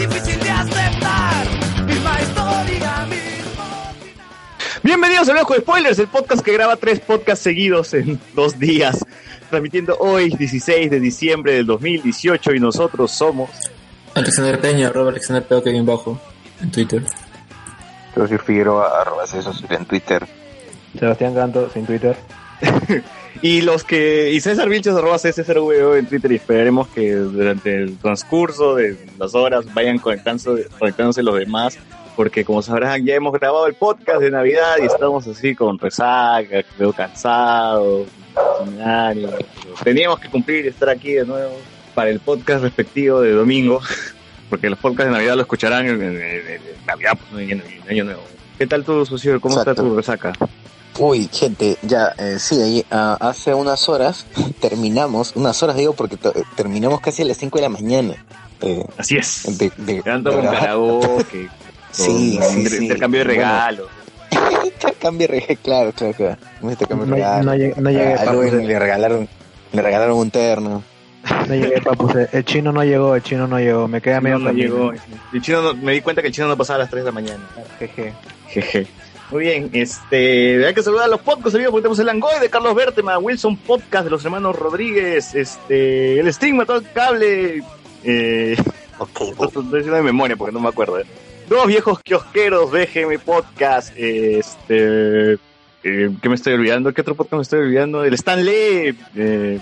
Difícil de aceptar. Misma historia, mismo final. Bienvenidos a Ojo de Spoilers, el podcast que graba tres podcasts seguidos en dos días, transmitiendo hoy, 16 de diciembre del 2018, y nosotros somos. Alexander Peña, arroba Alexander Peña, que bien bajo, en Twitter. José Figueroa, arroba César en Twitter. Sebastián Cantos en Twitter. Y los que. Y César Vilches, arroba CSRVO en Twitter, y esperaremos que durante el transcurso de las horas vayan conectándose, conectándose los demás, porque como sabrán, ya hemos grabado el podcast de Navidad y estamos así con resaca, sin ánimo. Teníamos que cumplir y estar aquí de nuevo para el podcast respectivo de domingo, porque los podcasts de Navidad lo escucharán en, en- en- en Navidad, pues, en, Año Nuevo. ¿Qué tal tu socio? ¿Cómo Exacto. está tu resaca? Uy, gente, ya, eh, sí, ahí, ah, hace unas horas terminamos, unas horas digo porque to- terminamos casi a las 5 de la mañana. Eh, Así es. de, de- Tanto de con karaoke, Sí, con sí, sí. intercambio de Bueno. regalos. Intercambio de regalos, claro, claro, claro. Un intercambio de No, regalos. no llegué, no llegué, A papu, Luen le regalaron, le regalaron un terno. no llegué, papu. El chino no llegó, el chino no llegó. Me quedé medio No, no llegó. El chino no- me di cuenta que el chino no pasaba a las 3 de la mañana. Jeje. Jeje. Muy bien, este, hay que saludar a los podcasts, amigos, porque tenemos el Langoy de Carlos Bertema, Wilson Podcast de los hermanos Rodríguez, este, el Stigma, todo el cable, eh, Ok, Esto Estoy diciendo de memoria porque no me acuerdo. ¿eh? Dos viejos kiosqueros, BGM Podcast, este... eh, ¿Qué me estoy olvidando? ¿Qué otro podcast me estoy olvidando? El Stanley. Eh,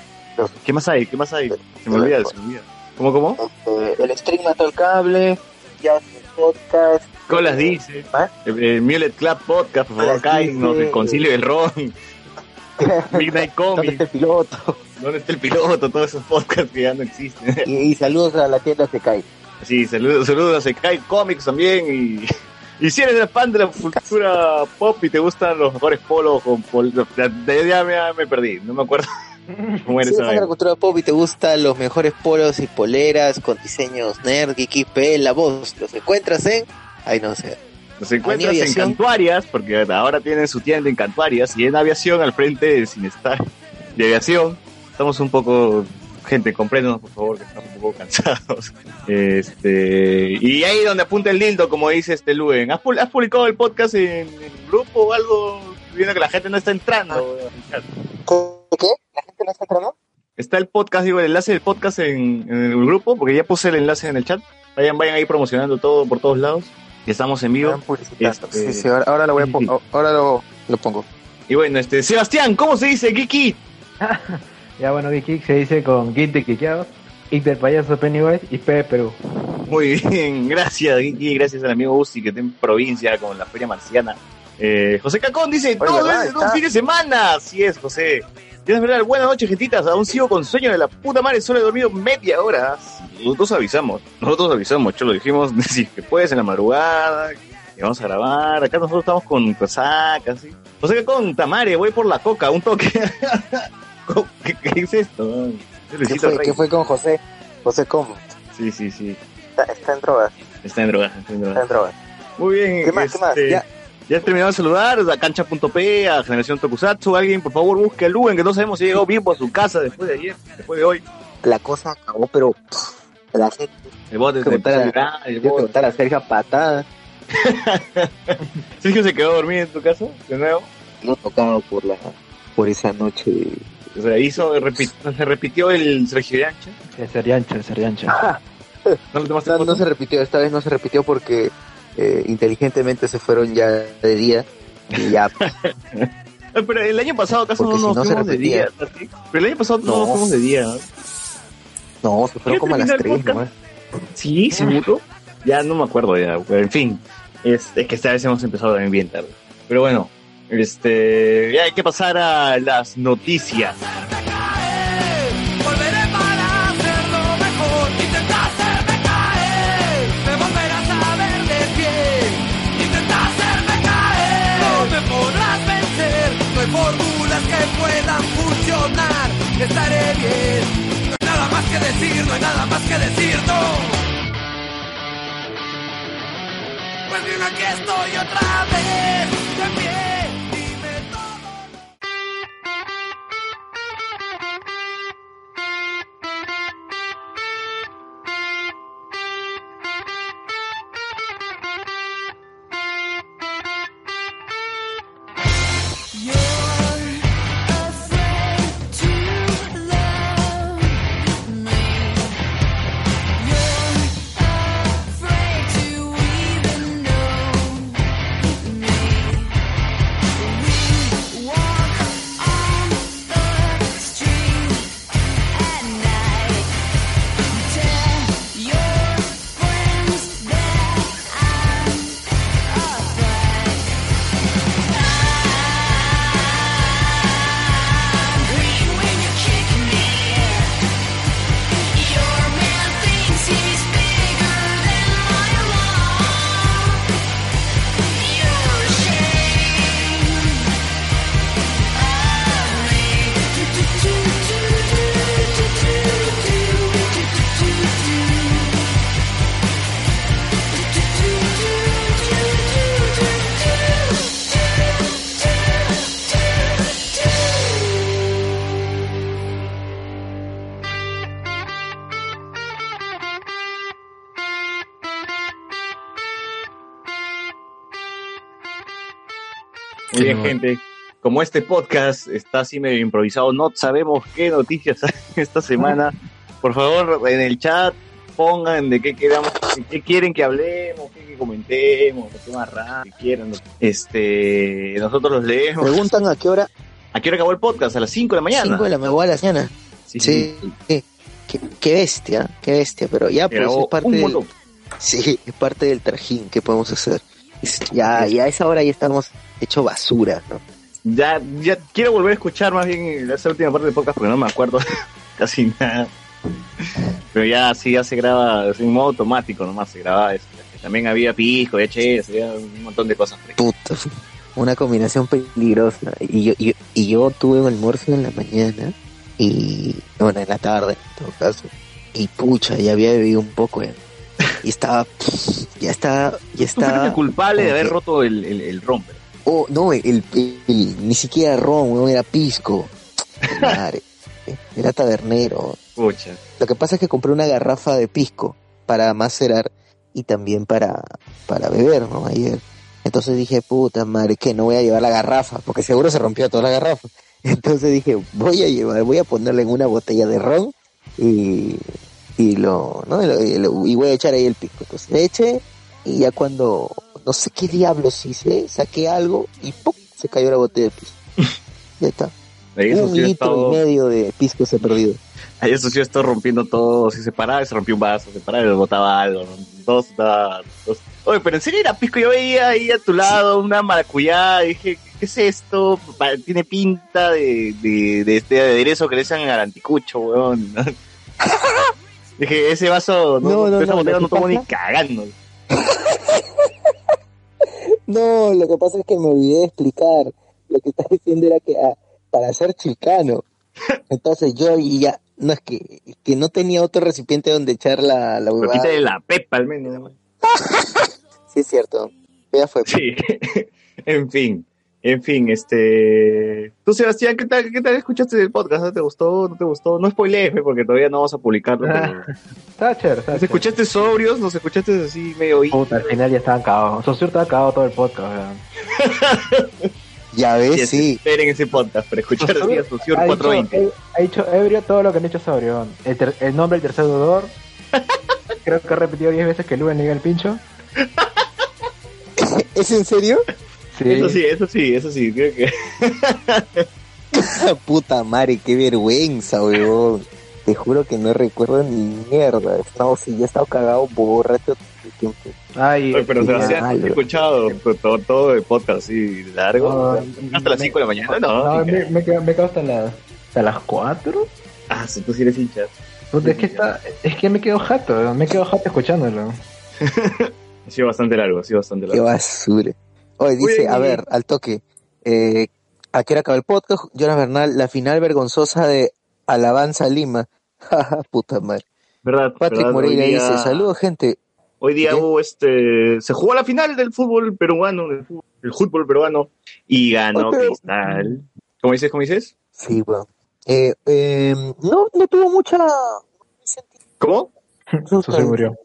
¿Qué más hay? ¿Qué más hay? Se me olvida, se me olvida. ¿Cómo, cómo? eh, el stream mató el cable, ya podcast. Colas dice. El, el Mulet Club Podcast, por favor, cáiganos, dice. el Concilio del Ron. Midnight ¿Dónde está Comics. el piloto? ¿Dónde está el piloto? Todos esos podcasts que ya no existen. Y, y saludos a la tienda Sekai. Sí, saludos, saludos a Sekai Comics también. Y, y si eres fan de la cultura pop y te gustan los mejores polos con pol- ya, ya me, ya me perdí, no me acuerdo cómo era Si eres fan de la cultura pop y te gustan los mejores polos y poleras con diseños nerd, geeky, P, la voz, los encuentras en... Ay, no sé. Nos encuentras en. Cantuarias, porque ahora tienen su tienda en Cantuarias y en aviación al frente del Cinestar de aviación. Estamos un poco, gente, compréndanos por favor, que estamos un poco cansados. Este, y ahí donde apunta el dildo, como dice este Luen. ¿Has, pu- has publicado el podcast en, en el grupo o algo? Viendo que la gente no está entrando. chat. ¿Qué? ¿La gente no está entrando? Está el podcast, digo, el enlace del podcast en, en el grupo, porque ya puse el enlace en el chat. Vayan, vayan ahí promocionando todo por todos lados. Estamos en vivo. Este- Sí, sí, ahora, ahora lo voy a ahora lo, lo pongo. Y bueno, este, Sebastián, ¿cómo se dice Kiki? Ya bueno, Geek se dice con Geek de Quiqueados, Geek del payaso Pennywise y P de Perú. Muy bien, gracias, Kiki, gracias al amigo Uzi que está en provincia con la Feria Marciana. Eh, José Cacón dice, Oye, dos ¿verdad? veces en un fin de semana. Así es, José. Tienes verdad, buenas noches, gentitas. Aún sigo con sueño de la puta madre, solo he dormido media hora. Nosotros avisamos, nosotros avisamos, lo dijimos, si que puedes en la madrugada, que vamos a grabar. Acá nosotros estamos con resaca, así. José Cacón, Tamare, voy por la coca, un toque. ¿Qué, qué es esto? ¿Qué fue, Rey. ¿Qué fue con José? José, ¿cómo? Sí, sí, sí. Está, está en drogas. Está en drogas, está en Está drogas. en drogas. Muy bien. ¿Qué más? ¿Qué más? este, Ya. Ya he terminado de saludar a Cancha.p, a Generación Tokusatsu. Alguien, por favor, busque a Luen, que no sabemos si llegó vivo a su casa después de ayer, después de hoy. La cosa acabó, pero pff, la gente El bote Que se botar a- a llorar, el bote. a Sergio a patada. Sergio se quedó dormido en tu casa, de nuevo. Lo tocaba por la por esa noche. O sea, hizo, se repitió el Sergio Yancha. El Seriancho, el Seriancho. ¿No lo tomaste No, foto? no se repitió, esta vez no se repitió porque eh, inteligentemente se fueron ya de día y ya Pero el año pasado acaso no si nos no fuimos de día. Pero el año pasado no, No. nos fuimos de día. No, se fueron ¿Ya como a las terminó el 3 podcast? nomás. Sí, seguro. Ya no me acuerdo ya, pero en fin. Es, es que esta vez hemos empezado también bien tarde. Pero bueno, este, ya hay que pasar a las noticias. Estaré bien. No hay nada más que decir. No hay nada más que decir. No. Pues bien, aquí estoy otra vez. De. Gente. Como este podcast está así medio improvisado, no sabemos qué noticias hay esta semana. Por favor, en el chat pongan de qué quedamos, de qué quieren que hablemos, qué que comentemos, qué más raro, que quieran. Este, nosotros los leemos. Preguntan a qué hora. ¿A qué hora acabó el podcast? A las 5 de la mañana. 5 de la mañana. Sí, Sí. Qué, qué bestia, qué bestia. Pero ya, pues es parte del, sí, es parte del trajín que podemos hacer. Ya, ya a esa hora ya estamos hecho basura, ¿no? Ya, ya quiero volver a escuchar más bien esa última parte del podcast porque no me acuerdo casi nada. Pero ya sí, ya se graba así en modo automático nomás, se graba eso. También había pisco, HS, había un montón de cosas. Puta, una combinación peligrosa. Y yo, y, y yo tuve un almuerzo en la mañana y, bueno, en la tarde, en todo caso. Y pucha, ya había bebido un poco, ya. Y estaba, ya estaba, ya Tú el culpable de haber que- roto el, el, el romper. Oh, no, el, ni siquiera ron, weón, era pisco. Madre, era tabernero. Pucha. Lo que pasa es que compré una garrafa de pisco para macerar y también para, para beber, ¿no? Ayer. Entonces dije, puta madre, que no voy a llevar la garrafa, porque seguro se rompió toda la garrafa. Entonces dije, voy a llevar, voy a ponerle en una botella de ron y, y lo, ¿no? Y, lo- y lo- y voy a echar ahí el pisco. Entonces le eché y ya cuando, no sé qué diablos hice, saqué algo y ¡pum! se cayó la botella de pisco. ya está. Ahí eso Un sí litro estado, y medio de pisco se ha perdido. ahí eso sí estaba rompiendo todo. Si se paraba, se rompía un vaso, se paraba y le botaba algo. estaba- todo- Oye, pero en serio era pisco. Yo veía ahí a tu lado una maracuyá. Dije, ¿qué es esto? Tiene pinta de, de, de este aderezo que le echan al anticucho, weón. dije, ese vaso, no, No, no, esa no, botella no tomo ni cagando. No, lo que pasa es que me olvidé de explicar. Lo que estás diciendo era que ah, para ser chicano. Entonces yo ya, no es que, que no tenía otro recipiente donde echar la, la Pero quítale la pepa al menos. Sí, es cierto. Ya fue. Sí, en fin, en fin, este... Tú, Sebastián, ¿qué tal, qué tal escuchaste el podcast? ¿Te gustó? ¿No te gustó? No spoilees, pues, porque todavía no vamos a publicarlo. pero- Thatcher, ¿Nos Thatcher. escuchaste sobrios? ¿Nos escuchaste así medio... oí? Puta, al final ya estaban cagados. Sosur estaba cagado todo el podcast, weón. Ya ves, sí. Esperen ese podcast para escuchar así a dicho, 420. ha dicho ebrio todo lo que han hecho sobrio. El, ter- el nombre del tercer deudor. Creo que ha repetido 10 veces que Luen le diga el pincho. ¿Es en serio? Sí. Eso sí, eso sí, eso sí. Creo que... Puta madre, qué vergüenza, weón. Te juro que no recuerdo ni mierda. No, sí, ya he estado cagado borracho todo el tiempo. Ay, Oye, pero Sebastián, malo. he escuchado todo, todo el podcast así largo. No, hasta las me- 5 de la mañana, no. No, me, me, quedo, me quedo hasta las, hasta las 4. Ah, si tú sí eres hincha. Es que está, es que me quedo jato, me quedo jato escuchándolo. Ha sido bastante largo, ha sido bastante Qué largo. basura. Oye, dice, Oye, a ver, al toque. Eh, ¿A qué hora acaba el podcast? Jonas Bernal, la final vergonzosa de Alabanza Lima. Jaja, puta madre. ¿Verdad? Patrick ¿verdad? Moreira Hoy día- dice, saludos gente. Hoy día ¿Qué? hubo este. Se jugó la final del fútbol peruano, del fútbol, el fútbol peruano, y ganó Oye, pero- Cristal. ¿Cómo dices? ¿Cómo dices? Sí, weón. Eh, eh, no, no tuvo mucha... ¿Cómo? Eso se murió.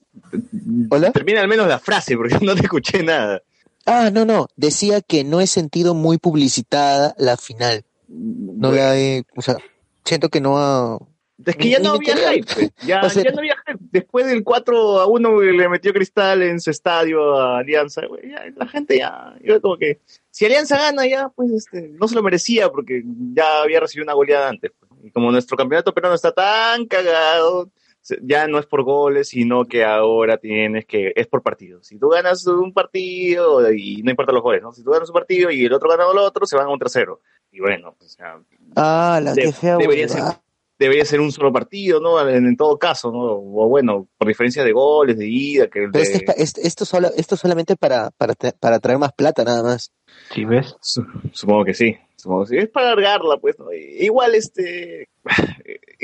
¿Hola? Termina al menos la frase, porque no te escuché nada. Ah, no, no. Decía que no he sentido muy publicitada la final. No Bueno, la he... O sea, siento que no ha... Es que ya no había hype. Ya, O sea- ya no había hype. Después del 4 a 1 que le metió Cristal en su estadio a Alianza, ya, la gente ya. Yo como que. Si Alianza gana, ya, pues este, no se lo merecía porque ya había recibido una goleada antes. pues. Y como nuestro campeonato peruano está tan cagado, ya no es por goles, sino que ahora tienes que. Es por partido. Si tú ganas un partido, y no importa los goles, ¿no? Si tú ganas un partido y el otro gana el otro, se van a un tercero. Y bueno, o sea, Ah, la De- fea debería huevada. debería ser un solo partido, ¿no? En, en todo caso, ¿no? O bueno, por diferencia de goles, de ida, que el Pero de... este- esto, solo, esto solamente para, para, para traer más plata, nada más. ¿Sí ves? Su- Supongo que sí, supongo que sí. Es para alargarla, pues, ¿no? Igual, este...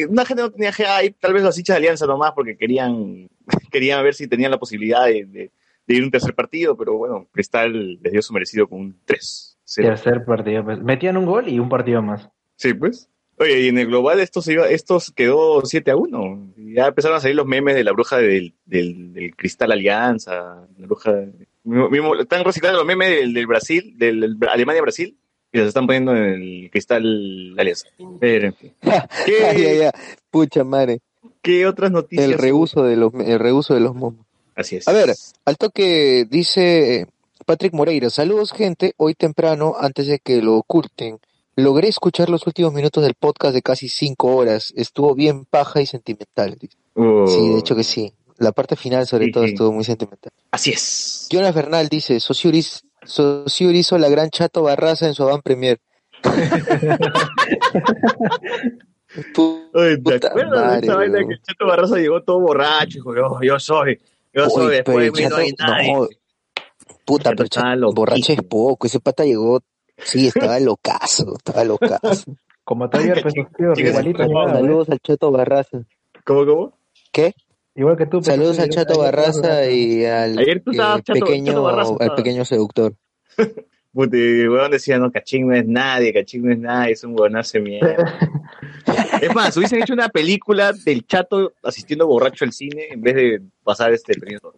Una gente no tenía hype, tal vez los hinchas de Alianza nomás, porque querían, querían ver si tenían la posibilidad de, de- de ir a un tercer partido, pero bueno, Cristal les dio su merecido con un 3. Tercer partido. Pues. Metían un gol y un partido más. Sí, pues. Oye, y en el global esto se iba, estos quedó 7 a 1. Ya empezaron a salir los memes de la bruja del, del, del Cristal Alianza, la bruja. mismo- están reciclando los memes del, del Brasil, del Alemania-Brasil, y los están poniendo en el Cristal Alianza. Pero, en fin. Ay, ¿Qué, ay, ay. Pucha madre. qué otras noticias? El reuso de los, el reuso de los momos. Así es. A ver, al toque dice Patrick Moreira, saludos gente, hoy temprano, antes de que lo oculten, logré escuchar los últimos minutos del podcast de casi cinco horas, estuvo bien paja y sentimental. Oh, Sí, de hecho que sí, la parte final sobre Sí, todo sí. estuvo muy sentimental. Así es. Jonas Bernal dice, Sociuris, Sociur hizo la gran chato Barraza en su avant premier. Oye, ¿te Puta acuerdas de madre, esa vaina que el Chato Barraza llegó todo borracho? Dijo, yo, yo soy, yo soy, Uy, después pero de mí no hay Chato- nadie. no, Puta, Chato pero Chato- borracho es poco, ese pata llegó, sí, estaba locazo, estaba locazo. Como Taller, pues, tío, igualito. ¿eh? Saludos al Chato Barraza. ¿Cómo, cómo? ¿Qué? Igual que tú. pues, Saludos tú, al Chato Barraza y al Ayer tú estabas eh, Chato- pequeño, Chato Barraza, al pequeño seductor. Puta, y el weón decía, no, Cachín no es nadie, Cachín no es nadie, es un huevonazo de mierda. es más, hubiesen hecho una película del chato asistiendo borracho al cine en vez de pasar este periodo.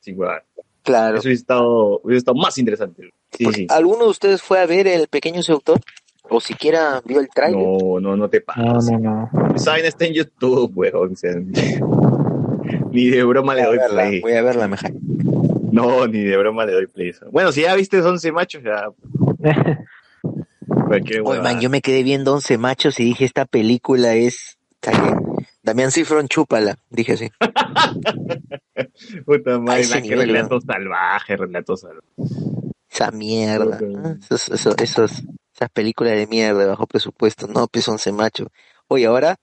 Sin huevar. Claro. Eso hubiese estado, hubiese estado más interesante. Sí, sí. ¿Alguno de ustedes fue a ver el pequeño seductor? O siquiera vio el tráiler. No, no, no te No, pases. no, no. Esa vaina está en YouTube, weón. ni de broma voy le doy verla, play. voy a verla, mejor. No, ni de broma le doy play. Bueno, si ya viste 11 machos, ya. Oye, man, yo me quedé viendo 11 machos y dije, esta película es... Damián Cifrón, chúpala, dije así. Puta madre, qué relato salvaje, relato salvaje. Esa mierda. Esos, esos, esos- esas películas de mierda bajo presupuesto. No, pues 11 machos. Oye, ahora,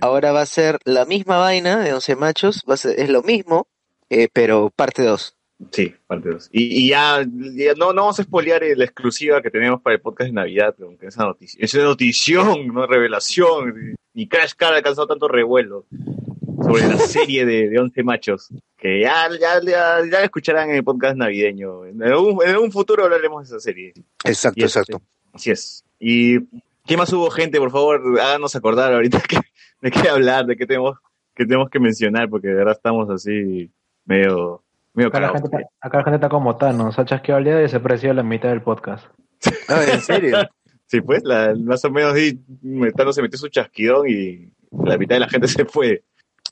ahora va a ser la misma vaina de 11 machos. Va a ser, es lo mismo, eh, pero parte 2. Sí, parte 2. Y, y ya, ya no, no vamos a spoilear la exclusiva que tenemos para el podcast de Navidad, aunque esa noticia, esa notición, no revelación, ni Crash Car ha alcanzado tanto revuelo sobre la serie de, de 11 machos, que ya, ya, ya, ya la escucharán en el podcast navideño. En algún, en algún futuro hablaremos de esa serie. Exacto, Y este- exacto. Así es. ¿Y qué más hubo, gente? Por favor, háganos acordar ahorita que, de qué hablar, de qué tenemos, que tenemos que mencionar, porque de verdad estamos así medio, medio Acá la, gente, está- acá la gente está como Thanos. Ha chasqueado el dedo y se pareció a la mitad del podcast. No, en serio. Sí, pues, la, más o menos ahí, Thanos se metió su chasquidón y la mitad de la gente se fue.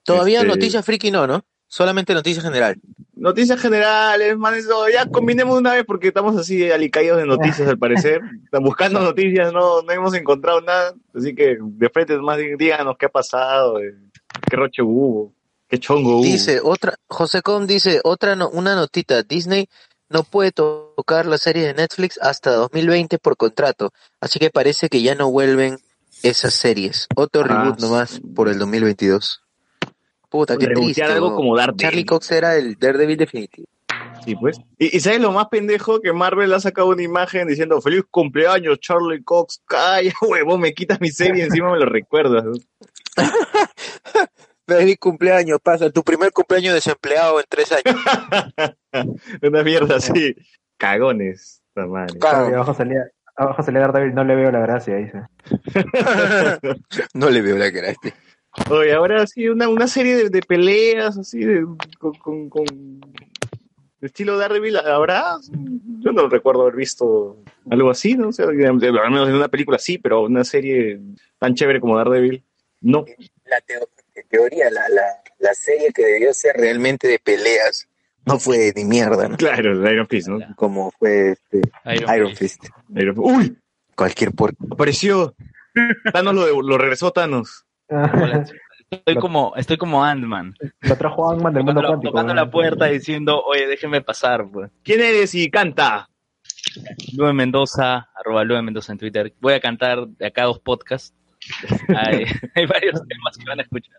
Todavía Este- noticias friki no, ¿no? Solamente noticias general. Noticias generales, man, eso, ya combinemos una vez porque estamos así alicaídos de noticias al parecer. Están buscando noticias, no, no hemos encontrado nada. Así que de frente más díganos qué ha pasado, eh, qué roche hubo, qué chongo hubo. Dice otra, José Com dice otra, no- una notita. Disney no puede to- tocar la serie de Netflix hasta 2020 por contrato, así que parece que ya no vuelven esas series. Otro Ah, reboot nomás por el 2022. Puta, qué Rebootear triste. algo weón. como Daredevil. Charlie Cox era el Daredevil definitivo. Sí, pues. Y, y ¿sabes lo más pendejo? Que Marvel ha sacado una imagen diciendo feliz cumpleaños, Charlie Cox. Calla, huevón, me quitas mi serie y encima me lo recuerdas. Feliz cumpleaños, pasa tu primer cumpleaños desempleado en tres años. Una mierda así. Cagones. puta madre. Claro. Abajo salía, abajo salía Daredevil, no le veo la gracia, dice. no le veo la cara a este. Oye, ahora sí, una, una serie de, de peleas así, de, con, con, con estilo Daredevil, ¿habrá? Yo no recuerdo haber visto algo así, ¿no? O sea, al menos en una película sí, pero una serie tan chévere como Daredevil, no. La teo- teoría, la, la, la serie que debió ser realmente de peleas no fue ni mierda, ¿no? Claro, el Iron Fist, ¿no? Como fue este Iron Iron Fist. Fist. Iron- ¡Uy! Cualquier por... Apareció. Thanos lo, lo regresó Thanos. Estoy como, estoy como Ant-Man. Lo trajo Ant-Man del mundo Tocando, cuántico. tocando ¿no? la puerta diciendo, oye, déjenme pasar, pues. ¿Quién eres y canta? Lue Mendoza, arroba Lue Mendoza en Twitter. Voy a cantar de acá dos podcasts. Hay, hay varios temas que van a escuchar.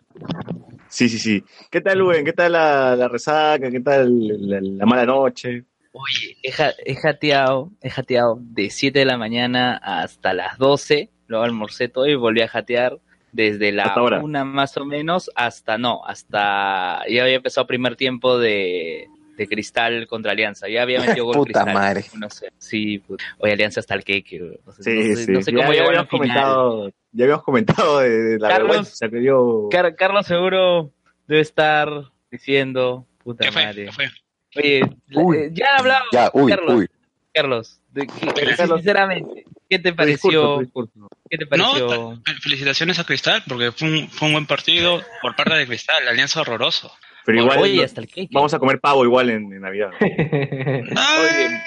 Sí, sí, sí. ¿Qué tal, Luen? ¿Qué tal la, la resaca? ¿Qué tal la, la mala noche? Oye, he jateado, he jateado de 7 de la mañana hasta las 12, luego almorcé todo y volví a jatear desde la Hasta ahora. una más o menos hasta, no, hasta, ya había empezado primer tiempo de, de Cristal contra Alianza, ya había metido gol Puta Cristal. madre. No sé, sí, puta. oye, Alianza hasta el queque, Sí, no sé, sí. no sé Ya- cómo ya, habíamos comentado, ya habíamos comentado de, de la Carlos. vergüenza que dio. Car- Carlos seguro debe estar diciendo, puta ¿Qué fue? madre. ¿Qué fue? Oye, Uy. eh, ya he hablado, Ya, uy, Carlos. uy. Carlos, de sinceramente, ¿qué te pareció? discurso. ¿Qué te No, pareció? ta- felicitaciones a Cristal porque fue un, fue un buen partido por parte de Cristal, la alianza horroroso. Pero igual Oye, no- hasta el cake. vamos a comer pavo igual en, en Navidad. Ah,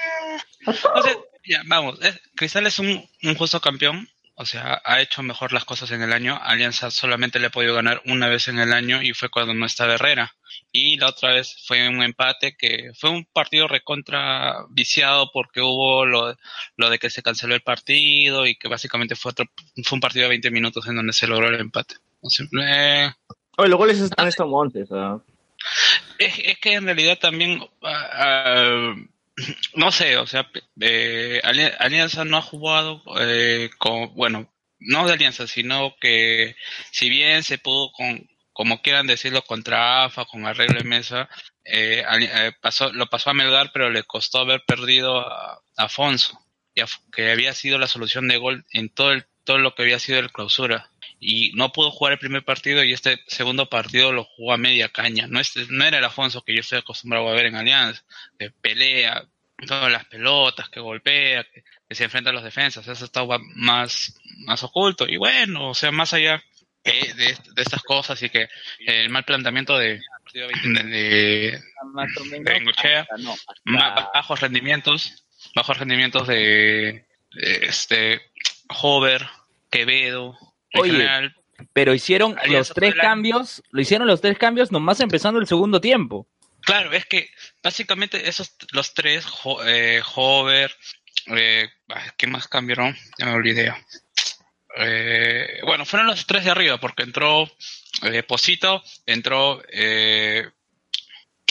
no sé, ya, vamos, es- Cristal es un, un justo campeón, o sea, ha hecho mejor las cosas en el año. Alianza solamente le ha podido ganar una vez en el año y fue cuando no estaba Herrera. Y la otra vez fue un empate que fue un partido recontra viciado porque hubo lo, lo de que se canceló el partido y que básicamente fue otro, fue un partido de 20 minutos en donde se logró el empate. O sea, eh, Oye, los goles están estos montes. ¿ah? Es, es que en realidad también, ah, no sé, o sea, eh, Ali- Alianza no ha jugado eh, con, bueno, no de Alianza, sino que si bien se pudo, con, como quieran decirlo, contra AFA, con arreglo de mesa, eh, eh, pasó, lo pasó a Melgar, pero le costó haber perdido a, a Afonso, que había sido la solución de gol en todo, el, todo lo que había sido el clausura y no pudo jugar el primer partido y este segundo partido lo jugó a media caña. No, es, no era el Afonso que yo estoy acostumbrado a ver en Alianza, que pelea todas las pelotas, que golpea, que, se enfrenta a los defensas. Eso estaba más, más oculto. Y bueno, o sea, más allá que de, de estas cosas y que el mal planteamiento de, de, de- de bajos rendimientos, bajos rendimientos de, de este Hover, Quevedo, Oye, general, Pero hicieron los tres la- cambios, lo hicieron los tres cambios nomás empezando el segundo tiempo. Claro, es que básicamente esos los tres, Ho- eh, Hover, eh, ¿qué más cambiaron? Ya me olvidé. Eh, bueno, fueron los tres de arriba, porque entró eh, Posito, entró. Eh,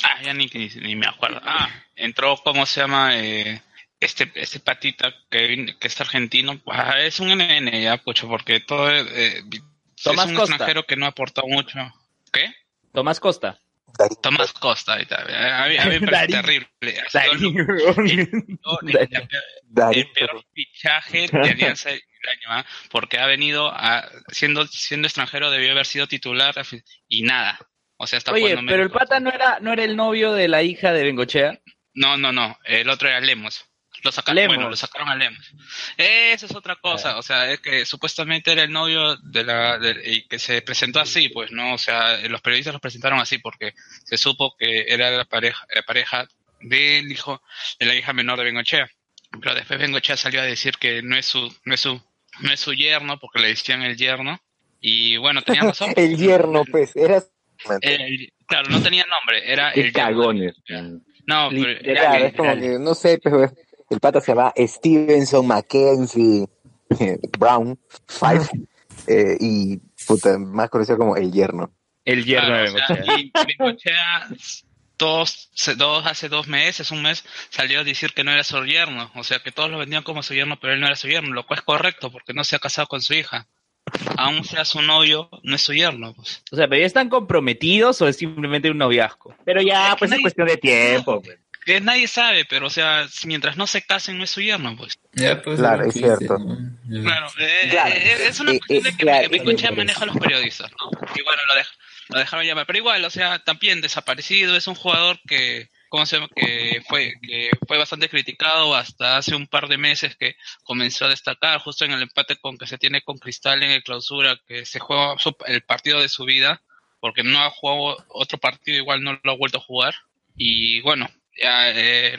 ah, ya ni, ni, ni me acuerdo. Ah, entró, ¿cómo se llama? Eh, este, este patita que, que es argentino. Ah, es un NN ya, pucho, porque todo. eh, Tomás es un Costa. extranjero que no ha aportado mucho. ¿Qué? Tomás Costa. Tomás Costa, ahí está. A mí, a mí me parece Darín. terrible. El- el- peor fichaje de Alianza del año, porque ha venido a, siendo siendo extranjero debió haber sido titular y nada. O sea, está Oye, pero el pata no era, no era el novio de la hija de Bengochea. No, no, no. El otro era Lemos. Lo sacaron, bueno, lo sacaron a Lemos. Esa es otra cosa, o sea, es que supuestamente era el novio de la, de- y que se presentó así, pues, ¿no? O sea, los periodistas lo presentaron así porque se supo que era la pareja, la pareja del hijo, de la hija menor de Bengochea. Pero después Bengochea salió a decir que no es su, no es su, no es su yerno, porque le decían el yerno. Y bueno, tenían razón. El yerno, pues, era... El- claro, no tenía nombre, era el yerno. cagones. No, pero era Claro, el- es como que, no sé, pero el pata se llama Stevenson Mackenzie Brown Five eh, y puta, más conocido como el yerno. El yerno Claro, de o sea, Bengochea. y Bengochea, dos, se- dos, hace dos meses, un mes, salió a decir que no era su yerno. O sea, que todos lo vendían como su yerno, pero él no era su yerno, lo cual es correcto, porque no se ha casado con su hija. Aún sea su novio, no es su yerno. Pues. O sea, ¿pero ya están comprometidos o es simplemente un noviazgo? Pero ya, Es pues es cuestión de tiempo. pues. Que nadie sabe, pero o sea, mientras no se casen, no es su yerno, pues. Ya, pues, Claro, es dice, cierto. Claro, eh, Claro. eh, es una Eh, cuestión eh, de que claro, sí, maneja a los periodistas, ¿no? Y bueno, lo, dej- lo dejaron llamar. Pero igual, o sea, también desaparecido, es un jugador que, ¿cómo se llama? Que fue, que fue bastante criticado hasta hace un par de meses que comenzó a destacar justo en el empate con que se tiene con Cristal en el clausura, que se juega su- el partido de su vida, porque no ha jugado otro partido, igual no lo ha vuelto a jugar. Y bueno, eh,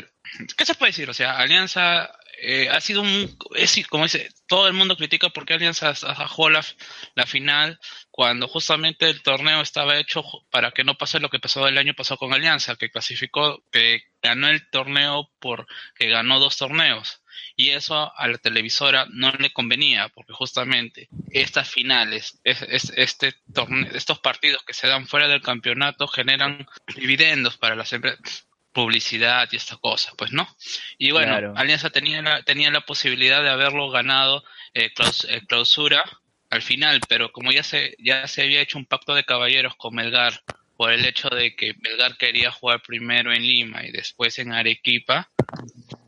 ¿qué se puede decir? O sea, Alianza eh, ha sido un, es, como dice, todo el mundo critica porque Alianza jugado la, la final cuando justamente el torneo estaba hecho para que no pase lo que pasó el año pasado con Alianza, que clasificó, que ganó el torneo por que ganó dos torneos. Y eso a la televisora no le convenía, porque justamente estas finales, es, es- este torneo, estos partidos que se dan fuera del campeonato generan dividendos para las empresas publicidad y esta cosa, pues no. Y bueno, Claro. Alianza tenía la, tenía la posibilidad de haberlo ganado eh, claus- eh, clausura al final, pero como ya se, ya se había hecho un pacto de caballeros con Melgar por el hecho de que Melgar quería jugar primero en Lima y después en Arequipa,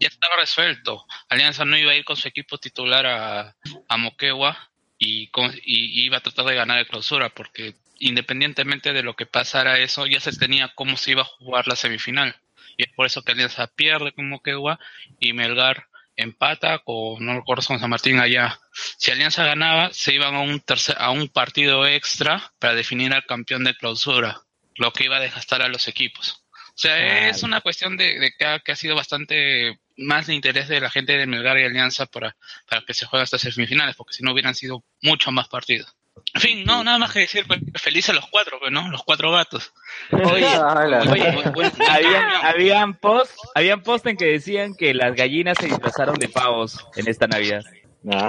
ya estaba resuelto. Alianza no iba a ir con su equipo titular a, a Moquegua y, con- y- y iba a tratar de ganar el clausura porque independientemente de lo que pasara eso, ya se tenía cómo se iba a jugar la semifinal. Y es por eso que Alianza pierde con Moquegua y Melgar empata con, no recuerdo, con San Martín allá. Si Alianza ganaba, se iban a un, tercer, a un partido extra para definir al campeón de clausura, lo que iba a desgastar a los equipos. O sea, Claro. es una cuestión de, de que, ha, que ha sido bastante más de interés de la gente de Melgar y Alianza para, para que se jueguen estas semifinales, porque si no hubieran sido mucho más partidos. En fin, no, nada más que decir, pues, feliz a los cuatro, pues, ¿no? Los cuatro gatos. Oye, Ala. oye, habían, habían post, habían post en que decían que las gallinas se disfrazaron de pavos en esta Navidad.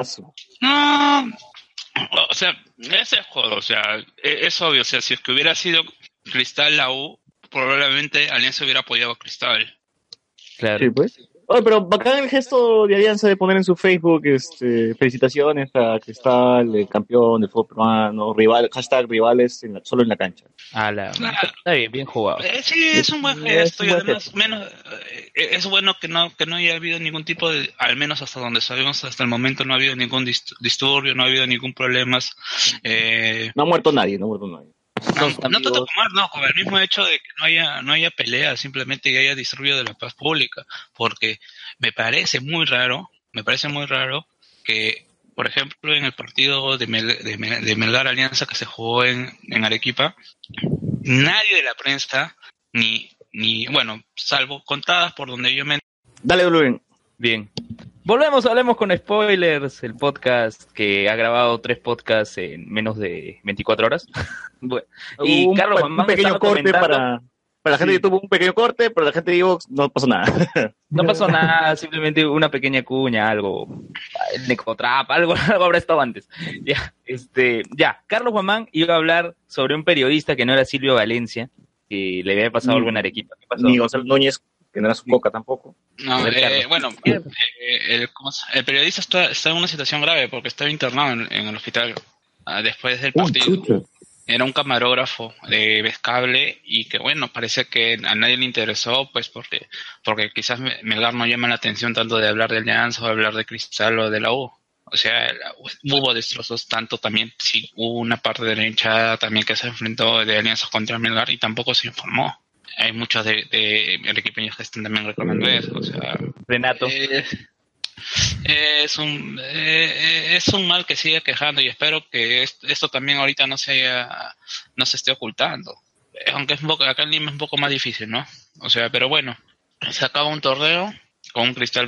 Su- No, o sea, ese juego, o sea, e- es obvio, o sea, si es que hubiera sido Cristal la U, probablemente Alianza hubiera apoyado a Cristal. Claro. Sí, pues. Oye, pero bacán el gesto de Alianza de poner en su Facebook este, felicitaciones a Cristal, el campeón del fútbol peruano, rival, hashtag rivales en la- solo en la cancha. A la- Claro. Está bien, bien jugado. Eh, sí, es un buen Es gesto y además gesto. menos eh, es bueno que no que no haya habido ningún tipo de al menos hasta donde sabemos hasta el momento no ha habido ningún dist- disturbio, no ha habido ningún problema. Eh, No ha muerto nadie, no ha muerto nadie. No, Los no tanto como no, con el mismo hecho de que no haya no haya pelea, simplemente que haya disturbio de la paz pública, porque me parece muy raro, me parece muy raro que por ejemplo, en el partido de, Mel- de, de Melgar Alianza que se jugó en, en Arequipa, nadie de la prensa, ni, ni, bueno, salvo contadas por donde yo me Dale, Blumen. Bien. Volvemos, hablemos con spoilers, el podcast que ha grabado tres podcasts en menos de 24 horas. Bueno, y un, Carlos un pequeño corte comentando- para, para la gente Sí. de YouTube, un pequeño corte, pero la gente de Evox no pasó nada. No pasó nada, simplemente una pequeña cuña, algo, el Necotrap, algo, algo habrá estado antes. Ya, este, ya, Carlos Guamán iba a hablar sobre un periodista que no era Silvio Valencia, que le había pasado Ni- algo en Arequipa. ¿Qué pasó? Ni Gonzalo Núñez, que no era su coca tampoco. No, eh, bueno, eh, el, ¿cómo se- el periodista está, está en una situación grave porque estaba internado en, en el hospital ah, después del partido. Era un camarógrafo de Vescable y que bueno, parece que a nadie le interesó, pues porque, porque quizás Me- Melgar no llama la atención tanto de hablar de Alianza o de hablar de Cristal o de la U. O sea, la- hubo destrozos tanto también, sí, hubo una parte de la hinchada también que se enfrentó de Alianza contra Melgar y tampoco se informó. Hay muchos de, de arequipeños que están también reclamando eso. O sea, Renato. eh, es un eh, es un mal que sigue quejando y espero que est- esto también ahorita no se haya- no se esté ocultando Eh, aunque es un poco acá en Lima es un poco más difícil no o sea pero bueno se acaba un torneo con un cristal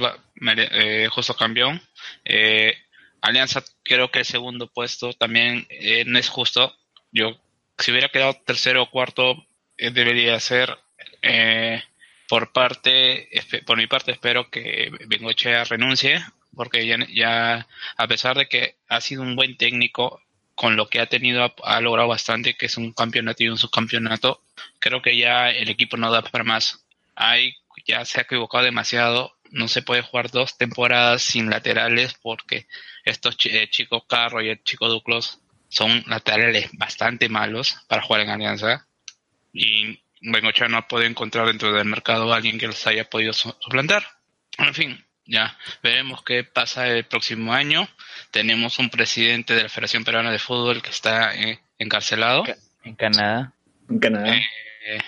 eh, justo campeón Eh, Alianza creo que el segundo puesto también eh, no es justo yo si hubiera quedado tercero o cuarto debería ser eh, por parte, por mi parte espero que Bengochea renuncie, porque ya, a pesar de que ha sido un buen técnico, con lo que ha tenido, ha, logrado bastante, que es un campeonato y un subcampeonato, creo que ya el equipo no da para más. Hay, ya se ha equivocado demasiado, no se puede jugar dos temporadas sin laterales, porque estos chi- eh, chicos Carro y el chico Duclos son laterales bastante malos para jugar en Alianza. Y Bengochea no puede encontrar dentro del mercado a alguien que los haya podido su- suplantar. En fin, ya veremos qué pasa el próximo año. Tenemos un presidente de la Federación Peruana de Fútbol que está eh, encarcelado. En Canadá. En Canadá. Eh,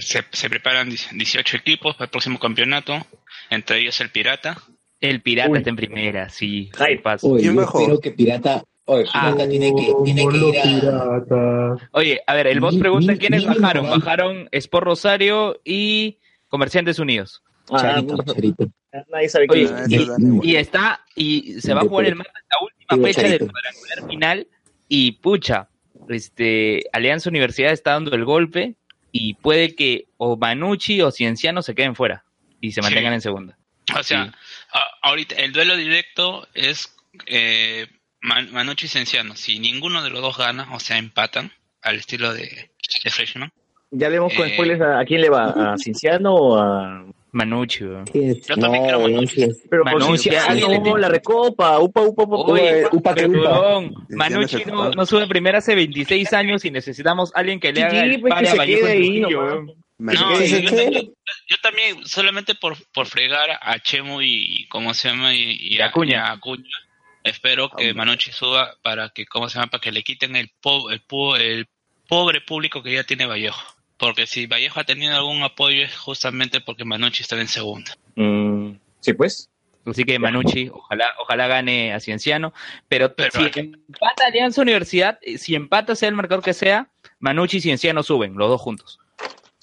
se, se preparan 18 equipos para el próximo campeonato, entre ellos el Pirata. El pirata Uy. está en primera, sí. Ay, paso. Oye, ¿Quién yo bajó? espero que Pirata, oye, Ah. Pirata tiene que, tiene que ir a... Oye, a ver, el boss Ni- pregunta ni- quiénes ni- bajaron. ni- Bajaron Sport Rosario y Comerciantes Unidos. Ah, Charito, Charito. nadie sabe Oye, quién es. y, está, y se va a jugar el martes la última Digo, fecha del cuadrangular final. Y pucha, este, Alianza Universidad está dando el golpe y puede que o Manucci o Cienciano se queden fuera y se Sí. mantengan en segunda. O sea, Sí. a- ahorita el duelo directo es eh, Man- Manucci y Cienciano. Si ninguno de los dos gana, o sea, empatan al estilo de, de Freshman. Ya leemos con Eh. spoilers a, a quién le va, a Cinciano o a. Manucci. Yo también quiero weón, Manucci. sí Pero Manucci, tiene- la recopa, upa, upa, upa, upa. Oye, upa que upa. Manucci no, no sube primera hace 26 años y necesitamos a alguien que le Sí, haga el pues, que se quede ahí. No, ¿Qué yo, también, yo también, solamente por, por fregar a Chemo y, ¿cómo se llama? Y, y a Acuña. a Acuña. Espero que Manucci suba para que, ¿cómo se llama? Para que le quiten el, po- el, po- el pobre público que ya tiene Vallejo. Porque si Vallejo ha tenido algún apoyo es justamente porque Manucci está en segunda. Mm, sí, pues. Así que Manucci, ojalá, ojalá gane a Cienciano. Pero, Pero- si empata Alianza Universidad, eh, si empata sea el marcador que sea, Manucci y Cienciano suben, los dos juntos.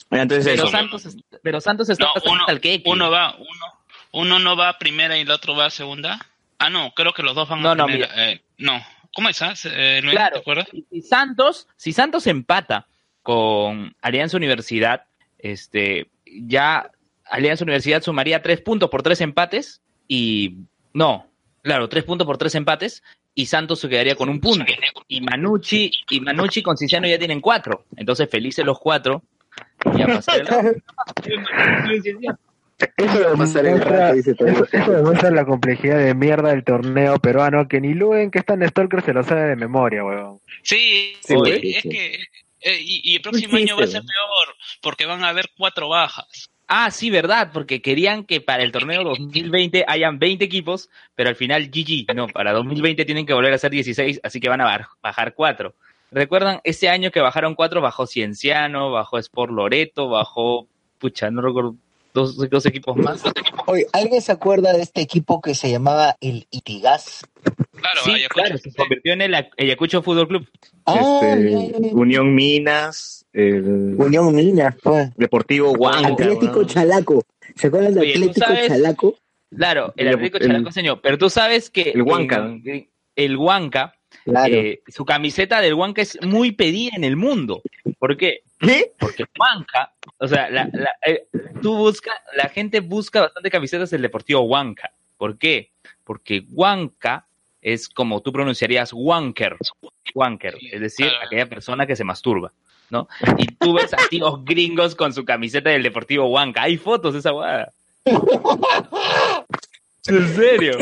Entonces, Pero eso. Santos, es- pero Santos está No, uno, al queque. uno va, uno, uno no va a primera y el otro va a segunda. Ah, no, creo que los dos van No, a no, primera. Eh, no, ¿cómo es? ah? Eh, Luis, Claro. ¿Te acuerdas? Y Santos, si Santos empata con Alianza Universidad, este, ya Alianza Universidad sumaría tres puntos por tres empates y no, claro, tres puntos por tres empates y Santos se quedaría con un punto. Y Manucci y Manucci con Ciciano ya tienen cuatro, entonces felices los cuatro. Y Eso demuestra, rato, dice todo. eso, eso demuestra la complejidad de mierda del torneo peruano que ni Luen, que está en Stalker, se lo sabe de memoria, weón. Sí, es que eh, y, y el próximo año va a ser peor porque van a haber cuatro bajas. Ah, sí, verdad, porque querían que para el torneo 2020 hayan 20 equipos, pero al final GG, no, para 2020 tienen que volver a ser 16, así que van a bajar 4. ¿Recuerdan ese año que bajaron 4? Bajó Cienciano, bajó Sport Loreto, bajó, pucha, no recuerdo, dos, dos equipos más. Oye, ¿alguien se acuerda de este equipo que se llamaba el Itigas? Claro, sí, Ayacucho. claro, se convirtió en el Ayacucho Fútbol Club. Ah, Este. Unión Minas, el Unión Minas, pues. Deportivo Huanca. Atlético. Chalaco. ¿Se acuerdan de Oye, ¿tú Atlético sabes? Chalaco? Claro, el El- Atlético el- Chalacoseño, pero tú sabes que El Huanca. en- el Huanca, Claro. eh, su camiseta del Huanca es muy pedida en el mundo. ¿Por qué? ¿Qué? Porque Huanca, o sea, la, la- eh, tú busca, la gente busca bastante camisetas del Deportivo Huanca. ¿Por qué? Porque Huanca es como tú pronunciarías wanker, wanker, es decir, Claro. aquella persona que se masturba, ¿no? Y tú ves a tíos gringos con su camiseta del Deportivo Huanca. Hay fotos de esa guada. ¿En serio?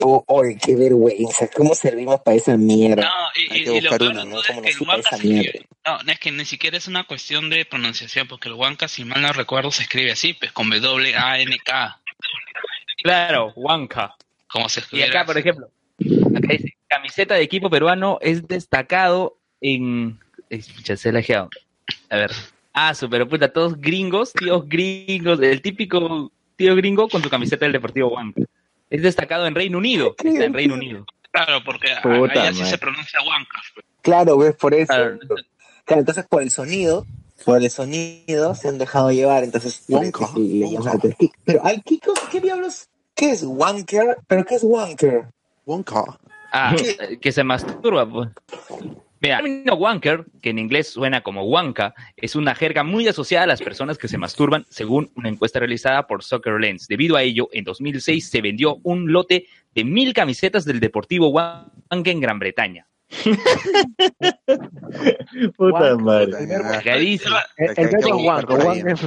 ¿Qué? Oh, oye, qué vergüenza. ¿Cómo servimos para esa mierda? No, y, Hay y- que y lo peor ¿no? es que el Huanca se escribe-. No, no, es que ni siquiera es una cuestión de pronunciación, porque el Huanca, si mal no recuerdo, se escribe así, pues con W-A-N-K, Claro, Huanca. como se Y escribiera. acá, por ejemplo, acá dice, camiseta de equipo peruano es destacado en... se lajeado. A ver, Ah, su, pero puta, todos gringos, tíos gringos, el típico tío gringo con su camiseta del Deportivo Huanca. Es destacado en Reino Unido, está en Reino Unido. Claro, porque Puta ahí así madre. se pronuncia pues. Claro, ves, por eso. Claro. Claro, entonces por el sonido, por el sonido se han dejado llevar, entonces Kiko. Pero al Kiko, ¿qué diablos? ¿Qué es wanker? ¿Pero qué es wanker? Wonka. Ah, que se masturba, pues. Mira, el término wanker, que en inglés suena como wanka, es una jerga muy asociada a las personas que se masturban, según una encuesta realizada por Soccer Lens. Debido a ello, en 2006 se vendió un lote de mil camisetas del Deportivo Wanka en Gran Bretaña. Puta Wanka. madre. El, cae verbo como Wanka, perro Wanka es...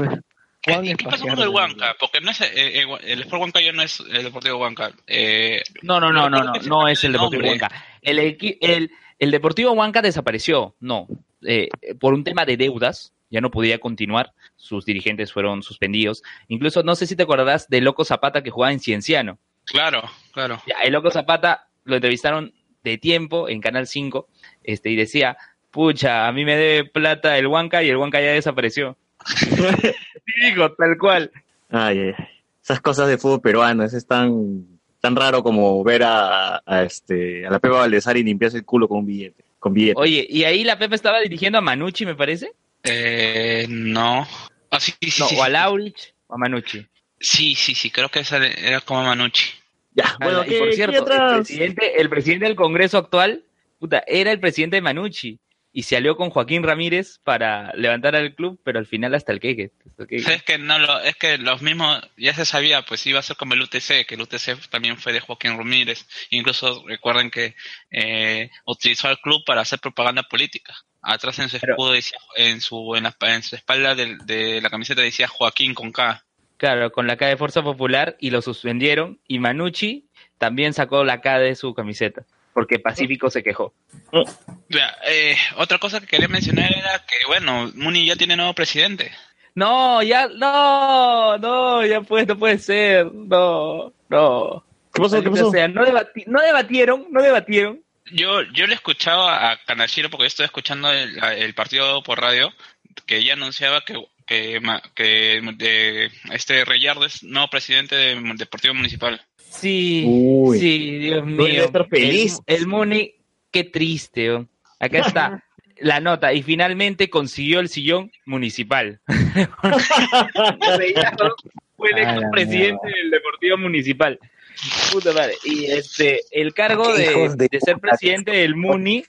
¿Qué, Wanka y es qué pasó con el Huanca? Porque no es eh, eh, el Sport Huanca ya no es el Deportivo Huanca. Eh, No, no, no, no, no, no es el Deportivo. Huanca. El, el, el Deportivo Huanca desapareció, no, eh, por un tema de deudas, ya no podía continuar, sus dirigentes fueron suspendidos. Incluso, no sé si te acordarás de Loco Zapata que jugaba en Cienciano. claro, claro. Ya, el Loco Zapata lo entrevistaron de tiempo en Canal 5 este, y decía, pucha, a mí me debe plata el Huanca y el Huanca ya desapareció. Sí, dijo, tal cual. Ay, ay, ay. Esas cosas de fútbol peruano, es tan, tan raro como ver a, a este, a la Pepa Valdesari limpiarse el culo con un billete. Con billete. Oye, y ahí la Pepe estaba dirigiendo a Manucci, me parece. Eh, no. Ah, sí, sí, No, sí, o a sí. Laurich o a Manucci. Sí, sí, sí, creo que esa era como Manucci. ya, bueno, Ala, ¿qué, y por qué cierto, el presidente, el presidente del Congreso actual, puta, era el presidente de Manucci y se alió con Joaquín Ramírez para levantar al club, pero al final hasta el queque. Es que no lo, es que los mismos, ya se sabía, pues iba a ser como el UTC, que el UTC también fue de Joaquín Ramírez. Incluso recuerden que eh, utilizó al club para hacer propaganda política. Atrás en su Pero- escudo decía, en su, en la, en su espalda del- de, la camiseta decía Joaquín con K. Claro, con la K de Fuerza Popular y lo suspendieron y Manucci también sacó la K de su camiseta porque Pacífico se quejó. Ya, eh, otra cosa que quería mencionar era que, bueno, Muni ya tiene nuevo presidente. No, ya, no, no, ya pues, no puede ser, no, no. ¿Qué pasó? ¿Qué pasó? sea, no, debati- no debatieron, no debatieron. Yo, yo le escuchaba a Kanashiro porque yo estoy escuchando el, el partido por radio, que ella anunciaba que, que, ma- que de, este Reyardo es nuevo presidente de Deportivo Municipal. Sí, Uy. sí, Dios mío. feliz. El, el Muni, qué triste. oh. Acá está la nota. Y finalmente consiguió el sillón municipal. Fue electo presidente del Deportivo Municipal. Puta madre. Y este, el cargo de, de de ser presidente del Muni,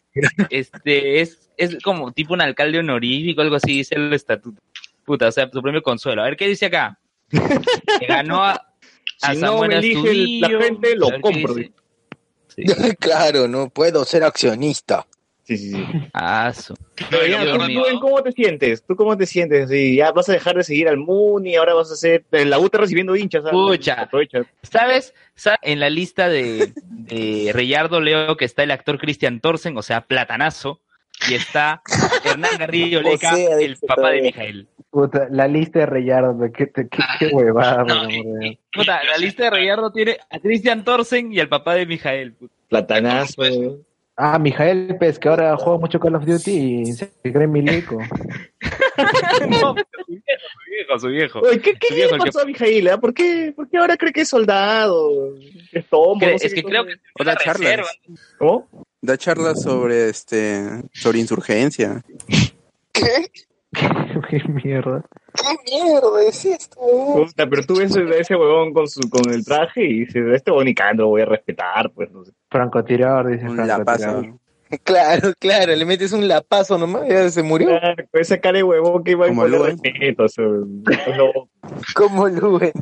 este, es, es como tipo un alcalde honorífico, algo así, dice el estatuto. Puta, o sea, su premio consuelo. A ver, ¿qué dice acá? Que ganó a Si no Samuel me elige el- la gente, lo compro. Sí. claro, no puedo ser accionista. Sí, sí, sí. Ah, su- Pero ya, tú, ¿cómo te sientes? ¿Tú cómo te sientes? Ya vas a dejar de seguir al Muni, ahora vas a hacer... La U está recibiendo hinchas. ¿sabes? Pucha. Aprovecha. ¿Sabes? Sa- En la lista de, de Reyardo leo que está el actor Christian Torsen, o sea, platanazo, y está Hernán Garrillo O Leca, sea, el papá de. Mijael. Puta, la lista de Reyardo, qué, qué, qué, qué huevada, por No, amor de Dios. Puta, la lista de Reyardo tiene a Christian Torsen y al papá de Mijael. puta. Platanazo. Ah, Mijael Pez, que ahora juega mucho Call of Duty y se cree milico. no, su viejo, su viejo, su viejo. Oye, ¿qué, qué Su viejo, le que- pasó a Mijail? ah? ¿Por qué, ¿Por qué ahora cree que es soldado? Es tombo, no sé es que creo que O da una charlas. ¿Cómo? Da charlas sobre este sobre insurgencia. ¿Qué? qué mierda. ¿Qué mierda es esto? Puta, pero tú ves a ese huevón con, su, con el traje y dices, este bonicando lo voy a respetar, pues no sé. Francotirador, dice Un lapazo. francotirador. Claro, claro, le metes un lapazo nomás, ya se murió. Claro, pues esa cara de huevón que iba a Como Luen. respeto, o sea, no. Como Luen.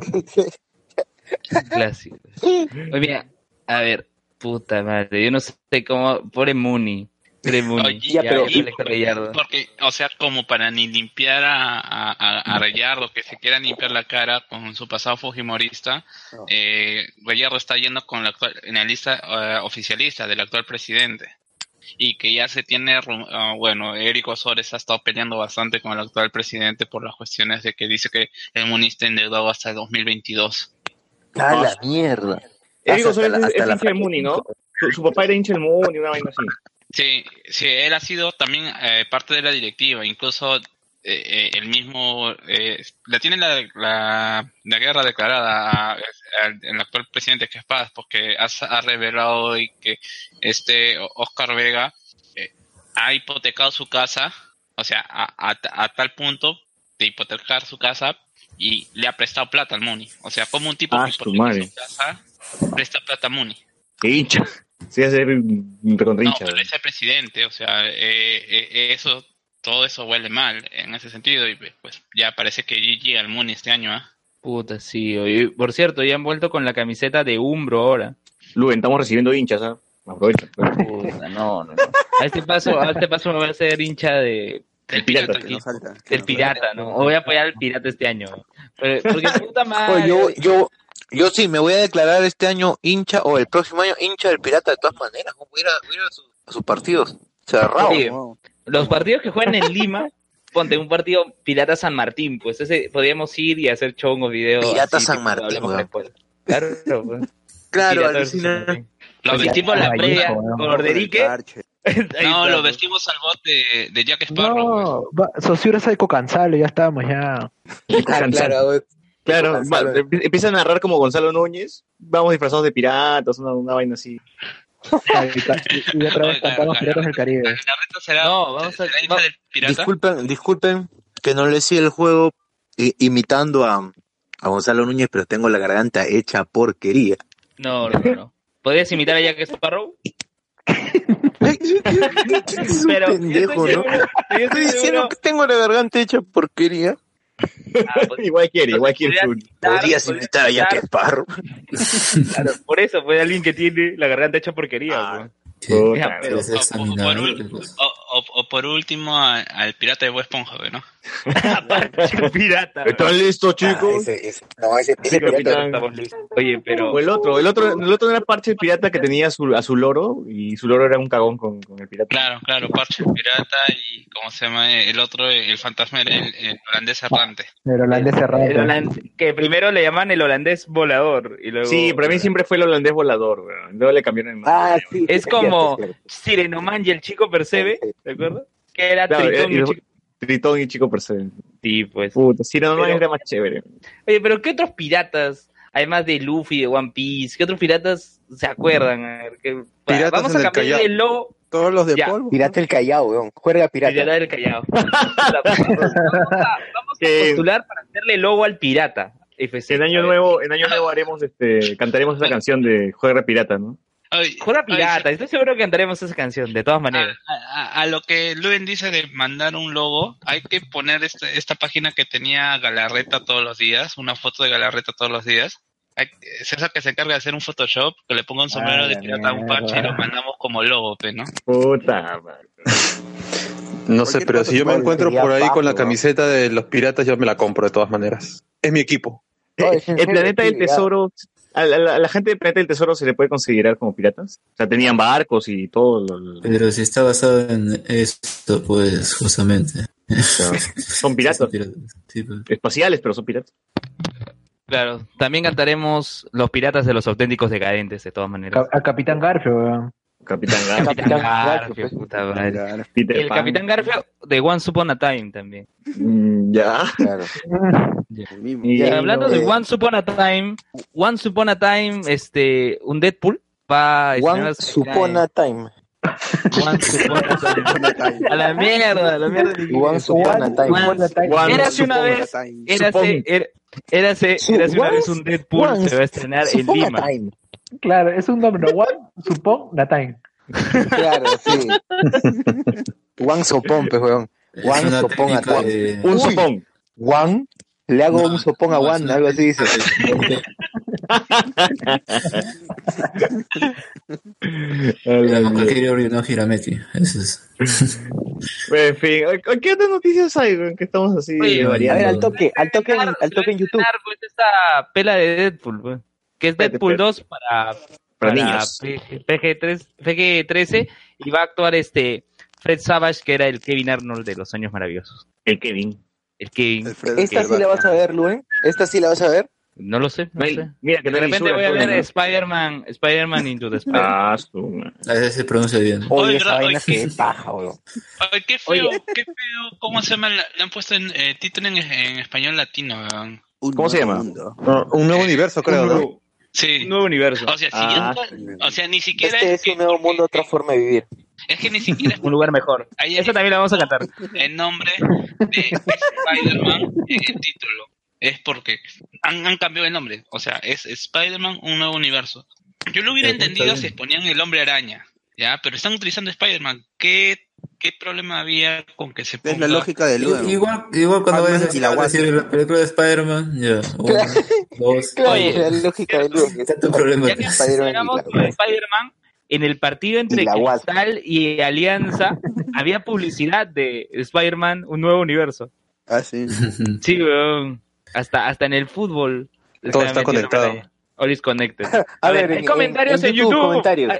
Clásico. Oye, mira, a ver, puta madre, yo no sé cómo, pobre Muni. Oye, Ya, pero- Reyardo. Porque, o sea, como para ni limpiar a, a, a- a Reyardo, que se quiera limpiar la cara con su pasado fujimorista, No. eh, Reyardo está yendo con la actual, en la lista eh, oficialista del actual presidente. Y que ya se tiene, ah, bueno, Eric Osores ha estado peleando bastante con el actual presidente por las cuestiones de que dice que el MUNI está endeudado hasta el 2022. A la mierda. Eric la- es, es hincha del Muni, ¿no? Su, su papá era hincha del Muni, una vaina así. Sí, sí, él ha sido también eh, parte de la directiva, incluso eh, eh, el mismo, eh, la tiene la, la, la guerra declarada al el actual presidente que es Paz, porque ha, ha revelado hoy que este Oscar Vega eh, ha hipotecado su casa, o sea, a, a, a tal punto de hipotecar su casa y le ha prestado plata al Muni. O sea, como un tipo Ah, que hipoteca su casa, presta plata al Muni. Qué hincha. Sí, va a ser un recontra No, pero es el presidente, o sea, eh, eh, eso, todo eso huele mal en ese sentido y pues ya parece que GG al Muni este año, ¿ah? Puta, sí. oye, por cierto, ya han vuelto con la camiseta de Umbro ahora. Luen, estamos recibiendo hinchas, ¿ah? Aprovecha. Puta, no, no, no. A este paso, a este paso me voy a hacer hincha de El pirata. Que no salta. del pirata, ¿no? O voy a apoyar al pirata este año. Pero- porque puta madre. Oye, yo, yo, yo sí me voy a declarar este año hincha, o el próximo año hincha del pirata de todas maneras. Voy a ir a, voy a, ir a su- a sus partidos. Cerrado. Los partidos que juegan en Lima, ponte un partido Pirata San Martín, pues ese podríamos ir y hacer chongos, videos. Pirata así, San tipo, Martín. Claro, pues. Claro, alucina. Lo Así, vesti- tipo la previa con Orderique. No, lo pues. vestimos al bot de, de Jack Sparrow. No, va- Saussure Psycho Cansalo, ya estábamos ya. Ah, claro. Claro, va- empie- empieza a narrar como Gonzalo Núñez. Vamos disfrazados de piratas, una, una vaina así. Y, otra vez cantamos Piratas del Caribe. La reta será, No, vamos a- va-. Disculpen, disculpen que no le siga el juego i- imitando a, a Gonzalo Núñez, pero tengo la garganta hecha porquería. No, no, no, no. ¿Podrías imitar a Jack Sparrow? Es un Pero yo pendejo, estoy ¿no? yo Estoy estoy diciendo que tengo la garganta hecha porquería. Ah, pues, igual quiere, igual quiere. podrías imitar a Jack Sparrow. claro, por eso, pues alguien que tiene la garganta hecha porquería. Ah. Sí, pero es O- o- examinado, por, ¿qué cosa? o- o- o por último a- al pirata de Bob Esponja, ¿no? Aparte, pirata. ¿Están listos, Ah, chicos? ese, ese, no, ese, ese Sí, pirata- capitán. Estamos listos. Oye, pero. O el otro, el otro, el otro era Parche el pirata que tenía a su, a su loro y su loro era un cagón con, con el pirata. Claro, claro, Parche el pirata y, ¿cómo se llama? El otro, el fantasma era el, el holandés errante. El holandés El holandés- que primero le llaman el holandés volador y luego Sí, para mí siempre fue el holandés volador, weón. Luego le cambiaron el nombre. Ah, sí. Es como-. Sirenoman y el chico Percebe, ¿te acuerdas? Que era Claro, Tritón y- chico. Tritón y Chico Percebe. Sí, pues. Puta, si no, no era más chévere. Oye, pero ¿qué otros piratas, además de Luffy, de One Piece, qué otros piratas se acuerdan? A ver, que- Piratas Vamos a el cambiar el logo Todos los de Ya. polvo. Pirata el Callao, weón. Juega pirata. pirata del Callao. vamos a, vamos a Que- postular para hacerle logo al pirata. FC. En año nuevo, en año nuevo haremos este, cantaremos esa canción de Juega Pirata, ¿no? Ay, Juega ay, pirata, estoy seguro que cantaremos esa canción, de todas a, maneras. a- a lo que Luen dice de mandar un logo, hay que poner esta, esta página que tenía Galarreta todos los días, una foto de Galarreta todos los días. Hay- César que se encarga de hacer un Photoshop, que le ponga un sombrero Ah, de la pirata a un parche y lo mandamos como logo, ¿no? Puta madre. No sé, pero si yo me encuentro por ahí con la camiseta de los piratas, yo me la compro de todas maneras. Es mi equipo. No, es en el planeta del tesoro, a la, a la- a la gente del planeta del tesoro se le puede considerar como piratas. O sea, tenían barcos y todo. lo- lo- Pero si está basado en esto, pues justamente. son piratas Sí, pues. espaciales, pero son piratas. Claro, también cantaremos Los Piratas de los Auténticos Decadentes, de todas maneras. Ca- Al Capitán Garfio, weón. Capitán Garfio, Capitán Garfio, Garfio, pues. puta madre. Peter Y el Pan. Capitán Garfio de Once Upon a Time también. Mm, ya. Claro. Mismo. Y- Y Ya, hablando no, de eh. Once Upon a Time, Once Upon a Time, este, un Deadpool va a One estrenarse- Supona Time. Once Upon a Time. A la mierda, a la mierda. Time. Once- Érase una Upon a vez, Time. érase, Supón. era- érase, Su- érase una once- vez un Deadpool, once se va a estrenar en Lima. Claro, es un nombre. One Supon la Time. Claro, sí. One Sopón, pues, weón. One sopón a de- Un sopón. One, le hago un sopón a One, algo así dice. No Hirameki. Eso es. En fin, ¿qué otras noticias hay? Que estamos así Oye, A ver, al toque, al toque, en- al toque en YouTube. Pues, esta pela de Deadpool, pues, que es Deadpool espérate. 2 para, Para niños. PG, PG3, PG-13 y va a actuar este Fred Savage, que era el Kevin Arnold de los años maravillosos. El Kevin. El Kevin. El Fred Esta sí la vas a ver, Luen. Esta sí la vas a ver. No lo sé, no sé. Mira, que De repente voy a ver ¿no? Spider-Man, Spider-Man Into the Spider-Man. Ah, su madre. A veces se pronuncia bien. Oye, Oye, esa vaina Oye, que paja, weón. Ay, qué feo, qué feo. ¿Cómo se llama? Le han puesto en, eh, título en, en español latino, ¿Cómo se llama? No, un nuevo universo, creo, Un Sí. Un nuevo universo. O sea, Ah, siguiendo, o sea, ni siquiera Este es, un nuevo mundo, otra forma de vivir. es que ni siquiera es Un lugar mejor. ahí Eso también lo vamos a cantar. el nombre de Spider-Man en el título. Es porque han, han cambiado el nombre. O sea, es Spider-Man, un nuevo universo. Yo lo hubiera entendido si ponían el hombre araña. ¿Ya? Pero están utilizando Spider-Man. ¿Qué, ¿Qué problema había con que se ponga? Es la lógica del nuevo. Igual, igual cuando vayas a la decir, la película de Spider-Man, ya. Uno, dos. Claro, Oye. la lógica del luego. Está tu problema. Ya que Spider-Man de en el partido entre Y. Cristal y Alianza había publicidad de Spider-Man, un nuevo universo. Ah, sí. Sí, weón. Hasta, hasta en el fútbol. Todo está conectado. All is connected. A A, ver, ver, hay en- comentarios en en, YouTube, YouTube. comentarios.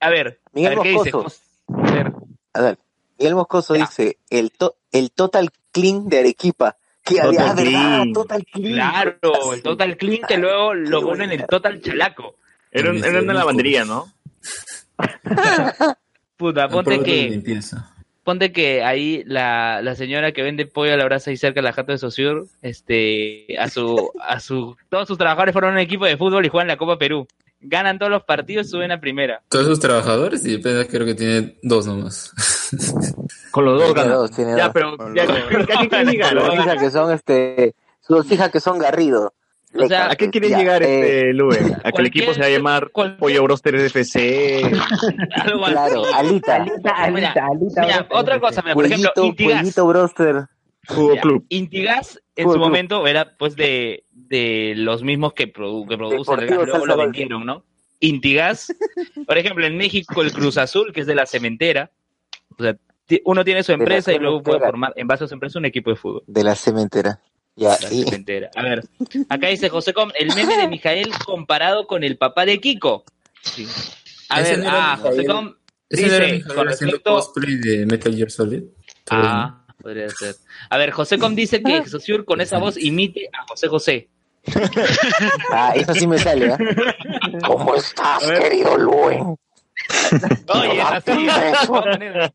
A, a ver, Miguel a ver, ¿qué dice? Moscoso. A ver, A ver, Miguel Moscoso Ya. dice, el, to- el Total Clean de Arequipa. Que Total había, ah, ¿verdad? Clean. Total Clean. claro, el Total Clean que luego lo vuelven el Total Chalaco. Era, un- era una lavandería, ¿no? Puta, ponte que, ponte que ahí la, la señora que vende pollo a la brasa ahí cerca de la jata de Sociur, este, a su, a su, todos sus trabajadores fueron un equipo de fútbol y juegan la Copa Perú. Ganan todos los partidos, suben a primera. Todos sus trabajadores y apenas creo que tiene dos nomás. Con los dos Tiene ganan. dos, tiene Ya, dos. pero Con ya, los ¿a llegar? Sus dos hijas que son, este, sus dos hijas que son Garrido. O sea, ¿A qué quieren Ya, llegar, eh, este, Lube? ¿A que el equipo se va a llamar Pollo Broster FC? Algo así. Claro, Alita. Mira, mira, otra cosa, mira, por ejemplo, Intigas. Pollito Broster. Club. Intigas en su momento era pues de, de los mismos que, produ que producen el luego lo vendieron, ¿no? Intigas, por ejemplo, en México el Cruz Azul, que es de la cementera, o sea, uno tiene su empresa y luego puede formar, en base a su empresa, un equipo de fútbol. De la cementera. Ya, La y, cementera. A ver, acá dice José Com, el meme de Mijael comparado con el papá de Kiko. Sí. A Ese ver, no ah, José. Com ¿Ese no era dice, con respecto... cosplay de Metal Gear Solid? Ah, podría ser. A ver, José Com dice que Saussure con esa voz imite a José José. ah, eso sí me sale, ¿ah? ¿Cómo estás, querido Luen? Oye, es así. De todas maneras.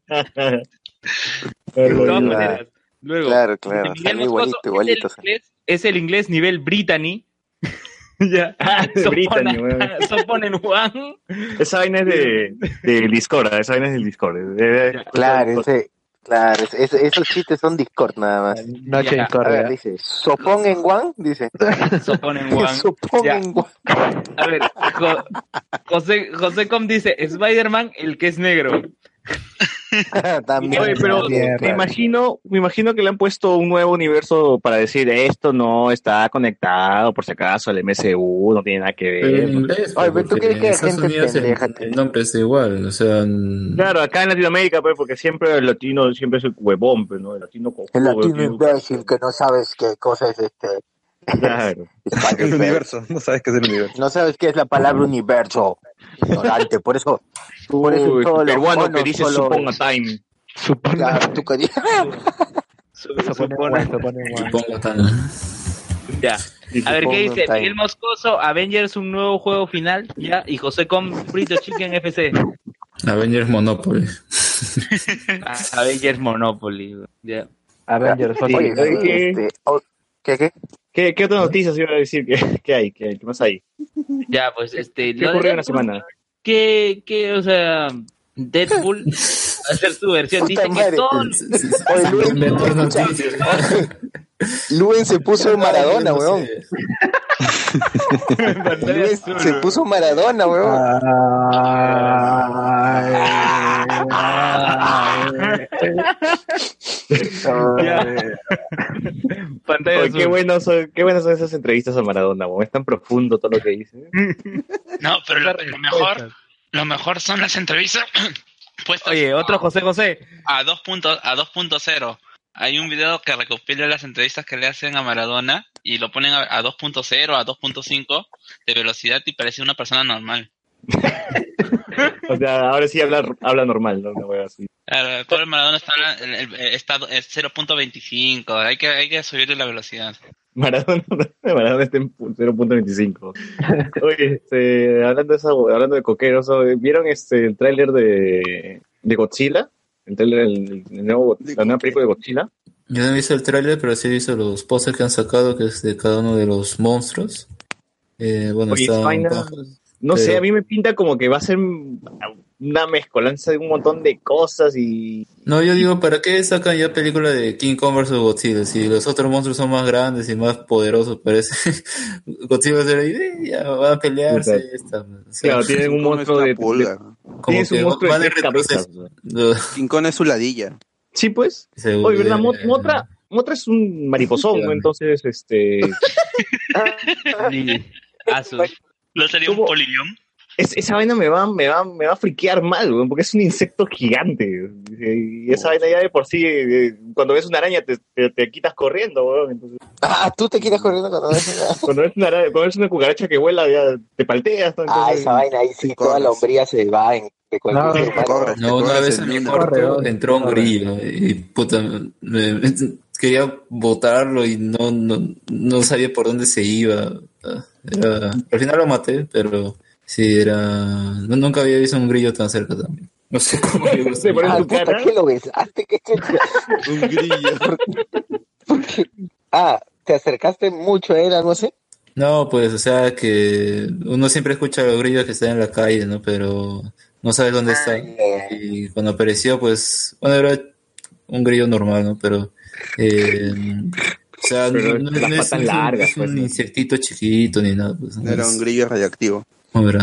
De todas maneras. Luego, Claro, claro, Miguel Moscoso igualito, igualito. Es el inglés, es el inglés nivel Brittany. ya. Brittany, weón. Soponen Juan. Esa vaina es de, de Discord, esa vaina es del Discord. De- Claro, ese, claro, esos chistes son Discord nada más. Noche ver, discordia. dice, Sopón en Juan, dice. Soponen Juan. Sopón Ya. en Juan. A ver, Jo- José, José Com dice, Spider-Man, el que es negro. También. Oye, pero me imagino, me imagino que le han puesto un nuevo universo para decir esto no está conectado, por si acaso, al MCU, no tiene nada que Pero ver. Oye, pero ¿tú crees que en la Estados gente Unidos el, el nombre es igual, o sea... Claro, acá en Latinoamérica, pues, porque siempre el latino siempre es el huevón, pues, ¿no? El latino cojudo. El latino imbécil que no sabes qué cosa es este. Claro. El universo. No sabes qué es el universo. No sabes qué es la palabra universo. Ignorante, por eso. Por eso Uy, peruano monos que dice solo- time. Supone, Claro, tú que- supone Supone- Juan, supone Juan. Supongo tan... Ya. A ver, ¿qué dice? time. Miguel Moscoso, Avengers, un nuevo juego final, ya, y José Com, Frito Chicken FC. Avengers Monopoly. Ah, Avengers Monopoly, ya. Avengers, ¿qué? Este, oh, ¿Qué, qué? ¿Qué, qué otras noticias iba a decir? ¿Qué, qué hay? ¿Qué, qué más hay? Ya, pues, este... ¿Qué ocurrió en la semana? Que, que, o sea, Deadpool, va a hacer su versión, dice que todo... Oye, Luen, se puso Maradona, weón. Luen se puso Maradona, weón. Pantalla qué, buenos son, qué buenas son esas entrevistas a Maradona, weón. es tan profundo todo lo que dice. No, pero lo, lo mejor, lo mejor son las entrevistas puestas Oye, otro José José. a 2 punto- a 2.0. Hay un video que recopila las entrevistas que le hacen a Maradona y lo ponen a, a 2.0, a 2.5 de velocidad y parece una persona normal. O sea, ahora sí habla, habla normal, ¿no? Una wea así. Claro, el pobre Maradona está, el- el- está es 0.25, hay que, hay que subirle la velocidad. Maradona, Maradona está en pu- 0.25. Oye, este, hablando de eso, hablando de coqueros, ¿o- ¿vieron este el tráiler de, de Godzilla? El tráiler, el, el nuevo, la nueva película de Godzilla. Yo no he visto el tráiler, pero sí he visto los posters que han sacado, que es de cada uno de los monstruos. Eh, bueno, Oye, está esa. No Pero- sé, a mí me pinta como que va a ser una mezcolanza de un montón de cosas y No, yo digo, ¿para qué sacan ya película de King Kong vs. Godzilla? Si los otros monstruos son más grandes y más poderosos, parece. Godzilla va a ser ahí, eh, ya van a pelearse. Ya está. O sea, Claro, tienen un monstruo es de- pulga. como un que monstruo van de tres cabezas. King Kong es su ladilla. Sí, pues. Se Oye, ¿verdad? Motra, Motra es un mariposón, ¿no? Entonces, este... Ah, ¿No sería un polillón? es- esa vaina me va, me va, me va a friquear mal, weón, porque es un insecto gigante. Y esa vaina ya de por sí, eh, cuando ves una araña te, te, te quitas corriendo, weón. Entonces, Ah, tú te quieres corriendo cuando ves una... cuando ves una, araña- cuando ves una cucaracha que vuela, ya te palteas. ¿no? Ah, esa vaina ahí sí, toda la hombría se va en de cualquier No, corres, No, una vez en mi cuarto entró un grillo y puta, me- me- quería botarlo y no, no, no sabía por dónde se iba. Ah, Era- al final lo maté, pero sí, era... no- nunca había visto un grillo tan cerca también. No sé cómo en Ah, tu puta, cara. ¿qué lo besaste? ¿Qué chucha? Un grillo. Porque- Ah, ¿te acercaste mucho a él, algo así? No, pues, o sea, que uno siempre escucha a los grillos que están en la calle, ¿no? Pero no sabes dónde está. Eh, Y cuando apareció, pues, bueno, era un grillo normal, ¿no? Pero, eh, o sea, Pero no, no- las no es, patas no es un- largas, pues, insectito chiquito ni nada, pues. ¿no? Era Es un grillo radioactivo.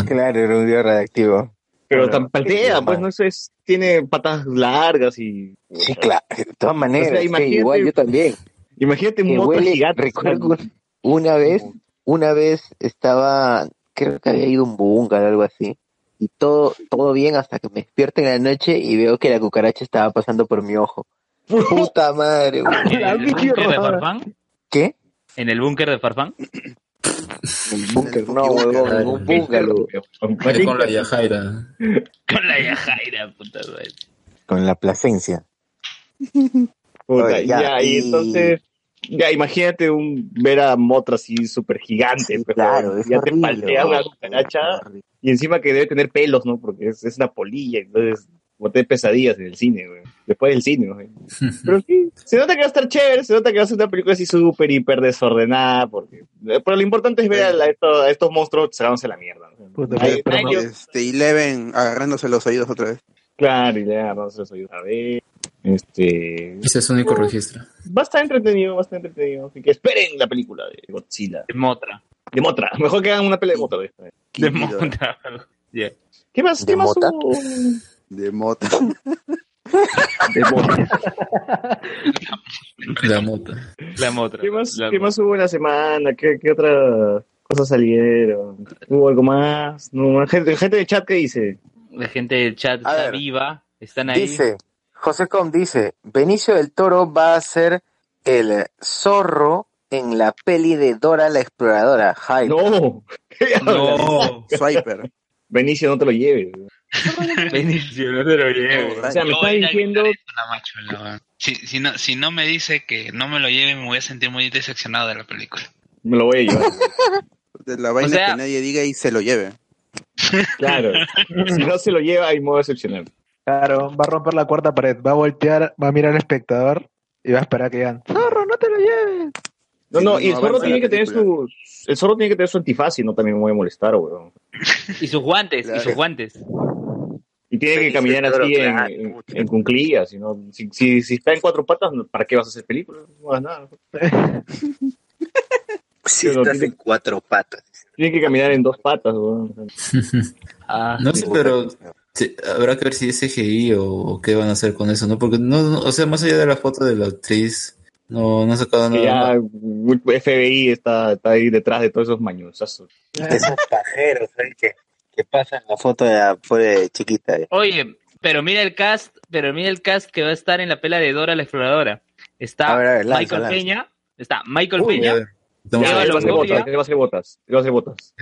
Claro, era un día radioactivo. Pero Bueno, tan paltea, pues no sé, es- tiene patas largas y... Sí, claro, de todas maneras, O sea, sí, imagínate- igual yo también. Imagínate un moto huele, gigante. recuerdo una vez, una vez estaba, creo que había ido a un búnker o algo así, y todo, todo bien hasta que me despierto en la noche y veo que la cucaracha estaba pasando por mi ojo. Puta madre, güey. ¿En el búnker de Farfán? ¿Qué? ¿En el búnker de Farfán? El búnker, no, huevón, en un búngalo. Ahí Con la Yajaira. Con la Yajaira, puta madre. Con la placencia. Puta, Oye, ya, ya, y entonces, ya imagínate un ver a Motra así súper gigante, Sí, claro, es ya te paltea una cucaracha y encima que debe tener pelos, ¿no? Porque es, es una polilla, entonces boté pesadillas en el cine, güey. Después del cine, güey. Pero sí, se nota que va a estar chévere, se nota que va a ser una película así súper, hiper desordenada, porque... Pero lo importante es ver a, la- estos, a estos monstruos sacándose la mierda. ¿no? Puta, Ay, pero- ay, pero- Este, Eleven agarrándose los oídos otra vez. Claro, y le agarramos los oídos a ver. Este... Ese es su único registro. Va a estar entretenido, va a estar entretenido. Así que esperen la película de Godzilla. De Motra. De Motra. Mejor que hagan una pelea de Motra. vez. De Motra. Ya. ¿Qué más? ¿De ¿Qué más hubo? De mota. De Motra. La mota. La Motra. ¿Qué más, La ¿Qué más hubo en la semana? ¿Qué, qué otras cosas salieron? ¿Hubo algo más? No, gente, gente de chat que dice. La gente del chat A está ver. viva. Están ahí. Dice, José Com dice, Benicio del Toro va a ser el zorro en la peli de Dora la Exploradora. Hype. No. No. Swiper. Benicio, no te lo lleves. Benicio, no te lo lleves. O sea, me está diciendo. macho. Si, si, no, si no me dice que no me lo lleve, me voy a sentir muy decepcionado de la película. Me lo voy a llevar. De la vaina sea- que nadie diga y se lo lleve. Claro. Si no se lo lleva, ahí me voy a decepcionar. Claro, va a romper la cuarta pared, va a voltear, va a mirar al espectador y va a esperar que digan, zorro, no te lo lleves. No, no, no y el zorro tiene que tener película. su. El zorro tiene que tener su antifaz y no también me voy a molestar, weón. Y sus guantes, y sus guantes. Y tiene que caminar así en, en, en cunclillas. Si, no, si, si, si está en cuatro patas, ¿para qué vas a hacer película? No hagas nada. Si Pero estás tiene- en cuatro patas. Tiene que caminar en dos patas, weón. Ah, No sé, pero sí, habrá que ver si es CGI o, o qué van a hacer con eso, ¿no? Porque no, no- o sea, más allá de la foto de la actriz, no, no han sacado nada. ya. FBI está, está ahí detrás de todos esos mañosazos. Esos pajeros, ¿sabes? Que, que pasan la foto de la pobre chiquita. eh. Oye, pero mira el cast, pero mira el cast que va a estar en la pela de Dora la Exploradora. Está A ver, a ver, lanza, Michael lanza. Peña, está Michael Uy, a Peña, Eva Longoria. botas, botas.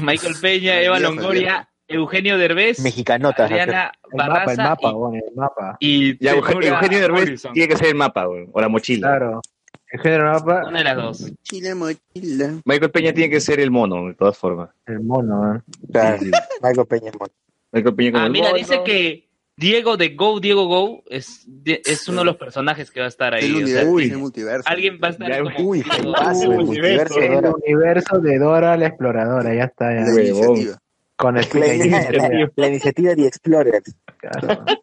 Michael Peña, Eva Longoria, Eugenio Derbez, Mexicanotas. Adriana El mapa, el Barraza mapa, y, bueno, el mapa. y Ya, Eugenio, Eugenio Derbez Morrison. tiene que ser el mapa, weón, o la mochila. Claro. El género mapa, Una de las dos. Mochila, mochila. Michael Peña tiene que ser el mono, de todas formas. el mono, ¿eh? Claro, Michael Peña es mono. Michael Peña con Ah, el mira, mono. dice que Diego de Go, Diego Go, es, es uno de los personajes que va a estar ahí. El o sea, universo, tiene- el multiverso. alguien va a estar Ya, como... Uy, el Uy, multiverso. El Dora. universo de Dora la exploradora, ya está. Ya. La. Con el La iniciativa, la iniciativa de Explorers. Claro.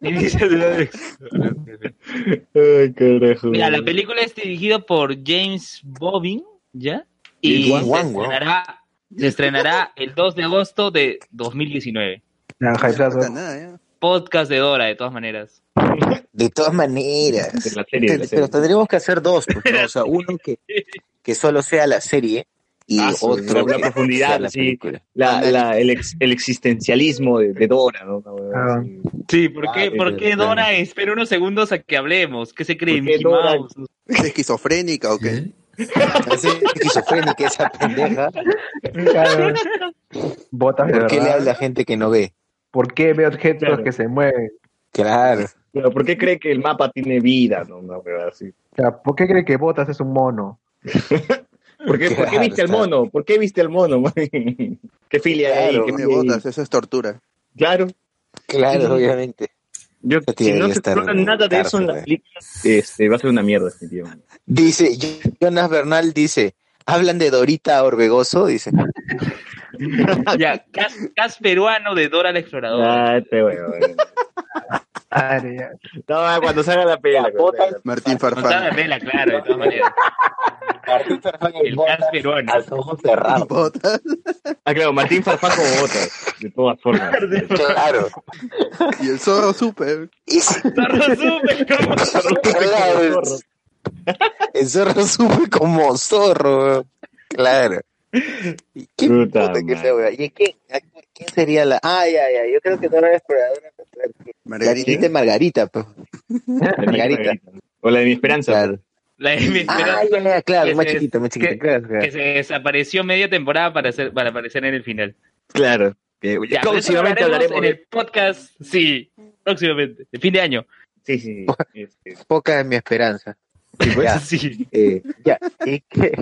Ay, carajo. Mira, la película es dirigida por James Bobbin, ¿ya? Y James se Wan, weón. estrenará, se estrenará el 2 de agosto de 2019. Ya, No hypeazo. falta nada, ya. Podcast de Dora, de todas maneras. De todas maneras. De la serie, de la Pero tendríamos que hacer dos, ¿no? o sea, uno que, que solo sea la serie y Ah, sí, otro la profundidad, la sí. La, la, el, ex- el existencialismo de, de Dora, ¿no? Ah. Sí, ¿por qué, Ah, ¿por qué. Dora espera unos segundos a que hablemos? ¿Qué se cree? ¿Por qué Mickey Dora- Mouse? ¿Es esquizofrénica o qué? Esquizofrénica esa pendeja. Claro. Botas de ¿Por qué le habla a gente que no ve? ¿Por qué ve objetos Claro. que se mueven? Claro. Pero, ¿Por qué cree que el mapa tiene vida? No, huevada así. O sea, ¿por qué cree que Botas es un mono? ¿Por qué, ¿por qué viste al mono? ¿Por qué viste al mono? ¿Qué filia hay ahí? Claro, ¿Qué Tiene filia hay? eso es tortura. Claro. Claro, obviamente. Yo, si no se explora nada de eso en la película, este, va a ser una mierda, definitivamente. Dice, Jonas Bernal dice, hablan de Dorita Orbegoso, dice. Ya, cast, cast peruano de Dora la Exploradora. Ah, este. Ah, ya. No, cuando salga la película. cuando salga la- Martín Con Farfán. Vela, claro, de todas maneras. El cast peruano. A los ojos cerrados. Botas. Ah, claro, Martín Farfán como botas, de todas formas. Claro. Y el zorro super. Y Zorro Super, ¿cómo? claro, el zorro sube como zorro. Claro. ¿Y qué que? ¿Y quién, a- quién sería la...? Ah, ya, ya. Yo creo que Dora la Exploradora. La Margarita. niñita Margarita, pues. La de Margarita. O la de mi esperanza. Claro. La de mi Ah, esperanza, ya, ya, claro. Más chiquita, más chiquita. que- Claro, claro. que se desapareció media temporada para, hacer, para aparecer en el final. Claro. Que- Ya, próximamente hablaremos en de... el podcast, sí, próximamente, el fin de año. Sí, sí. Este, Poca es mi esperanza. pues. Ya. Sí. Eh, ya. ¿Y qué?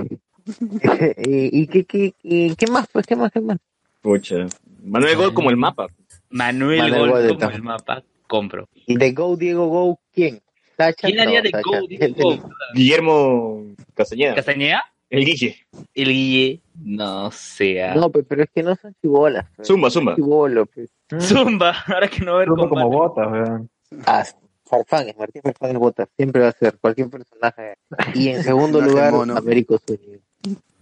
¿Y, y qué, qué, y qué más? Pues, ¿qué más? ¿Qué más? Pucha. Manuel Gol como el mapa. Manuel, Manuel Gol como Tom. el mapa, compro. ¿Y de Go, Diego Go, quién? ¿Sacha? ¿Quién haría No, de Sacha. Go, Diego Go? Guillermo Castañeda. ¿Castañeda? El Guille. El Guille, no sea. No, pues, pero es que no son chibolas. pues. Zumba, zumba. Chibolo, pues. Zumba, ahora que no ver Zumba como. Botas, weón. Ah, Farfán, es Martín Farfán el Bota. Siempre va a ser cualquier personaje. Y en segundo lugar. Américo Zúñiga.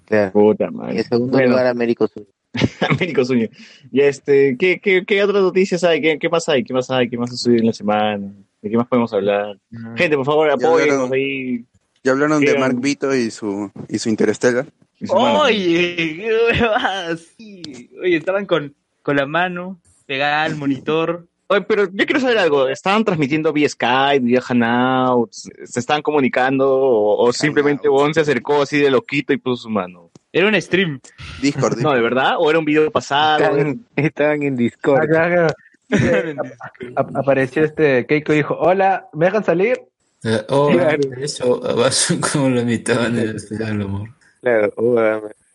Claro. Puta Y madre. en segundo Bueno, lugar, Américo Zúñiga. Américo Zúñiga. Y este, ¿qué, qué, ¿qué otras noticias hay? ¿Qué, ¿Qué más hay? ¿Qué más hay? ¿Qué más ha sucedido en la semana? ¿De qué más podemos hablar? Gente, por favor, apóyennos ahí. Ya hablaron de Digan. Mark Vito y su, y su Interstellar. Y su. Oye, qué sí. Oye, estaban con, con la mano pegada al monitor. Oye, pero yo quiero saber algo. ¿Estaban transmitiendo vía Skype, vía Hangouts? ¿Se estaban comunicando? ¿O, o simplemente. Bon se acercó así de loquito y puso su mano? Era un stream. Discord. No, ¿de verdad? ¿O era un video pasado? Estaban, estaban en Ah, Discord. ya. Ap- apareció este Keiko y dijo, hola, ¿me dejan salir? Eh, oh, Claro. eso abajo como la mitad del especial del amor. Claro. oh,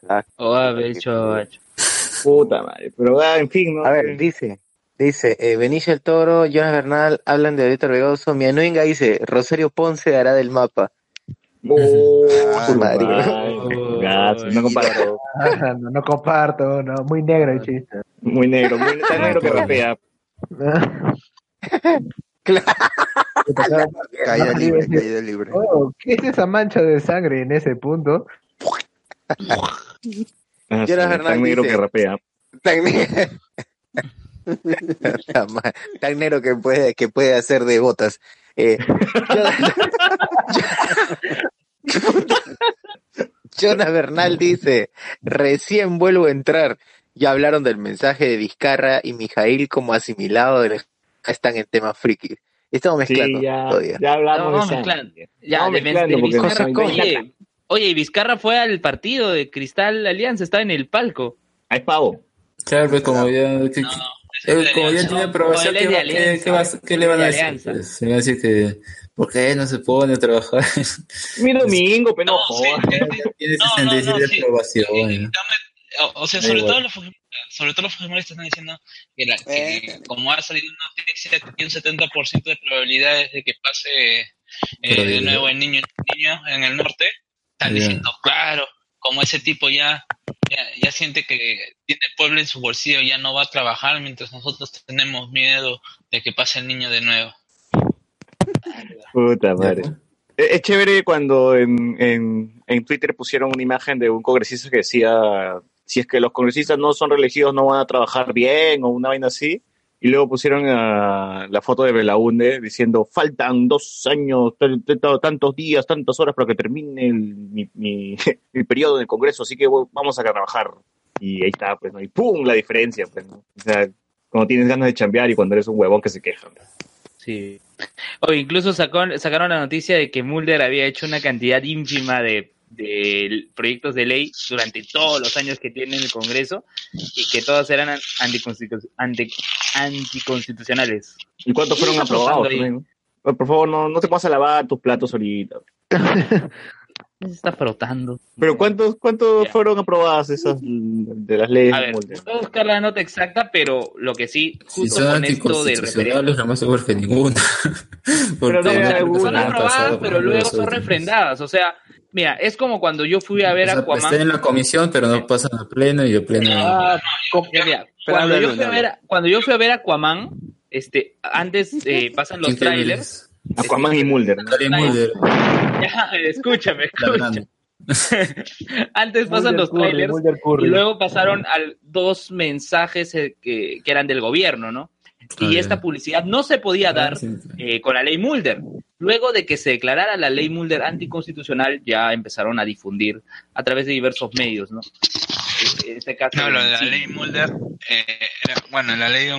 ah, Oh. Puta madre. Pero, ah, en fin, ¿no? A ver, dice, dice, eh, Benicio el Toro, Jonas Bernal, hablan de Víctor Vegoso, Mianuinga dice, Rosario Ponce hará del mapa. Oh, su madre. Gato, no comparto. No, no comparto, no, muy negro el chiste. Muy negro, muy tan negro que rapea. Caída libre, caída libre. Oh, ¿Qué es esa mancha de sangre en ese punto? Ah, Jonas Bernal tan negro dice- que rapea. Tan, ne- Tan negro que puede, que puede hacer de botas. Eh, Jonas, Jonas Bernal dice, recién vuelvo a entrar. Ya hablaron del mensaje de Vizcarra y Mijail como asimilado del están en temas friki. Estamos mezclando Sí, ya, todavía. ya hablamos Vamos de mezclando. sangre. Ya, Vamos de, mezclando de porque Vizcarra, no- oye, oye, y Vizcarra fue al partido de Cristal Alianza, estaba en el palco. Hay pavo. Claro, pues como ya, que- él como ya tiene aprobación, ¿qué, va- qué- Alianza. qué va- qué le van a decir? Pues, se va a decir que ¿Por qué no se pone a trabajar? Mi domingo, pero no, No, sí, eh, Tiene No, no, 67 no, de sí. aprobación. Eh, o, sea, sobre todo, los, fujimoristas- sobre todo los fujimoristas están diciendo que, la- que Eh. como ha salido una noticia que tiene un 70% de probabilidades de que pase eh, de nuevo el niño, niño en el norte, están diciendo, claro, como ese tipo ya, ya, ya siente que tiene el pueblo en su bolsillo, ya no va a trabajar, mientras nosotros tenemos miedo de que pase el niño de nuevo. Puta madre. pues. Es es chévere cuando en, en, en Twitter pusieron una imagen de un congresista que decía, si es que los congresistas no son reelegidos no van a trabajar bien o una vaina así. Y luego pusieron ah, la foto de Belaunde diciendo, faltan dos años, tantos días, tantas horas para que termine el- mi, periodo en el Congreso, así que vamos a trabajar. Y ahí está, pues, ¿no? Y ¡pum! La diferencia, pues, ¿no? O sea, cuando tienes ganas de chambear y cuando eres un huevón que se queja. Sí. O incluso sacó, sacaron la noticia de que Mulder había hecho una cantidad ínfima de, de proyectos de ley durante todos los años que tiene en el Congreso y que todos eran anti- anticonstitucionales. ¿Y cuántos ¿Qué fueron aprobados? Por favor, no, no te pongas a lavar tus platos ahorita. Se está frotando. Pero ¿cuántos, cuántos Ya. fueron aprobadas esas de las leyes? A ver, buscar la nota exacta, pero lo que sí, Si justo son con esto del referéndum. anticonstitucionales, jamás se vuelve ninguna. Porque debe ya haber creo que alguna. Son han pasado aprobadas, pero luego son refrendadas. O sea, mira, es como cuando yo fui a ver O sea, Aquaman. Está en la comisión, pero no pasan al pleno y el pleno. Ah, mira, cuando, yo fui a ver, cuando yo fui a ver Aquaman, este, antes eh, pasan los ¿Quién te trailers. Aquaman y Mulder. Mulder, Ya, escúchame, escúchame. Antes pasan Mulder los Curry, trailers Mulder y luego pasaron al dos mensajes eh, que, que eran del gobierno, ¿no? Y esta publicidad no se podía dar eh, con la ley Mulder. Luego de que se declarara la ley Mulder anticonstitucional, ya empezaron a difundir a través de diversos medios, ¿no? En este caso, No, lo de la sí. ley Mulder, eh, era, bueno, la ley,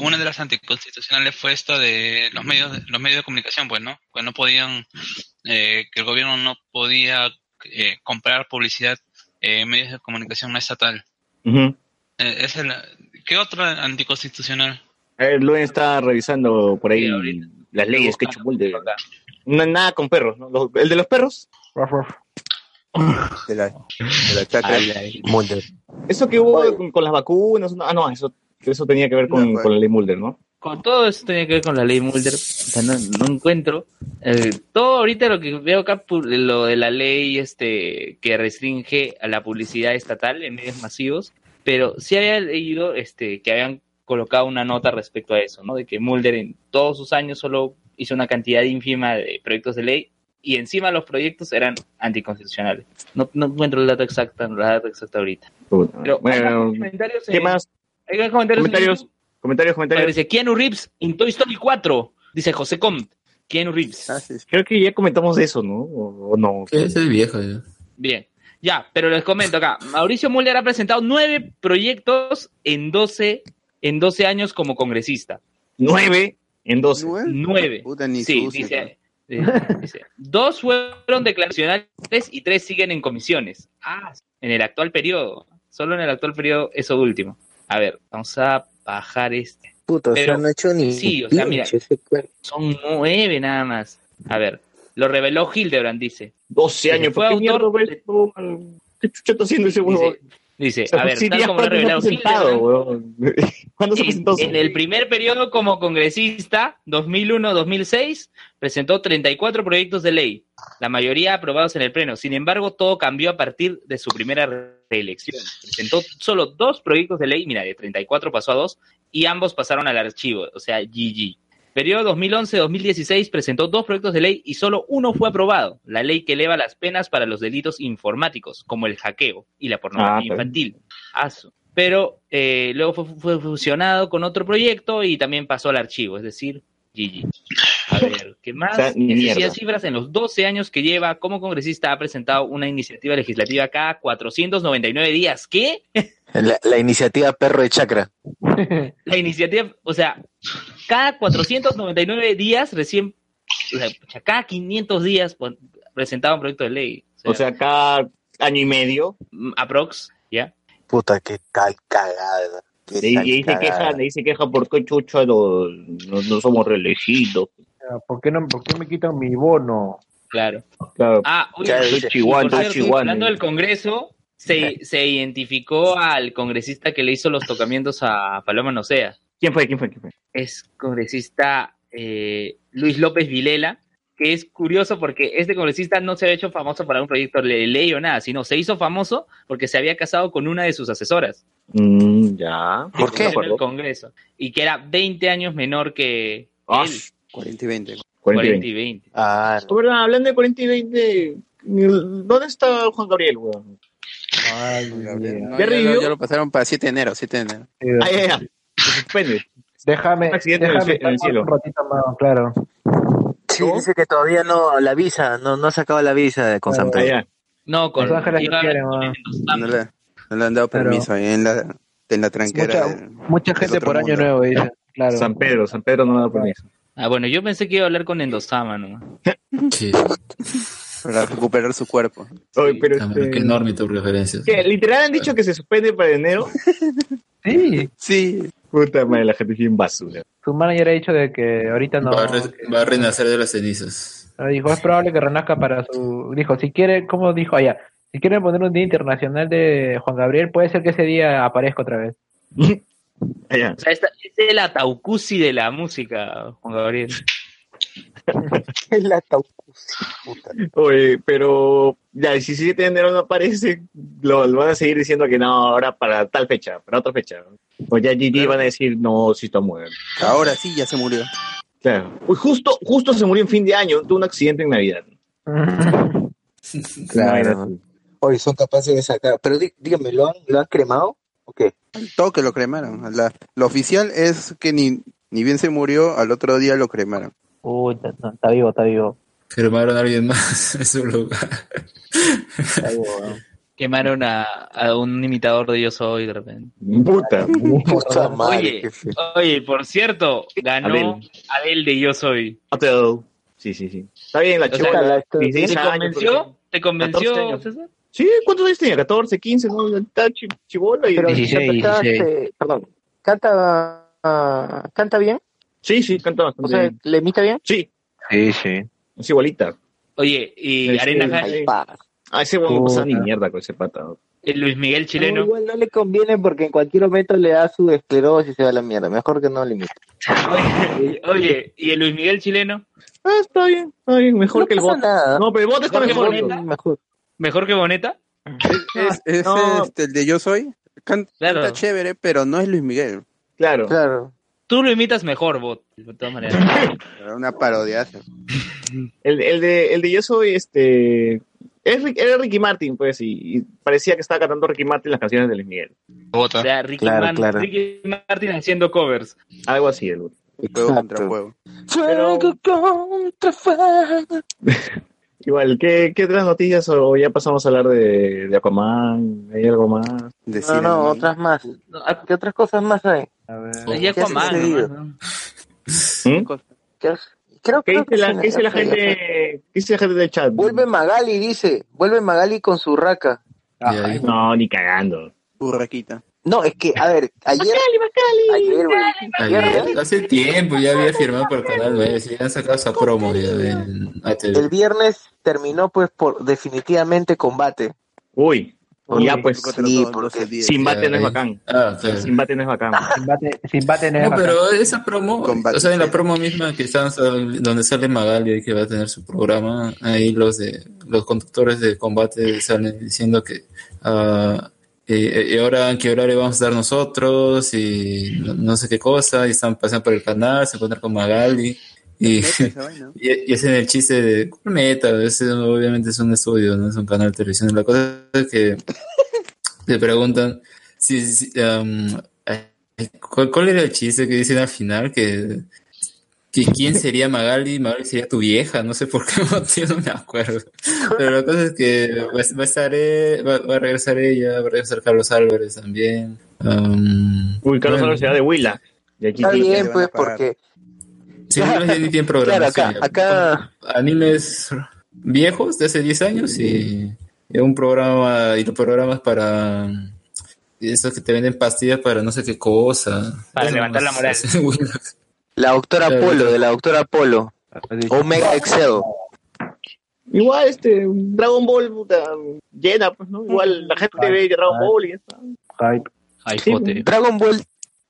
una de las anticonstitucionales fue esto de los medios, de- los medios de comunicación, pues, ¿no? Pues no podían, eh, que el gobierno no podía eh, comprar publicidad eh, en medios de comunicación no estatal. Eh, es ¿Qué otra anticonstitucional? Eh, Luen está revisando por ahí Sí. Las leyes que ha hecho Buscando Mulder. acá. No, nada con perros, ¿no? Los- ¿El de los perros? Ruff, ruff. De la, de la chacra. Ay, ay. Mulder. Eso que hubo con, con las vacunas, ah, no, eso, eso tenía que ver con, No, pues. con la ley Mulder, ¿no? Con todo esto tenía que ver con la ley Mulder. O sea, no, no encuentro. eh, todo ahorita lo que veo acá, lo de la ley este que restringe a la publicidad estatal en medios masivos, pero sí había leído este que habían colocado una nota respecto a eso, ¿no? De que Mulder en todos sus años solo hizo una cantidad ínfima de proyectos de ley y encima los proyectos eran anticonstitucionales. No, no encuentro el dato exacto, la data exacta ahorita. Puta. Pero hay Bueno, comentarios ¿qué en- más? hay comentarios, en Comentarios, YouTube. comentarios, comentarios. dice Keanu Reeves en Toy Story 4. Dice José Comte. Keanu Reeves. Ah, sí, sí. Creo que ya comentamos eso, ¿no? O, o no. Ese es viejo ya. Bien. Ya, pero les comento acá. Mauricio Mulder ha presentado nueve proyectos en 12, en 12 años como congresista. Nueve en doce. ¿Nueve? Nueve. Puta, ni Sí, dice, eh, dice, Dos fueron declaracionales y tres siguen en comisiones. Ah, en el actual periodo. Solo en el actual periodo, eso último. A ver, vamos a bajar este. Puta, o Pero- sea, no ha hecho ni sí, o sea, mira. Son nueve nada más. A ver, lo reveló Hildebrand, dice. 12 años. Fue ¿Por qué autor chucha está haciendo ese huevo? Dice, a ver, sí, tal como lo ha ¿cuándo se ha revelado se en, en el primer periodo como congresista, 2001-2006, presentó 34 proyectos de ley, la mayoría aprobados en el Pleno. Sin embargo, todo cambió a partir de su primera reelección. Presentó solo dos proyectos de ley, mira, de 34 pasó a dos, y ambos pasaron al archivo, o sea, GG. Periodo 2011-2016 presentó dos proyectos de ley y solo uno fue aprobado, la ley que eleva las penas para los delitos informáticos, como el hackeo y la Ah, pornografía bien. infantil. Aso. Pero eh, luego fue, fue fusionado con otro proyecto y también pasó al archivo, es decir, GG. A ver, ¿qué más? O sea, Necesidad cifras en los 12 años que lleva como congresista ha presentado una iniciativa legislativa cada 499 días. ¿Qué? La, la iniciativa Perro de Chacra. La iniciativa, o sea, cada 499 días recién, o sea, cada 500 días presentaba un proyecto de ley. O sea, cada año y medio. mm, aprox, ¿ya? Puta, qué tal cagada. Y, ahí se queja, ahí se queja por qué chucha no, no, no somos reelegidos. ¿Por qué, no, ¿Por qué me quitan mi bono? Claro. Claro. Ah, oye, Chihuahua, cierto, Chihuahua. hablando del Congreso, se, se identificó al congresista que le hizo los tocamientos a Paloma Nocea. ¿Quién fue? ¿Quién fue? ¿Quién fue? Es congresista eh, Luis López Vilela, que es curioso porque este congresista no se había hecho famoso para un proyecto de ley o nada, sino se hizo famoso porque se había casado con una de sus asesoras Mm, ya. ¿Por qué? en el Congreso y que era 20 años menor que Ah, él, 40 y 20. 40 y 40 20. y 20. Ah, Oh, verdad, hablando de 40 y 20, ¿dónde está Juan Gabriel, weón? Ay, No, Dios. ¿Ya ya, ya lo pasaron para 7 de enero, 7 de enero. Ah, ya, ya. Se suspende. Déjame, accidente en el déjame en el cielo. un ratito más, claro. sí, dice que todavía no, la visa, no, no ha sacado la visa de- con San Ah, Pedro. ya. No, con Los Ángeles quieren, weón. No le, no le han dado Pero- permiso ahí en la, en la tranquera. Mucha, del- mucha gente por año mundo. nuevo, dice. Claro. San Pedro, San Pedro no me da permiso. Ah, bueno, yo pensé que iba a hablar con Endosama, ¿no? Sí, Para recuperar su cuerpo. Oye, pero este, qué enorme tu referencia. ¿qué? ¿Literal han dicho que se suspende para enero? Sí, Sí, Puta madre, la gente es bien basura. su manager ha dicho de que ahorita no. Va, a re- va a renacer de las cenizas. Ah, Dijo, es probable que renazca para su... Dijo, si quiere, ¿cómo dijo allá? Si quieren poner un día internacional de Juan Gabriel, puede ser que ese día aparezca otra vez. Allá. O sea, esta- es el ataucusi de la música, Juan Gabriel. La taucusi, puta. Oye, pero ya, el 17 de enero no aparece, lo, lo van a seguir diciendo que no, ahora para tal fecha, para otra fecha. O ya GG van a decir, no, sí está muerto. ahora sí ya se murió. Claro. Uy, justo, justo se murió en fin de año, tuvo un accidente en Navidad. Claro. Hoy son capaces de sacar. Pero dí- dígame, ¿lo han, ¿lo han cremado? ¿O qué? Al toque lo cremaron. La, lo oficial es que ni, ni bien se murió, al otro día lo cremaron. Uy, está, no, está vivo, está vivo. Firmaron a alguien más en su lugar. Está vivo, weón. Quemaron a, a un imitador de Yo Soy de repente. Puta. Puta madre, Oye, oye, por cierto, ganó. Adele de Yo Soy. Hotel. Sí, sí, sí. Está bien la 16 ¿Te convenció? ¿Te 14 convenció. César? Sí, ¿cuántos años tenía? 14, 15, ¿no? Está chi- chivola y... Pero- 16, canta, 16. este, perdón, canta, ah, canta bien, Sí, sí, canta o bastante sea, bien. le imita bien. Sí, Sí, sí. es igualita. Oye, y Sí, Arena pa. Ah, ese bueno no pasa ni mierda con ese pata. el Luis Miguel No, chileno. igual no le conviene porque en cualquier momento le da su esclerosis y se va a la mierda. Mejor que no le imite. Oye, oye, ¿y el Luis Miguel chileno? Ah, está bien, está bien, mejor No que el bot. nada. No, pero el bot está Mejor que mejor. Mejor. ¿Mejor que Boneta? Es, es no. este, el de Yo Soy. Can- Claro. Canta chévere, pero no es Luis Miguel. Claro. Claro. Tú lo imitas mejor, bot, de todas maneras. Era una parodia. El, el, de, el de yo soy, este... Es, era Ricky Martin, pues, y, y parecía que estaba cantando Ricky Martin las canciones de Luis Miguel. O Bota. sea, Ricky, Claro, Man- claro. Ricky Martin haciendo covers. Algo así, el bot. Juego contra Exacto. juego. Fuego contra fuego. Igual, ¿qué, ¿qué otras noticias? O ya pasamos a hablar de, de Aquaman, ¿hay algo más? De No, no, otras más. ¿Qué otras cosas más hay? A ver. ¿qué ha Aquaman. ¿Mm? ¿Qué, creo, ¿Qué creo dice que la, sí, qué dice la gente, qué dice la gente del chat? Vuelve Magali, dice. Vuelve Magali con su raca. No, ni cagando. Burraquita. No, es que, a ver, ayer. Ayer, güey, ayer, Ayer, ¿no? hace tiempo ya había firmado por el canal 9, ya han sacado esa promo ya ATV. el viernes terminó, pues, por definitivamente combate. Uy, Uy, ya pues, sí, dos- porque 12 días. sin bate no es bacán. Ah, claro. Sin bate no es bacán. Sin bate, sin bate no es No, bacán. pero esa promo, Combate. o sea, en la promo misma que están donde sale Magali que va a tener su programa, ahí los de los conductores de combate salen diciendo que ah, y ahora qué horario vamos a dar nosotros y no, no sé qué cosa, y están pasando por el canal, se encuentran con Magali y, y, y hacen el chiste de ¿cuál meta, ese obviamente es un estudio, no es un canal de televisión. La cosa es que te preguntan si, si, um, ¿cuál, cuál era el chiste que dicen al final? Que quién sería Magali, Magali sería tu vieja, no sé por qué motivo, no me acuerdo. Pero la cosa es que va, va a estar e- va, va a regresar ella, va a regresar Carlos Álvarez también. Um, Uy, Carlos bueno, Álvarez se va de Huila. Y aquí Está sí, bien, pues, porque. Sí, no tiene tiene Claro, programación. acá, acá. Animes viejos de hace 10 años y, y un programa, y los programas para esos que te venden pastillas para no sé qué cosa. Para Eso levantar la moral. La doctora Claro, Polo, de la doctora Polo. Omega Excel. Igual, este, Dragon Ball, puta, llena, pues, ¿no? Igual la gente ve Dragon Ball y ya está. Hype. Jaifote. Dragon Ball,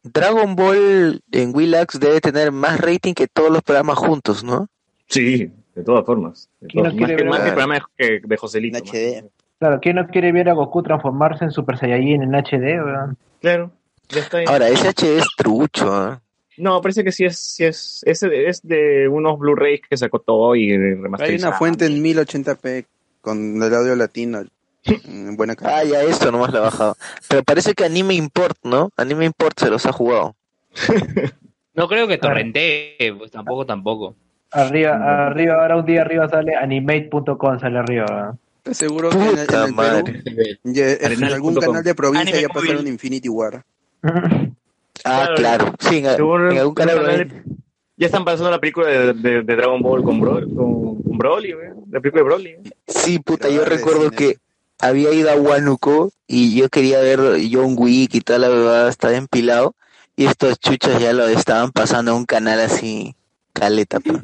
Dragon Ball en Willax debe tener más rating que todos los programas juntos, ¿no? Sí, de todas formas. De ¿Quién no todas- más, quiere que, ver más que a- el programa de, que- de Joselito. En más. HD. Claro, ¿quién no quiere ver a Goku transformarse en Super Saiyajin en HD, weón? Claro, ya está ahí. Ahora, ese HD es trucho, ¿eh? No, parece que sí es, sí es, es, de- es de unos Blu-rays que sacó todo y Hay remasterizado. una fuente en 1080p con el audio latino. en buena Ah, ya esto nomás lo ha bajado. Pero parece que Anime Import, ¿no? Anime Import se los ha jugado. No creo que torrentee, pues tampoco, tampoco. Arriba, arriba, ahora un día arriba sale animate.com, sale arriba. weón. ¿Estás seguro que en, el- en el. Perú, en algún canal de provincia Anime ya pasaron. Infinity War? Ah, Claro. claro. Sí, en, algún canal. Ya están pasando la película de, de- de Dragon Ball con, Bro, con, con Broly, güey. La película de Broly. güey. Sí, puta, yo recuerdo que había ido a Huánuco y yo quería ver John Wick y tal, la verdad, estaba empilado. Y estos chuchos ya lo estaban pasando a un canal así, caleta, pa.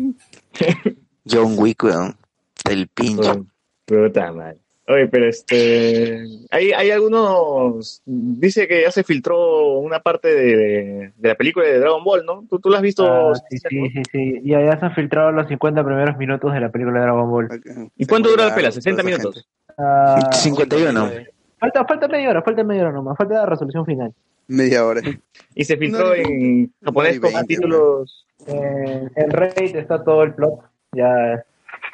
John Wick, weón. Del pincho. Puta madre. Oye, pero este. Hay, hay algunos. Dice que ya se filtró una parte de, de la película de Dragon Ball, ¿no? ¿Tú, tú la has visto? Ah, sí, sí, sí, sí. Ya, ya se han filtrado los 50 primeros minutos de la película de Dragon Ball. ¿Y cuánto dura la pela? toda ¿60 esa minutos? Ah, 51. falta, falta media hora, falta media hora nomás, falta la resolución final. Media hora. Y se filtró No, en japonés no, con veinte, títulos. Eh, en Reddit está todo el plot, ya,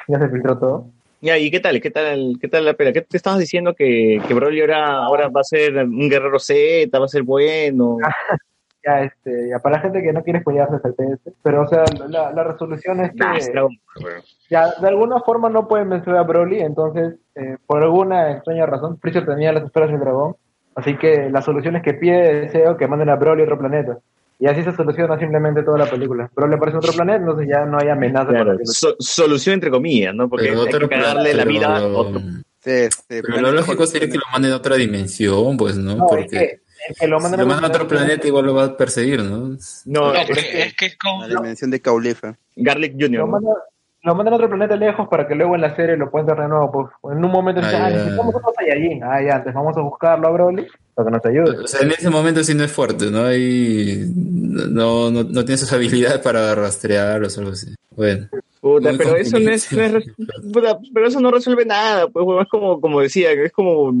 ya se filtró todo. Ya, ¿y qué tal? ¿Qué tal, qué tal la pela? ¿Qué te estabas diciendo que, que Broly ahora, ahora va a ser un guerrero Z, va a ser bueno? Ya, este, ya para la gente que no quiere spoilearse el PS, pero o sea, la, la resolución es que Nah, es weón. ya de alguna forma no pueden vencer a Broly, entonces eh, por alguna extraña razón Freezer tenía las esferas del dragón, así que la solución es que pide deseo que manden a Broly a otro planeta. Y así se soluciona simplemente toda la película. Broly aparece en otro planeta, entonces ya no hay amenaza. Claro, so- solución entre comillas, ¿no? Porque Pero hay que darle la pero- vida a otro. Sí, sí, Pero lo lógico sería que lo manden a otra dimensión, pues, ¿no? No, es Porque que, es que lo si mandan lo mandan a otro planeta igual lo va a perseguir, ¿no? No, No, es- pero es que es como... La dimensión de Caulefa. Garlic Jr. Lo ¿no? mandan, lo mandan a otro planeta lejos para que luego en la serie lo puedan de nuevo. Pues, en un momento Ah, dicen, ah, ya. necesitamos otro Saiyajin. Ah, ya, entonces vamos a buscarlo a Broly para que nos ayude. O sea, en ese momento sí no es fuerte, ¿no? Ahí no, no, no tiene sus habilidades para rastrear o algo así. Bueno. Puta, pero eso no es, no es puta, pero eso no resuelve nada, pues es como, como decía, es como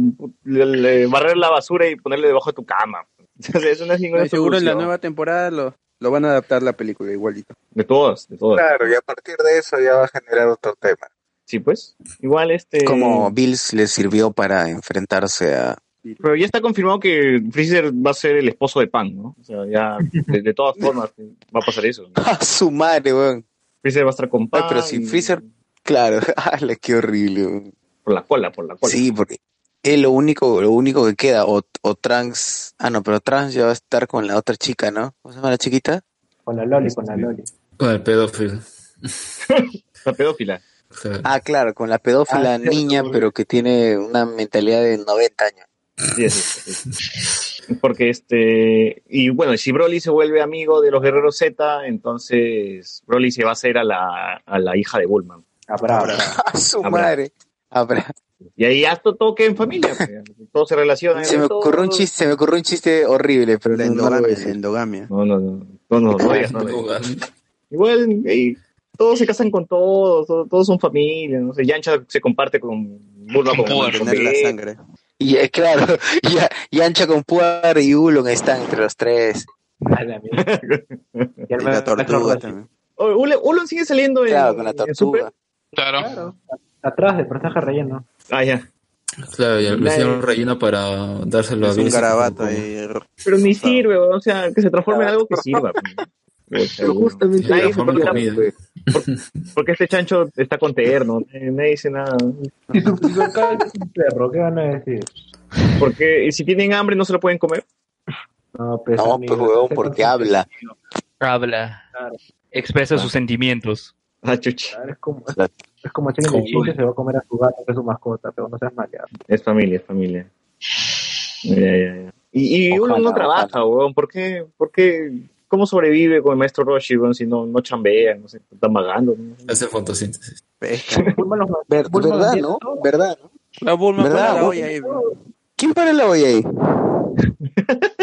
le- le- barrer la basura y ponerle debajo de tu cama. O sea, eso no es ninguna seguro en la nueva temporada lo, lo van a adaptar la película igualito. De todos, de todos. Claro, y a partir de eso ya va a generar otro tema. Sí, pues. Igual este. Como Bills le sirvió para enfrentarse a... Pero ya está confirmado que Freezer va a ser el esposo de Pan, ¿no? O sea, ya de, de todas formas va a pasar eso. ¿no? ¡A su madre, weón! Freezer va a estar con Pan. Ay, pero si y- Freezer... Claro, ¡ala, qué horrible! weón! Por la cola, por la cola. Sí, porque es lo único, lo único que queda. O, o Trunks... Ah, no, pero Trunks ya va a estar con la otra chica, ¿no? ¿Cómo se llama la chiquita? Con la Loli, con la Loli. Con el pedófilo. La pedófila. O sea, Ah, claro, con la pedófila Ah, niña, pero que tiene una mentalidad de 90 años. Sí, sí, sí. Porque este. Y bueno, si Broly se vuelve amigo de los guerreros Z, entonces Broly se va a hacer a la, a la hija de Bulma. Habrá, ¡A su Habrá. madre! Habrá. Y ahí ya todo, todo queda en familia. pues. Todo se relaciona. Se me todo- ocurrió un chiste, se me ocurrió un chiste horrible, pero La no, no endogamia, la endogamia. No, no, no. No, no, no no, no. Igual, ahí, todos se casan con todos, todos, todos son familia, no sé, Yancha se comparte con Bulma Con con, Puar. con la sangre. Y eh, claro, ya, y Ancha con Puar y Ulon están entre los tres. La. Y el Y la tortuga Roshi. también. Ulon, sigue saliendo en, Claro, con la en Super. tortuga. Claro. Claro, atrás del personaje relleno. Ah, ya. claro, ya lo Nadie- hicieron relleno para dárselo a Es un Bills. garabato ahí. Pero ni sirve, o sea, que se transforme en algo que sirva. pues. Pero justamente Nadie pues, por- porque este chancho está con terno, nadie nadie dice nada. Si su supercalcio es un perro, ¿qué van a decir? Porque y si tienen hambre no se lo pueden comer. No, pues, No, pues huevón, porque habla. Habla. Claro. Expresa sus sentimientos. Ah, chucha. Claro, Es como, Claro. Es como Chile Como- de se va a comer a su gato, que es su mascota, pero no seas maleado. Es familia, es familia. Ya, ya, ya. Y, y Ojalá, uno no ojalá. trabaja, weón. ¿Por qué, ¿Por qué cómo sobrevive con el maestro Roshi, weón, si no, no chambea, no sé, están vagando. ¿no? Hace fotosíntesis. Bulma los- Ver- ¿Verdad, no? ¿Verdad? no? La Bulma ¿Verdad? para la olla ahí. ¿Quién para la olla ahí?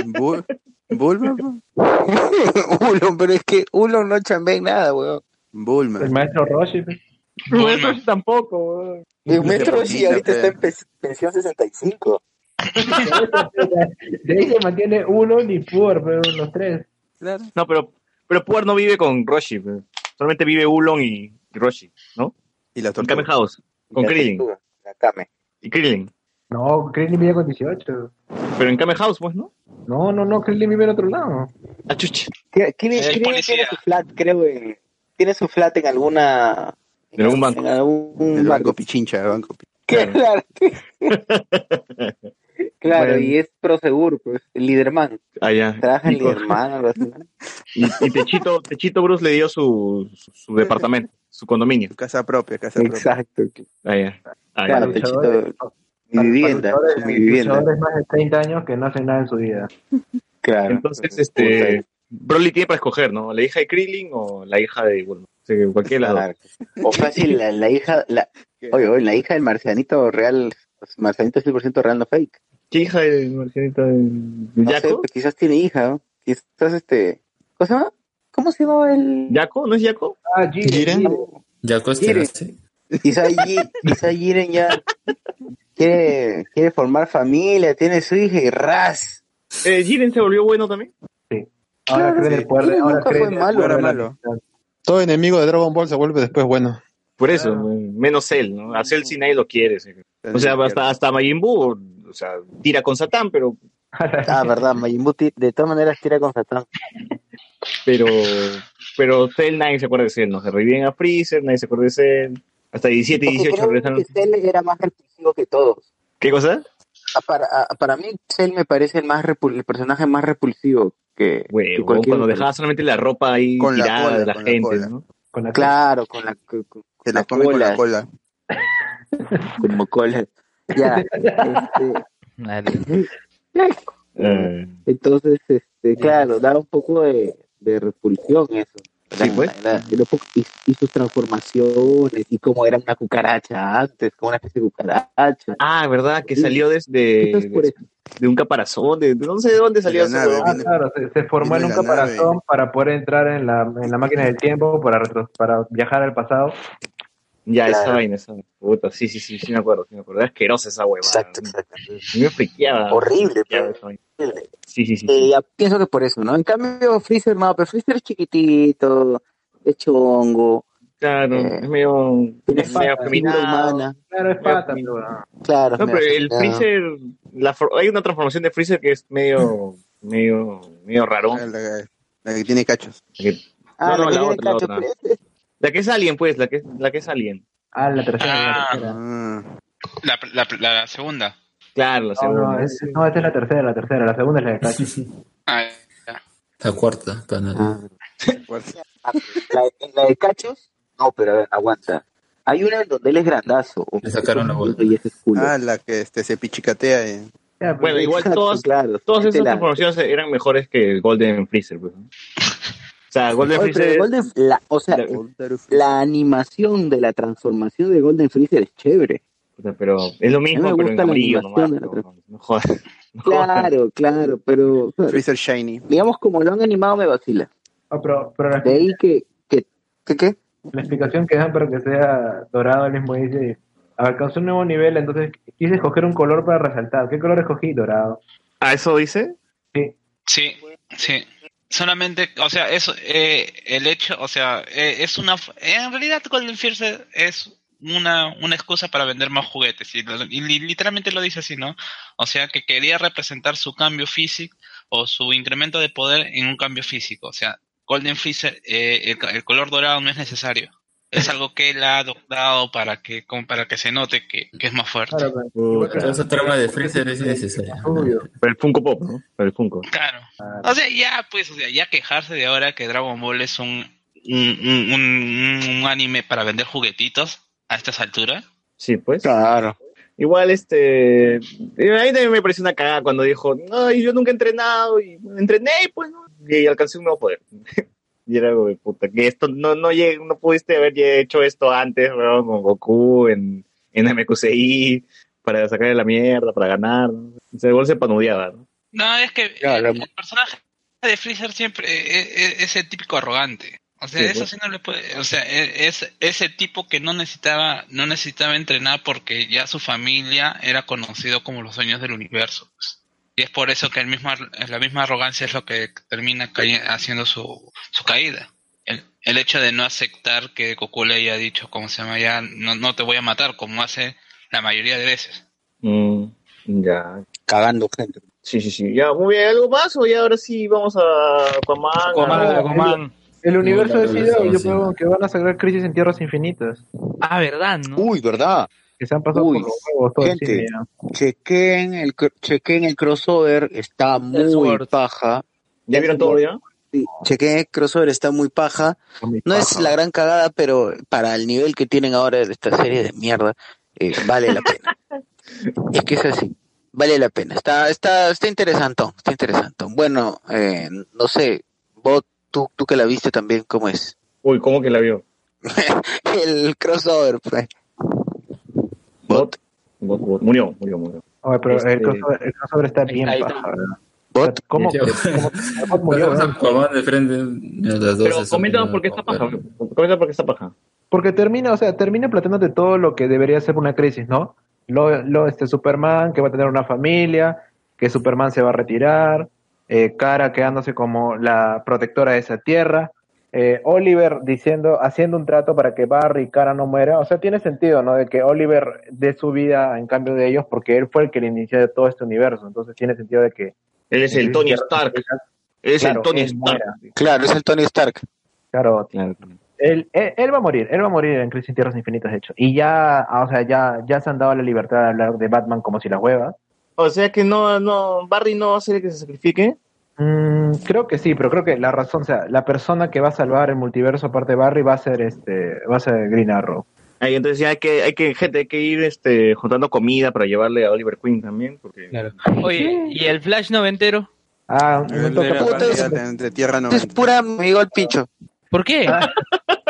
Bu- Bulma. Ulon, pero es que Ulon no chambea en nada, weón. Bulma. El maestro Roshi. Roshi tampoco, Roshi poquito, ahorita está en pensión 65. De ahí se mantiene uno ni Pur, pero los tres. Claro. No, pero, pero Puar no vive con Roshi, solamente vive Ulon y, y Roshi, ¿no? Y la En tortuga. Kame House, con La Krillin. tortuga, La Kame. Y Krillin. No, Krillin vive con 18. Pero en Kame House, pues, ¿no? No, no, no, Krillin vive en otro lado. Ah, chucha. ¿Qué- ¿Quién, Es quién policía. tiene su flat, creo, en, tiene su flat en alguna... En algún banco. En algún El banco. banco Pichincha, el banco Pichincha. Claro. claro, Bueno. y es Prosegur, pues, el Liderman. Ah, ya. Trabaja en Liderman, algo así. y, y Techito, Techito Bruce le dio su, su, su departamento, su condominio. Casa propia, casa propia. Exacto. Ah, ya. Ah, Claro, ya. Techito, mi vivienda, mi vivienda. más de 30 años que no hacen nada en su vida. Claro. Entonces, este, Broly tiene para escoger, ¿no? La hija de Krillin o la hija de Bulma. O sea, que cualquiera de las dos. Claro. O fácil, la, la hija, la, oye, oye, la hija del marcianito real, marcianito 100% real, no fake. ¿Qué hija de Marcianita de No sé, Yaco? pues, quizás tiene hija, ¿no? Quizás este, ¿cómo se llama? ¿Cómo se llama el? ¿Yaco? ¿No es Yaco? Ah, Jiren. Jiren. Jiren. Ya coste, Jiren. ¿sí? Quizá, Jiren ya quiere, quiere formar familia, tiene su hija y ras. Eh, Jiren se volvió bueno también. Ahora Claro, creen el sí. poder ahora el malo, poder era de la malo. amistad. Todo enemigo de Dragon Ball se vuelve después bueno. Por eso, menos Cell, ¿no? A Cell sí nadie lo quiere. sí. O sea, hasta, hasta Majin Buu, o sea, tira con Satán, pero, Ah, verdad, Majin Buu de todas maneras tira con Satán. pero, pero Cell nadie se acuerda de Cell, ¿no? Se reviven a Freezer, nadie se acuerda de Cell. Hasta 17 y Porque 18 creo regresaron. que Cell era más repulsivo que todos. ¿Qué cosa? Para, para mí, Cell me parece el más repul- el personaje más repulsivo que, que cualquier cuando otro. dejaba solamente la ropa ahí Con la cola, de la con la gente, cola. ¿no? Con la Claro, con la, con, con Se la la come con la cola, cola. como cola. Ya, este, entonces, este, claro, da un poco de, de repulsión eso. Sí, pues. Y, y sus transformaciones, y cómo era una cucaracha antes, como una especie de cucaracha. ah, ¿verdad? Que salió desde de, un caparazón, de, de no sé de dónde salió eso. Ah, claro, se, se formó en un caparazón para poder entrar en la, en la máquina del tiempo, para, retro- para viajar al pasado. Ya, esa Claro. vaina, esa Puta, sí, sí, sí, sí me acuerdo, sí me acuerdo. Era asquerosa esa huevada. Exacto, exacto. Me friqueaba. Horrible, me friqueaba pero- esa vaina. Sí, sí, sí. Eh, ya pienso que por eso, ¿no? En cambio, Freezer no, pero Freezer es chiquitito, es chongo, Claro, eh, es medio, es medio humana, Claro, es pata, ah, claro. No, pero el. Freezer, la, for- hay una transformación de Freezer que es medio, medio, medio raro. La, la- la que tiene cachos. Ah, no, no, la, que la otra, la otra. pero La que es Alien, pues, la que, la que es Alien. Ah, la tercera. Ah. la tercera. Ah, La, la, la segunda. Claro, la No, segunda. no, es, no, esta es la tercera, la tercera. La segunda es la de Cacho. Ah, ya. La cuarta. Ah. Ah, la, de cachos, no, pero a ver, aguanta. Hay una en donde él es grandazo. Le sacaron la culo. Ah, la que este, se pichicatea. Ya, pues, Bueno, igual Exacto, todas, claro. todas Este esas la- transformaciones eran mejores que el Golden Freezer, pues. O sea, Golden Oye, Freezer. Golden- la- o sea, la- la animación de la transformación de Golden Freezer es chévere. Puta, pero es lo mismo, A me pero en amarillo nomás. de la No, no jodas. No jodas. Claro, claro, pero Freezer Shiny. digamos como lo han animado me vacila. Ah, pero, pero la, De ahí que, que, que ¿qué? la explicación que dan para que sea dorado, él mismo dice, alcanzó un nuevo nivel, entonces quise escoger un color para resaltar. ¿Qué color escogí? Dorado. ¿Ah, eso dice? Sí. Sí, sí. Solamente, o sea, eso, eh, el hecho, o sea, eh, es una, en realidad Golden Freezer es una, una excusa para vender más juguetes y, lo- y li- literalmente lo dice así, ¿no? O sea, que quería representar su cambio físico o su incremento de poder en un cambio físico. O sea, Golden Freezer, eh, el, el color dorado no es necesario. Es algo que él ha adoptado para que, como para que se note que, que es más fuerte. Claro, pero- esa trama de Freezer es innecesaria. Pero el Funko Pop, ¿no? Pero el Funko. Claro. Claro. O sea, ya, pues, o sea, ya quejarse de ahora que Dragon Ball es un, un, un, un- un anime para vender juguetitos a estas alturas. Sí, pues. Claro. Igual, este. A mí también me pareció una cagada cuando dijo, no, y yo nunca he entrenado, y entrené, pues, ¿no? y alcancé un nuevo poder. y era algo de puta, que esto no, no, lleg- no pudiste haber hecho esto antes, weón, con Goku en, en MQCI, para sacarle la mierda, para ganar. ¿no? Se igual se panudeaba, ¿no? No, es que el personaje de Freezer siempre eh, eh, es el típico arrogante. O sea, Sí, eso pues. sí no le puede, o sea, e- es ese tipo que no necesitaba, no necesitaba entrenar porque ya su familia era conocido como los dueños del universo. pues. Y es por eso que el mismo, ar- la misma arrogancia es lo que termina haciendo su, su caída. El, el hecho de no aceptar que Goku le haya dicho, como se llama ya, no, no te voy a matar, como hace la mayoría de veces. Mm, ya. Cagando gente. Sí, sí, sí. Ya, muy bien, ¿algo más? O ya ahora sí vamos a Aquaman? Aquaman, a- Aquaman. El universo de yo creo que van a sacar Crisis en Tierras Infinitas. Ah, ¿verdad? ¿no? Uy, ¿verdad? Que se han pasado Uy, por los huevos todo el gente, cine chequen el, chequen el crossover, está muy paja. ¿Ya vieron todo ya? Sí, chequen el crossover, está muy paja. No es la gran cagada, pero para el nivel que tienen ahora de esta serie de mierda, eh, vale la pena. es que es así, vale la pena. Está, está, está interesante, está interesante. Bueno, eh, no sé, vos, tú, tú que la viste también, ¿cómo es? Uy, ¿cómo que la vio? el crossover, pues. Bot. Bot, bot. Murió, murió, murió. Oye, pero Este- el, crossover, el crossover está bien Ahí paja. está. ¿verdad? Bot. ¿Cómo? Cómo- cómo murió, de frente. mira, las dos Pero una por qué está paja. Comenta por qué está paja. Porque termina, o sea, termina planteándote todo lo que debería ser una crisis, ¿no? Lo, lo este Superman que va a tener una familia, que Superman se va a retirar, eh, Kara quedándose como la protectora de esa tierra, eh, Oliver diciendo, haciendo un trato para que Barry y Kara no mueran, o sea, tiene sentido, ¿no? De que Oliver dé su vida en cambio de ellos porque él fue el que le inició todo este universo, entonces tiene sentido de que Él es el Tony Stark. Él es Claro, el Tony Stark. muera. Claro, es el Tony Stark. Claro, Él, él, él va a morir, él va a morir en Crisis en Tierras Infinitas, de hecho. Y ya, ah, o sea, ya, ya se han dado la libertad de hablar de Batman como si la hueva. O sea que no, no, Barry no va a ser el que se sacrifique. Mm, creo que sí, pero creo que la razón, o sea, la persona que va a salvar el multiverso aparte de Barry va a ser este, va a ser Green Arrow. Ahí, entonces ya hay que, hay que, gente, hay que ir este, juntando comida para llevarle a Oliver Queen también, porque Oye, ¿y el Flash noventero? Ah, El toca de puta, Tierra Es 90. pura, me digo el pincho. ¿Por qué?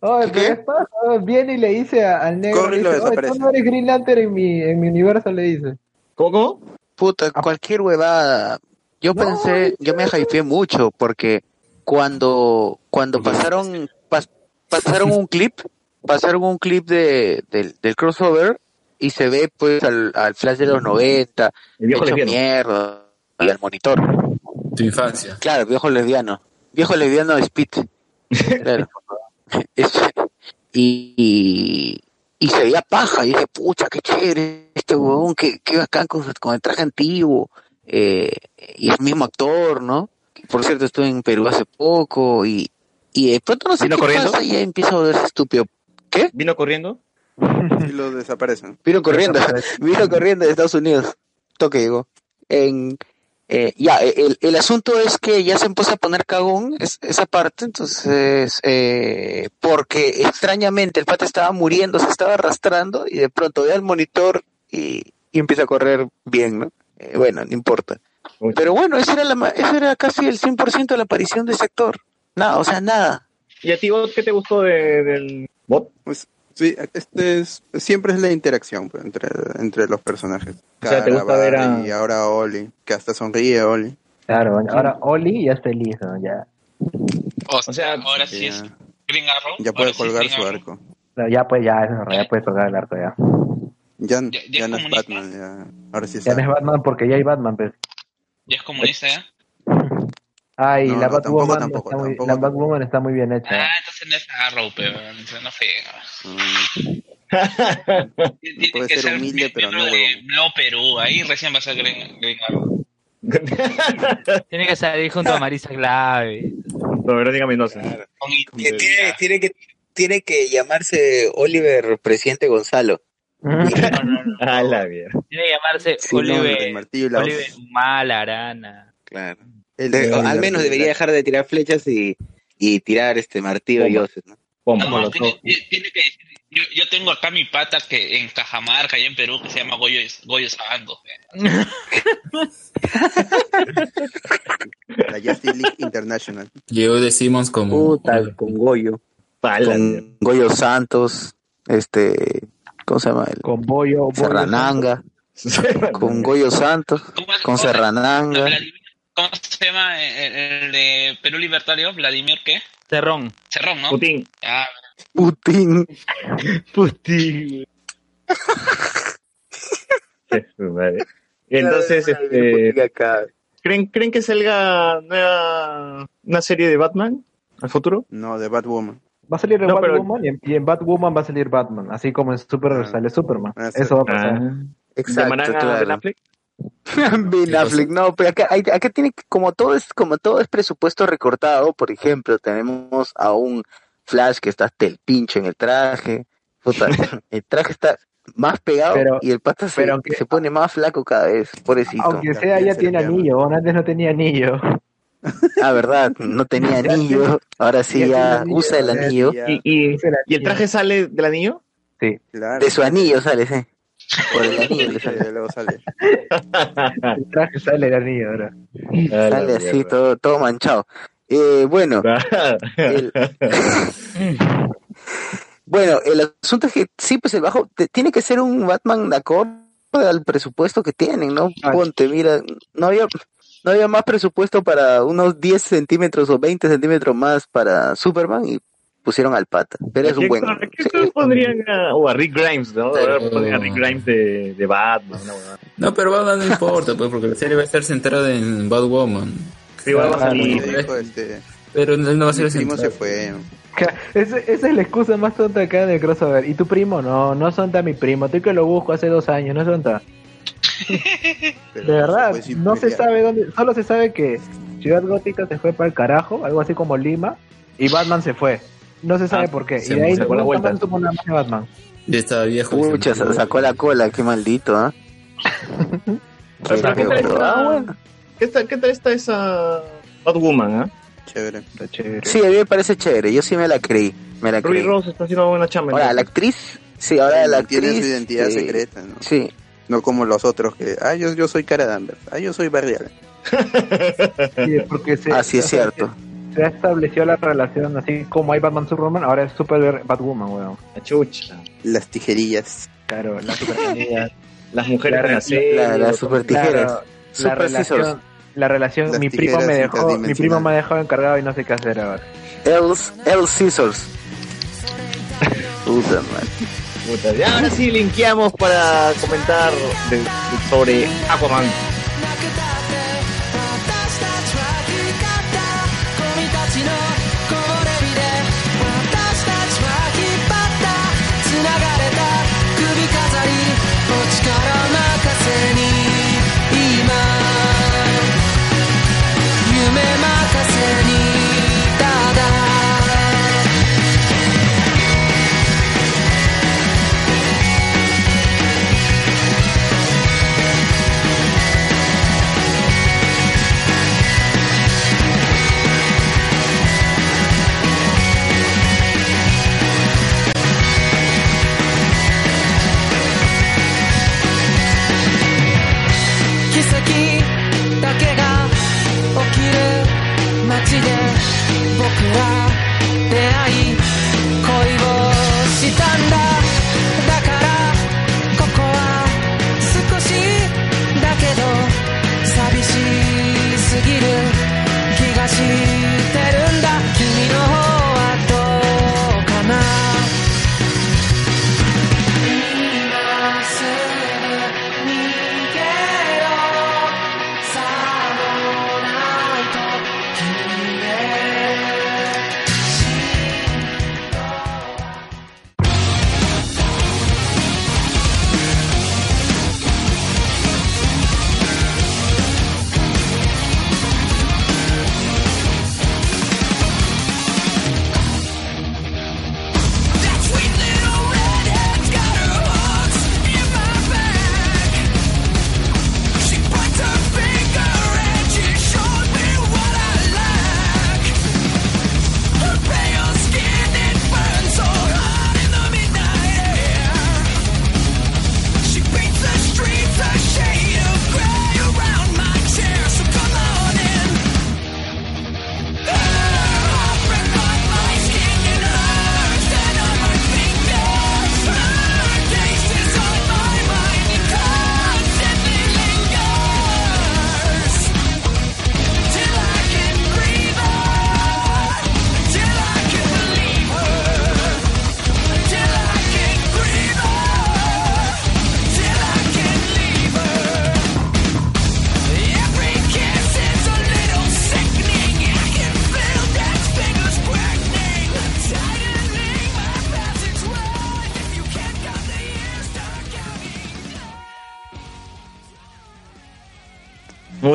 Oye, pero es paja, viene y le dice al negro, Corre y lo dice, "Oye, desaparece". tú no eres Green Lantern en mi, en mi universo, le dice. ¿Cómo? Puta, cualquier huevada. Yo No, pensé, yo me hypeé mucho porque cuando, cuando pasaron, pas- pasaron un clip, pasaron un clip de, del, del crossover y se ve pues al, al Flash de los 90, El viejo hecho mierda, y al monitor. Tu infancia. Claro, viejo lesbiano. Viejo lesbiano de Speed. Claro. Es- y, y, y se veía paja. Y dije, pucha, qué chévere este huevón, qué, qué bacán con, con el traje antiguo. Eh, y el mismo actor, ¿no? Por cierto, estuve en Perú hace poco y, y de pronto no sé ¿Vino qué corriendo? pasa y ya empieza a volverse estúpido. ¿Qué? ¿Vino corriendo? Y lo desaparecen. Vino corriendo, vino corriendo de Estados Unidos. Toque llegó. En, eh, ya, el, el asunto es que ya se empezó a poner cagón es- esa parte, entonces, eh, porque extrañamente el pata estaba muriendo, se estaba arrastrando y de pronto ve al monitor y, y empieza a correr bien, ¿no? Eh, bueno, no importa. Uy. Pero bueno, esa era, la, esa era casi el 100% de la aparición de ese actor. Nada, o sea, nada. ¿Y a ti, Bot, qué te gustó de, del Bot? Pues sí, este es, siempre es la interacción pues, entre, entre los personajes. O sea, ¿te Cara, gusta ver a- Y ahora Oli, que hasta sonríe Oli. Claro, ahora Oli ya es feliz, ¿no? Ya, O, O sea, ahora sí Ya, es Green Arrow. ya puede sí colgar su arco. ya pues ya, eso ya puede colgar el arco ya. Ya, Ya- ya no es. Batman, ya. ahora sí es Ya no es. Batman porque ya hay Batman, pues. Ya es comunista, ¿ya? Ay, No, la no, Batwoman tampoco, tampoco, está muy, tampoco, la tampoco. Batwoman está muy bien hecha. Ah, entonces no es Arrow, pero no frega. Mm, Tiene puede que ser ser humilde, pero no de. Nuevo Perú. Ahí recién va a ser Green, Green Arrow. Tiene que salir junto a Marisa Clave. No, Verónica Mendoza. Tiene, tiene que tiene que llamarse Oliver Presidente Gonzalo. A la mierda. Tiene que llamarse Sí, no, Oliver, el martillo y la Oliver Mal Arana. Claro. El- De- el- al menos debería dejar de tirar flechas y, y tirar este martillo y hoces, ¿no? ¿Cómo? No, tiene, tiene que decir, yo, yo tengo acá mi pata que en Cajamarca, allá en Perú, que se llama Goyo, Goyo Santos. La Justice League International. Yo decimos como... Puta, con Goyo. Con Goyo Santos, este, ¿cómo se llama? El, Con Boyo, Boyo Serrananga. con Goyo Santos, con Serrananga. ¿Cómo se llama el, el de Perú Libertario? ¿Vladimir qué? Cerrón. Cerrón, ¿no? Putin. Ah, Putin. Putin. Entonces, este, ¿creen, ¿creen que salga nueva, una serie de Batman al futuro? No, de Batwoman. Va a salir en No, pero- Batwoman y, en, y en Batwoman va a salir Batman, así como en Superman sale Superman. Ah. Eso va a pasar. Ah. Exacto, ¿Llamarán a claro. Ben Affleck? Ben Affleck, no, pero acá, acá tiene que- como todo es, como todo es presupuesto recortado, por ejemplo, tenemos a un Flash que está hasta el pincho en el traje, puta, el traje está más pegado Pero- y el pata se, pero aunque- se pone más flaco cada vez, pobrecito. Aunque sea, ya tiene anillo, antes no tenía anillo. Ah, verdad, no tenía anillo, ahora sí Ya tiene ya anillo, usa el anillo, ¿Y, y, ¿Y el traje sale del anillo? Sí. claro. de su anillo sale, sí. Por el anillo le Sí, sale. luego sale. El traje sale el anillo ahora. Sale así, todo, todo manchado. Eh, bueno, el- bueno, el asunto es que sí, pues el bajo te- tiene que ser un Batman de acorde al presupuesto que tienen, ¿no? Ah. Ponte, mira, no había, no había más presupuesto para unos 10 centímetros o 20 centímetros más para Superman y pusieron al pata. Pero es un buen. ¿A qué sí, pondrían a, o a Rick Grimes, ¿no? Pero- pondrían a Rick Grimes de, de Batman. No, pero Batman no importa, pues, porque la serie va a estar centrada en Batwoman. Sí, va a Ah, salir. Este, Pero él no va a mi ser primo se fue. Esa, esa es la excusa más tonta acá del crossover. ¿Y tu primo? No, no son tan mi primo. Estoy que lo busco hace dos años, no son tan. pero De verdad, no se sabe dónde. Solo se sabe que Ciudad Gótica se fue para el carajo, algo así como Lima, y Batman se fue. No se sabe Ah, por qué. se Y de ahí sacó la vuelta. nada más de Batman. Ya estaba viejo. y se sacó la cola, qué maldito, ¿ah? Pero, ¿qué, tal Pero, está. ¿qué, tal, ¿Qué tal está esa Batwoman? ah? Chévere. Está chévere. Sí, a mí me parece chévere, yo sí me la creí, me la Ruby creí. Rose está haciendo una buena chamba. Ahora, ¿no? la actriz, sí, ahora la actriz... Tiene su identidad eh, secreta, ¿no? Sí, No como los otros que, ah, yo, yo soy cara Danvers, ah, yo soy Barrial. Sí, porque se, así es cierto. Se ha establecido la relación así como hay Batman Superman, ahora es Super Batwoman, weón. La chucha. Las tijerillas. Claro, la supermanía. Las mujeres La- la. La- las super tijeras. Claro, la Super relación, scissors. la relación, Las mi primo me dejó, mi primo me ha dejado encargado y no sé qué hacer ahora. Els, El Scissors. Puta madre. Puta, ahora sí linkeamos para comentar de- de- sobre Aquaman. 街で僕は出会い恋をしたんだ。だからここは少しだけど寂しすぎる気がし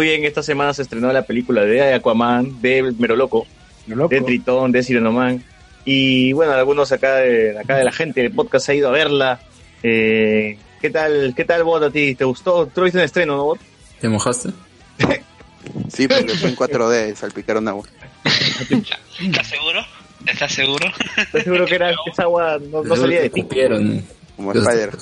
bien, esta semana se estrenó la película de Aquaman, de Meroloco, de Tritón, de Sirenoman. Y bueno, algunos acá de, acá de la gente del podcast ha ido a verla. Eh, ¿Qué tal, qué tal, Bot, a ti? ¿Te gustó? ¿Tú lo viste en estreno, no, Bot? ¿Te mojaste? Sí, porque fue en 4D, salpicaron agua. ¿Estás seguro? ¿Estás seguro? ¿Estás seguro que era esa agua no, no salía de ti? Como Spider.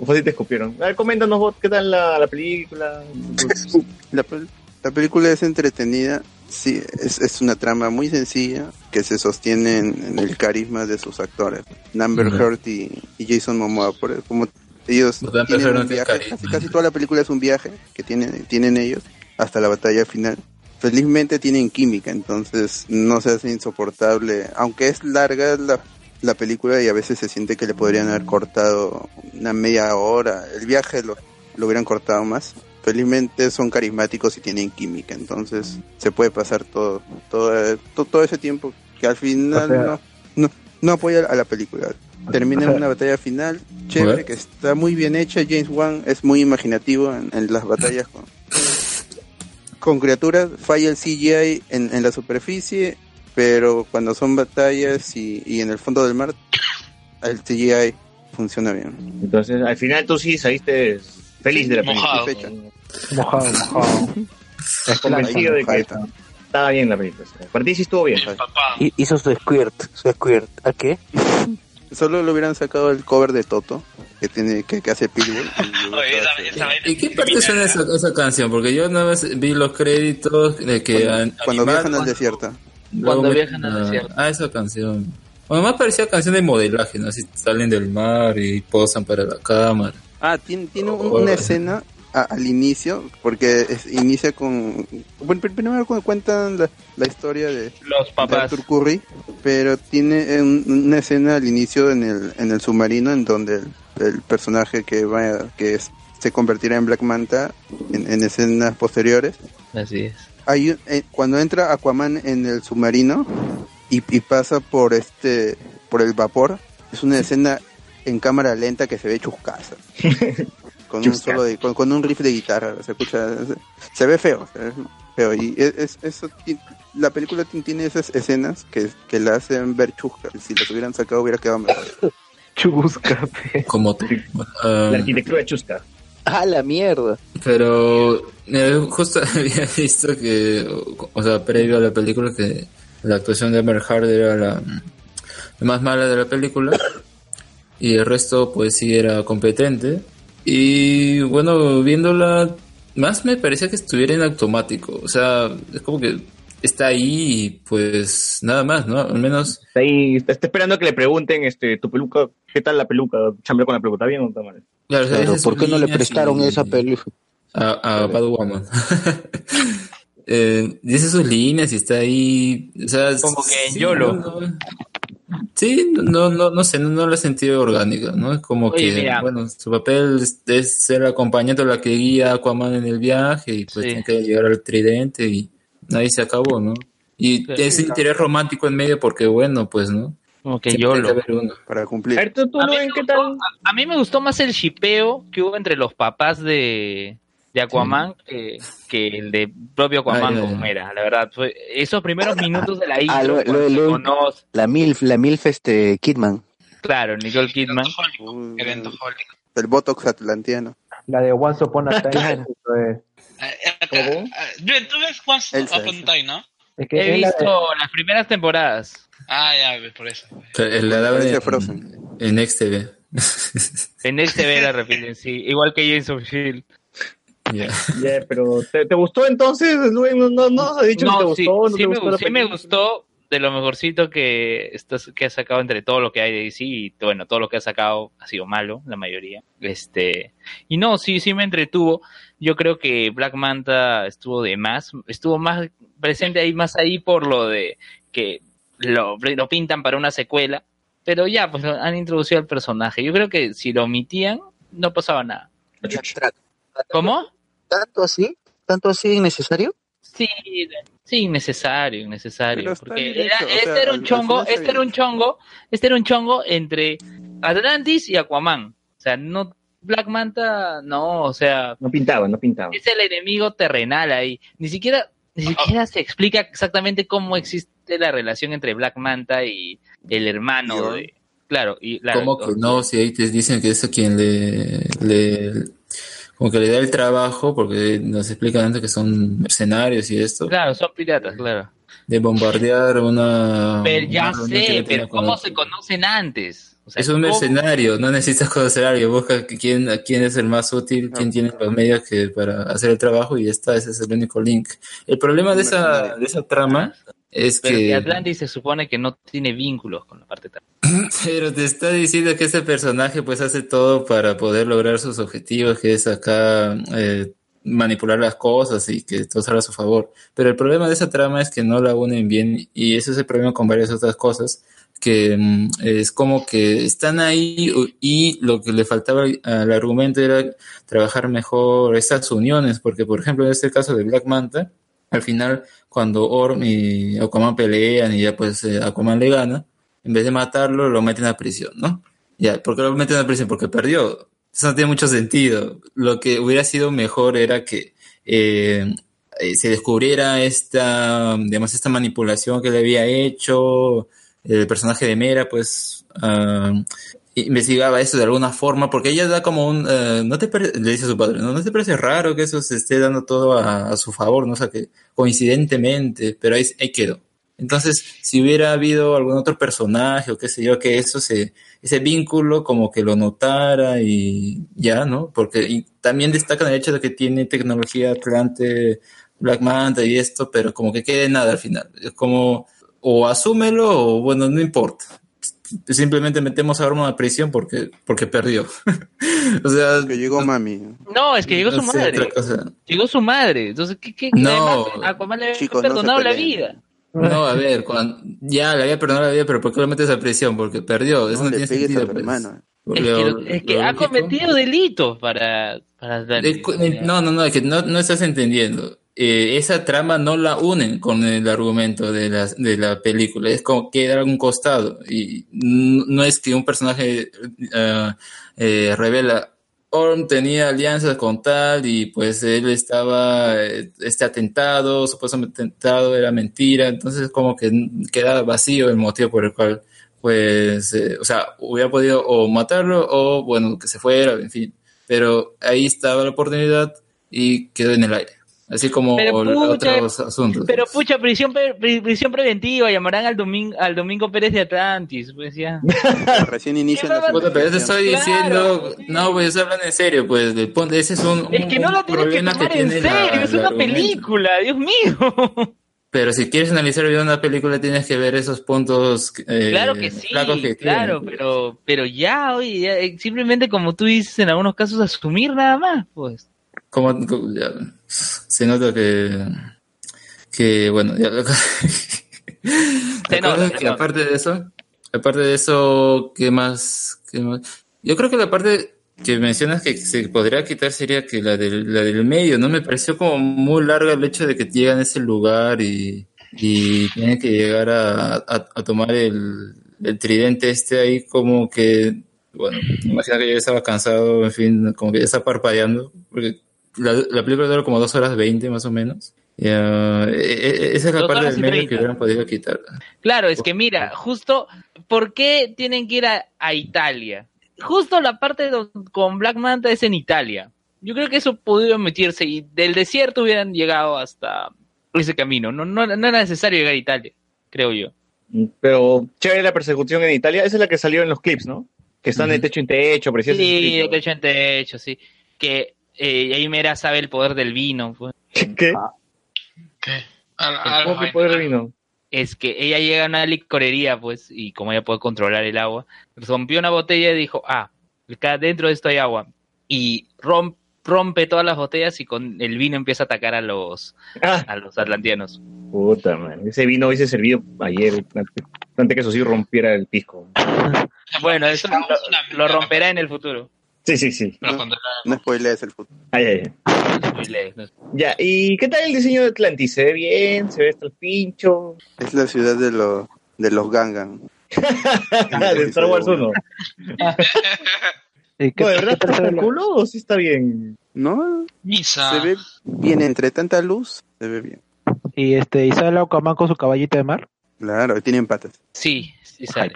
O te escupieron. A ver, coméntanos, Bot, ¿qué tal la, la película? La, pel- la película es entretenida, sí, es, es una trama muy sencilla que se sostiene en, en el carisma de sus actores, Number. Heard y, y Jason Momoa, por, como ellos tienen un viaje, casi, casi toda la película es un viaje que tienen, tienen ellos hasta la batalla final. Felizmente tienen química, entonces no se hace insoportable, aunque es larga la, la película y a veces se siente que le podrían haber cortado una media hora, el viaje lo, lo hubieran cortado más. Felizmente son carismáticos y tienen química, entonces se puede pasar todo, todo, to- todo ese tiempo que al final O sea- no, no, no apoya a la película. Termina en una batalla final chévere, que está muy bien hecha. James Wan es muy imaginativo en, en las batallas con, con criaturas. Falla el CGI en, en la superficie, pero cuando son batallas y, y en el fondo del mar, el CGI funciona bien. Entonces, al final tú sí saliste feliz de la película. Mojado. Satisfecho. Mojado, mojado. Estás convencido de que estaba bien la película. Para ti sí estuvo bien. Hizo su squirt, su squirt. ¿A qué? Solo le hubieran sacado el cover de Toto, que tiene que, que hace Pitbull. y Oye, esa, esa vaina ¿Y qué parte suena esa, esa canción? Porque yo una vez vi los créditos de que cuando, an- cuando animaron- viajan al desierto. Cuando meten viajan al desierto. Ah, esa canción. Bueno, más parecía canción de modelaje, ¿no? Así salen del mar y posan para la cámara. Ah, tiene, tiene un- Oh. una escena a- al inicio, porque es- inicia con... Bueno, pr- primero cu- cuentan la, la historia de, Los de papás. Arthur Curry, pero tiene eh, un- una escena al inicio en el, en el submarino en donde el, el personaje que va que es- se convertirá en Black Manta en, en escenas posteriores. Así es. Hay un- eh, cuando entra Aquaman en el submarino y, y pasa por este por el vapor, es una escena en cámara lenta que se ve chuscaza. con un solo de- con, con un riff de guitarra, se escucha se, se ve feo, se ve feo y es, es- eso la película ti- tiene esas escenas que, que la hacen ver chusca. Si las hubieran sacado hubiera quedado mejor. Chusca. Como tú. La arquitectura de Chusca. ¡Ah, la mierda! Pero eh, justo había visto que, o- sea, previo a la película, que la actuación de Amber Heard era la, la más mala de la película y el resto pues sí era competente. Y bueno, viéndola, más me parecía que estuviera en automático. O sea, es como que está ahí y pues nada más, ¿no? Al menos Está ahí, está, está esperando que le pregunten, este, tu peluca, ¿qué tal la peluca? Chambea con la peluca, ¿está bien o está mal? Claro, o sea, Pero, dice ¿por qué no le prestaron y- esa peli? a, a Batwoman. eh, dice sus líneas y está ahí. O sea, Como que en sí, YOLO. no, no- sí, no, no, no sé, no, no la he sentido orgánica, ¿no? Es como Oye, que, mira. bueno, su papel es, es ser acompañante la que guía a Aquaman en el viaje y pues Sí. tiene que llegar al tridente y ahí se acabó, ¿no? Y Sí. ese interés romántico en medio porque, bueno, pues, ¿no? Como que yo lo. Para A cumplir. ver, tú, tú A mí, me ¿qué gustó, tal? a, a mí me gustó más el shipeo que hubo entre los papás de, de Aquaman que, que el de propio Aquaman ya, con ya. Mera, la verdad. Fue esos primeros minutos de la Ah, lo- cuando lo- lo- conoce- La MILF, la MILF este, Kidman. claro, Nicole Kidman. El Botox atlanteano. La de Once Upon a Time. Es. ¿Cómo? ah, tú ves Once Upon. Time, ¿no? Es que He es la de- visto las primeras temporadas. Ah, ya, ves, por eso. El- la Parece en, Frozen. en XTV. En ve la refieren, sí. Igual que James of Shield. Ya. Ya, pero ¿te, te gustó entonces? No, no, no has dicho No, que te sí, gustó, no sí te me, gustó la sí me película? gustó de lo mejorcito que, estás, que ha sacado entre todo lo que hay de DC y bueno, todo lo que ha sacado ha sido malo, la mayoría. Este, y no, sí, sí me entretuvo. Yo creo que Black Manta estuvo de más, estuvo más presente ahí, más ahí por lo de que lo, lo pintan para una secuela, pero ya, pues lo han introducido al personaje. Yo creo que si lo omitían, no pasaba nada. ¿Cómo? ¿Tanto así? ¿Tanto así innecesario? Sí, sí, innecesario, innecesario. Porque bien era- hecho, o este sea, era un chongo, este era un chongo, este era un chongo entre Atlantis y Aquaman. O sea, no, Black Manta, no, o sea, No pintaba, no pintaba. es el enemigo terrenal ahí. Ni siquiera, ni siquiera se explica exactamente cómo existe la relación entre Black Manta y el hermano de. Claro, y claro, ¿Cómo que no? Si ahí te dicen que es a quien le, le, como que le da el trabajo, porque nos explican antes que son mercenarios y esto, Claro, son piratas, claro. de bombardear una... Pero ya una sé, pero ¿cómo se conocen antes? O sea, Es un ¿cómo- mercenario, no necesitas conocer a alguien, busca quién, a quién es el más útil, quién tiene los medios que para hacer el trabajo y ya está, ese es el único link. El problema de esa, de esa trama es Pero que que... Atlantis se supone que no tiene vínculos con la parte. Pero te está diciendo que ese personaje pues hace todo para poder lograr sus objetivos, que es acá eh, manipular las cosas y que todo salga a su favor. Pero el problema de esa trama es que no la unen bien y ese es el problema con varias otras cosas, que mm, es como que están ahí y lo que le faltaba al- al argumento era trabajar mejor esas uniones, porque por ejemplo en este caso de Black Manta, al final cuando Orm y Aquaman pelean y ya pues eh, Aquaman le gana, en vez de matarlo, lo meten a prisión, ¿no? Ya, ¿por qué lo meten a prisión? Porque perdió. Eso no tiene mucho sentido. Lo que hubiera sido mejor era que eh, eh, se descubriera esta, digamos, esta manipulación que le había hecho el personaje de Mera, pues ah, investigaba eso de alguna forma, porque ella da como un, eh, no te le dice a su padre, ¿no? ¿No te parece raro que eso se esté dando todo a, su favor, ¿no? O sea, que coincidentemente, pero ahí, quedó. Entonces, si hubiera habido algún otro personaje o qué sé yo, que eso se, ese vínculo como que lo notara y ya, ¿no? Porque también destacan el hecho de que tiene tecnología Atlante, Black Manta y esto, pero como que quede nada al final. Es como, o asúmelo o bueno, no importa. Simplemente metemos a Ormo a prisión porque, porque perdió. o sea, Que llegó mami. No, es que llegó su madre. Llegó su madre. Entonces, ¿qué, qué, No. además, Aquaman le había no perdonado la vida. No, a ver, cuando, ya le había perdonado la vida, pero ¿por qué lo metes a prisión? Porque perdió. Eso no, No tiene sentido. a pues. hermano. Es que, Lo- lo- es que lo ha lógico- cometido delitos para, para No, no, no, es que no, no estás entendiendo. Eh, esa trama no la unen con el argumento de la, de la película. Es como queda a un costado. Y no es que un personaje eh, revela. Orm tenía alianzas con tal y pues él estaba, eh, este atentado, supuestamente atentado era mentira. Entonces como que queda vacío el motivo por el cual pues, o sea, hubiera podido o matarlo o, bueno, que se fuera, en fin. Pero ahí estaba la oportunidad y quedó en el aire. Así como Pero, los pucha, otros asuntos. Pero pucha, prisión, prisión preventiva, llamarán al domingo, al Domingo Pérez de Atlantis, pues ya. Recién inician Puta, pero yo te estoy Claro, diciendo, no, pues estoy hablando en serio, pues, punto- ese es un, Es que un- no lo tienes que tomar en la- serio, es una argumento. película, Dios mío. Pero si quieres analizar bien una película, tienes que ver esos puntos eh, Claro que sí, que claro, pero, pero ya, oye, ya, eh, simplemente como tú dices en algunos casos, asumir nada más, pues. Como, como- ya, se nota que, que bueno, ya, nota, se que nota. aparte de eso, aparte de eso, ¿qué más? ¿Qué más? Yo creo que la parte que mencionas que se podría quitar sería que la del, la del medio, ¿no? Me pareció como muy larga el hecho de que llegan a ese lugar y, y tienen que llegar a, a, a tomar el, el tridente este ahí como que, bueno, me imagino que ya estaba cansado, en fin, como que ya está parpadeando, porque la, la película dura como dos horas veinte más o menos. E- esa es la parte del medio que 30. hubieran podido quitar. Claro, es que mira, justo, ¿por qué tienen que ir a, a Italia? Justo la parte con Black Manta es en Italia. Yo creo que eso podría meterse y del desierto hubieran llegado hasta ese camino. No, no, no era necesario llegar a Italia, creo yo. Pero chévere la persecución en Italia. Esa es la que salió en los clips, ¿no? Que están de Ujú. techo en techo, precioso. Sí, de techo en techo, sí. Que eh, ahí Mera sabe el poder del vino. pues. ¿Qué? ¿Qué? Al- algo ¿Cómo que poder vino? Es que ella llega a una licorería, pues, y como ella puede controlar el agua, rompió una botella y dijo, ah, acá dentro de esto hay agua. Y rom- rompe todas las botellas y con el vino empieza a atacar a los, Ah, a los atlantianos. puta, man. Ese vino hubiese servido ayer, antes- antes que eso sí rompiera el pisco. Bueno, eso lo, lo romperá en el futuro. Sí, sí, sí. No spoilees el futuro. Ay, ay, ay. No Ya, ¿y qué tal el diseño de Atlantis? ¿Se ve bien? ¿Se ve hasta el pincho? Es la ciudad de los de los Gangan. de Star Wars 1. ¿Y qué, No, ¿De verdad está se ve el la- culo o sí está bien? No, Misa. se ve bien entre tanta luz, se ve bien. Y este, ¿y sale Aquaman con su caballito de mar? Claro, tienen patas. Sí, sí sale.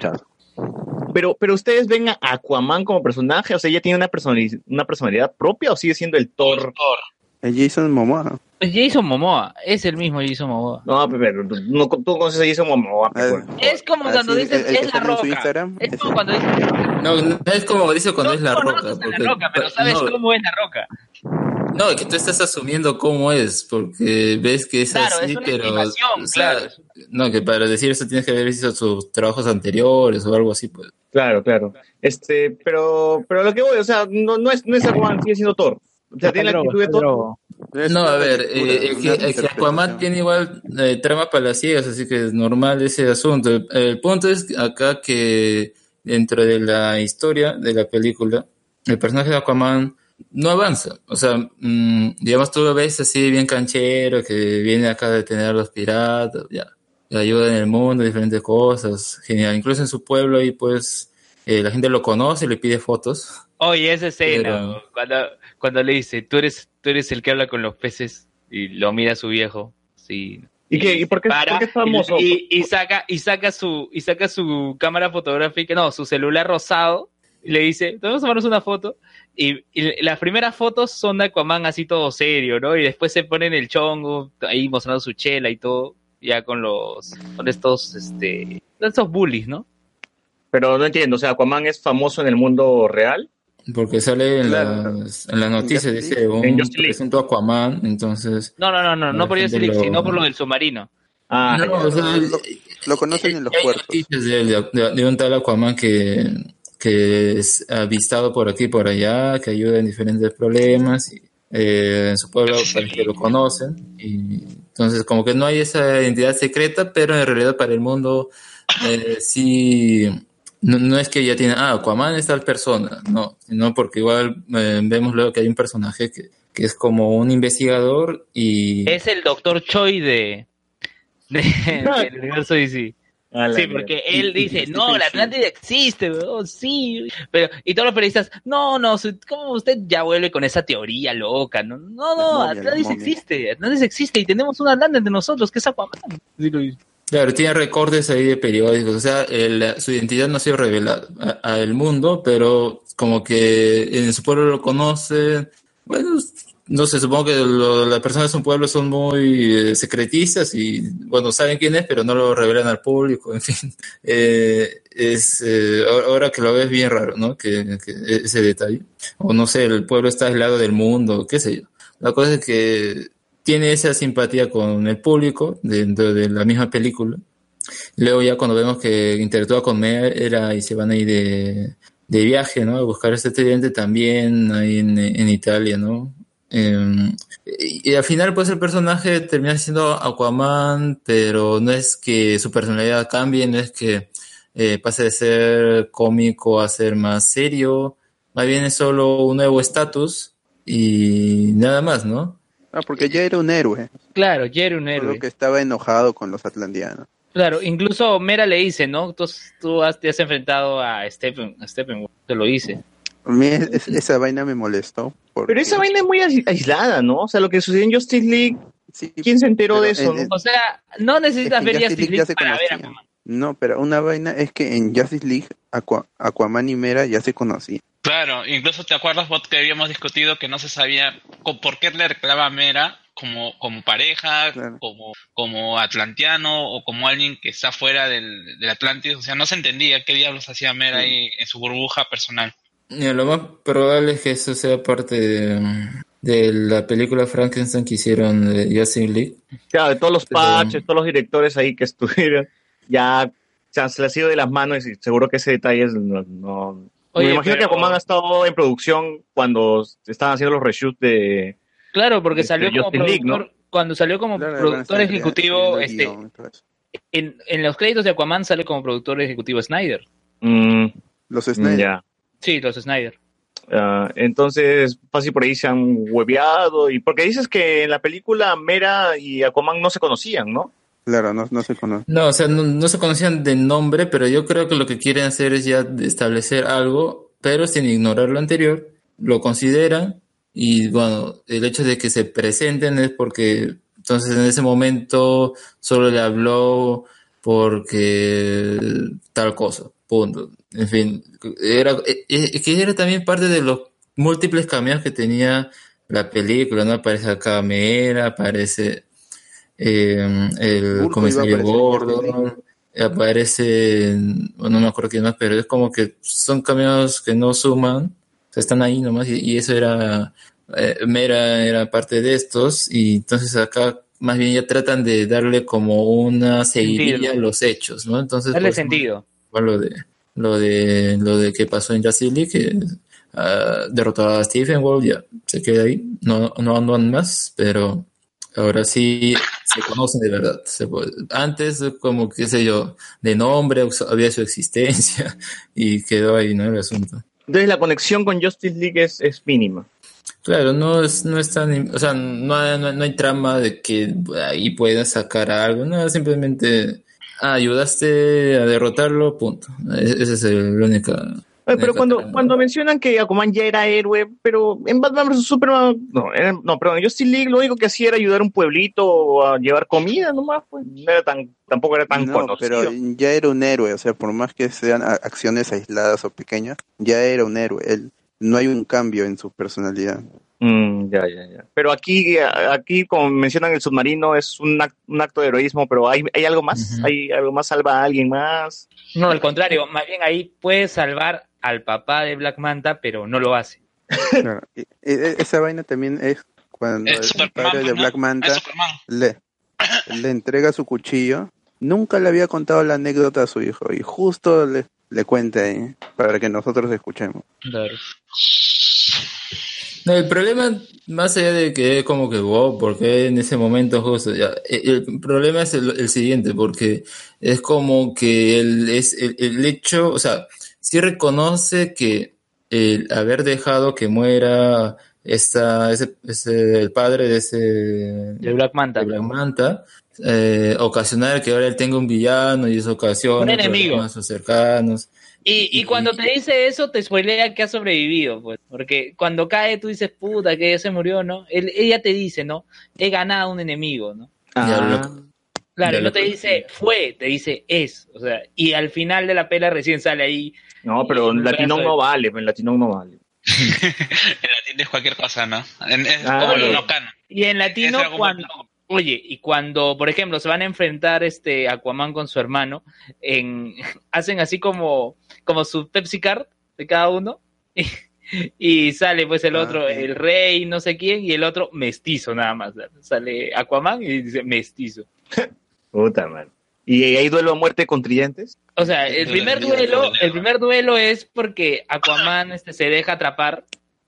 Pero, pero ustedes ven a Aquaman como personaje, o sea, ella tiene una personalidad, una personalidad propia o sigue siendo el Thor. El Jason Momoa. Pues Jason Momoa, es el mismo Jason Momoa. No, pero tú, no, tú conoces a Jason Momoa. Ah, pues. Es como cuando Así, dices, el- es la roca. Es como cuando dices, No, no es como dice cuando no es la roca. Porque, la roca, pero sabes no, cómo es la roca. No, es que tú estás asumiendo cómo es, porque ves que es Claro, así, es una pero... estimación, o sea, claro. No, que para decir eso tienes que haber visto sus trabajos anteriores o algo así, pues. Claro, claro. Este, pero, pero lo que voy, o sea, no, no es, no es Aquaman, sigue siendo Thor. O sea, tiene la actitud de Thor. Es No, a ver, eh, es que, una es que Aquaman tiene igual eh, trama para las ciegas, así que es normal ese asunto. El, el punto es acá que dentro de la historia de la película, el personaje de Aquaman no avanza. O sea, mm, digamos, tú lo ves así bien canchero, que viene acá a detener a los piratas, ya, le ayuda en el mundo, diferentes cosas, genial. Incluso en su pueblo ahí pues eh, la gente lo conoce y le pide fotos. Oye, esa escena, Pero- cuando, cuando le dice, tú eres, tú eres el que habla con los peces y lo mira a su viejo. Sí. ¿Y qué? ¿Y por qué, para por qué es famoso? y, y, y saca y saca su y saca su cámara fotográfica no su celular rosado y le dice vamos a tomarnos una foto y, y las primeras fotos son de Aquaman así todo serio no y después se pone en el chongo ahí mostrando su chela y todo ya con los con estos este estos bullies no Pero no entiendo, o sea, Aquaman es famoso en el mundo real. Porque sale en, Claro. las, en las noticias, En dice un presunto Aquaman, entonces... no no no no no por gente Justice League, lo- sino por lo del submarino Ah, No, o sea, Lo, lo conocen en los hay puertos. noticias de, de- de un tal Aquaman que, que es avistado por aquí y por allá, que ayuda en diferentes problemas. Y, eh, en su pueblo parece que lo conocen. Y, entonces, como que no hay esa identidad secreta, pero en realidad para el mundo eh, sí. No, no es que ya tiene, ah, Aquaman es tal persona, no, sino porque igual eh, vemos luego que hay un personaje que, que es como un investigador y... es el doctor Choi de, de del universo DC a la Sí, porque él Y- y dice, no, la. Atlántida existe, weón, sí. Pero, y todos los periodistas, no, no, ¿cómo usted ya vuelve con esa teoría loca? No, no, no, momia. existe, Atlantis existe y tenemos una Atlántida entre nosotros, que es Aquaman. Claro, tiene recortes ahí de periódicos, o sea, el- su identidad no ha sido revelada al mundo, pero como que en su pueblo lo conocen. Bueno, no sé, supongo que lo- las personas en su pueblo son muy eh, secretistas y, bueno, saben quién es, pero no lo revelan al público, en fin. Eh, es, eh, ahora- que lo ves bien raro, ¿no? Que, que ese detalle. O no sé, el pueblo está aislado del mundo, qué sé yo. La cosa es que tiene esa simpatía con el público dentro de la misma película. Luego ya cuando vemos que interactúa con Mera y se van ahí de, de viaje, ¿no? A buscar a este estudiante también ahí en, Italia, ¿no? Y, y al final pues el personaje termina siendo Aquaman, pero no es que su personalidad cambie, no es que eh, pase de ser cómico a ser más serio, más bien es solo un nuevo estatus y nada más, ¿no? Ah, porque ya era un héroe. Claro, Jerry un Solo héroe. que estaba enojado con los atlantianos. Claro, incluso Mera le dice, ¿no? Tú, tú has, te has enfrentado a Stephen, a Stephen, te lo dice. A mí es- es- esa vaina me molestó. porque- Pero esa vaina es muy ais- aislada, ¿no? O sea, lo que sucedió en Justice League, Sí, ¿quién se enteró de eso? en- en- O sea, no necesitas Es que ver Justice Justice League ya para ver a. Aquaman. No, pero una vaina es que en Justice League Aqua- Aquaman y Mera ya se conocían. Claro, incluso te acuerdas, Bot, que habíamos discutido que no se sabía por qué le reclama a Mera como, como pareja, Claro. como, como atlantiano o como alguien que está fuera del, del Atlantis. O sea, no se entendía qué diablos hacía Mera Sí. ahí en su burbuja personal. Mira, lo más probable es que eso sea parte de, de la película Frankenstein que hicieron de Justice League. Claro, de todos los Pero- patches, todos los directores ahí que estuvieron, ya se les ha ido de las manos y seguro que ese detalle es- no... no- Oye, Me imagino que Aquaman ha estado en producción cuando estaban haciendo los reshoots de... Claro, porque salió como League, cuando salió como Claro, productor ejecutivo, este, en, en los créditos de Aquaman sale como productor ejecutivo Snyder. Mm, Los Snyder. ya. Sí, los Snyder. Ah, entonces, fácil por ahí se han hueveado. Y porque dices que en la película Mera y Aquaman no se conocían, ¿no? Claro, no, no se conoce. No, o sea, no, no se conocían de nombre, pero yo creo que lo que quieren hacer es ya establecer algo pero sin ignorar lo anterior, lo consideran y bueno, el hecho de que se presenten es porque entonces en ese momento solo le habló porque tal cosa, punto. En fin, era, eh, eh, que era también parte de los múltiples cameos que tenía la película, ¿no? Aparece acá Mera, aparece eh, el comisario la Gordon, aparece, no me acuerdo quién más, pero es como que son cameos que no suman, o sea, están ahí nomás, y, y eso era, eh, Mera era parte de estos, y entonces acá más bien ya tratan de darle como una seguidilla a los hechos, ¿no? Entonces, Darle pues, sentido. lo de lo de lo de que pasó en Justice que ah, derrotó a Stephen Wall ya se queda ahí no no andan más pero ahora sí se conocen de verdad antes como qué sé yo de nombre había su existencia y quedó ahí no el asunto Entonces la conexión con Justice League es, es mínima. Claro, no es, no es tan, o sea, no hay, no no hay trama de que ahí puedas sacar algo, no, simplemente ah, ayudaste a derrotarlo, punto. E- Ese es el único. Oye, pero cuando, cuando mencionan que Aquaman ya era héroe, pero en Batman vs Superman, no, era- no, perdón, en Justice League lo único que hacía era ayudar a un pueblito a llevar comida nomás, pues. No era tan, tampoco era tan No, conocido. pero ya era un héroe, o sea, por más que sean a- acciones aisladas o pequeñas, ya era un héroe. Él, no hay un cambio en su personalidad. Mm, ya, ya, ya. Pero aquí, aquí, como mencionan, el submarino es un, ac- un acto de heroísmo, pero hay, hay algo más, hay algo más, salva a alguien más. No, al contrario, más bien ahí puede salvar al papá de Black Manta, pero no lo hace. Claro, y- y- e- esa vaina también es cuando Es el Superman, padre de ¿no? Black Manta le, le entrega su cuchillo. Nunca le había contado la anécdota a su hijo y justo le, le cuenta ahí para que nosotros escuchemos. No, el problema, más allá de que es como que, wow, porque en ese momento justo, ya, el, el problema es el, el siguiente, porque es como que el, es el, el hecho, o sea, sí reconoce que el haber dejado que muera esta, ese, ese, el padre de ese... De Black Manta. de Black Manta, eh, ocasionar que ahora él tenga un villano y eso ocasiona Un enemigo. problemas cercanos. Y, y cuando te dice eso, te spoilea que ha sobrevivido, pues. Porque cuando cae, tú dices, puta, que ya se murió, ¿no? Él, ella te dice, ¿no? He ganado un enemigo, ¿no? Claro, no te dice fue, te dice es. O sea, y al final de la pela recién sale ahí. No, pero en Latinón no vale, en Latinón no vale. En latín es cualquier cosa, ¿no? En, es Ah, como lo no canon. Y en latino, cuando. Oye, y cuando, por ejemplo, se van a enfrentar este Aquaman con su hermano, en, hacen así como, como su Pepsi Card de cada uno. Y, y sale pues el Ah, otro, sí. el rey, no sé quién, y el otro mestizo nada más. Sale Aquaman y dice mestizo. Puta madre. ¿Y hay duelo a muerte con tridentes? O sea, el primer duelo, el primer duelo es porque Aquaman este, se deja atrapar,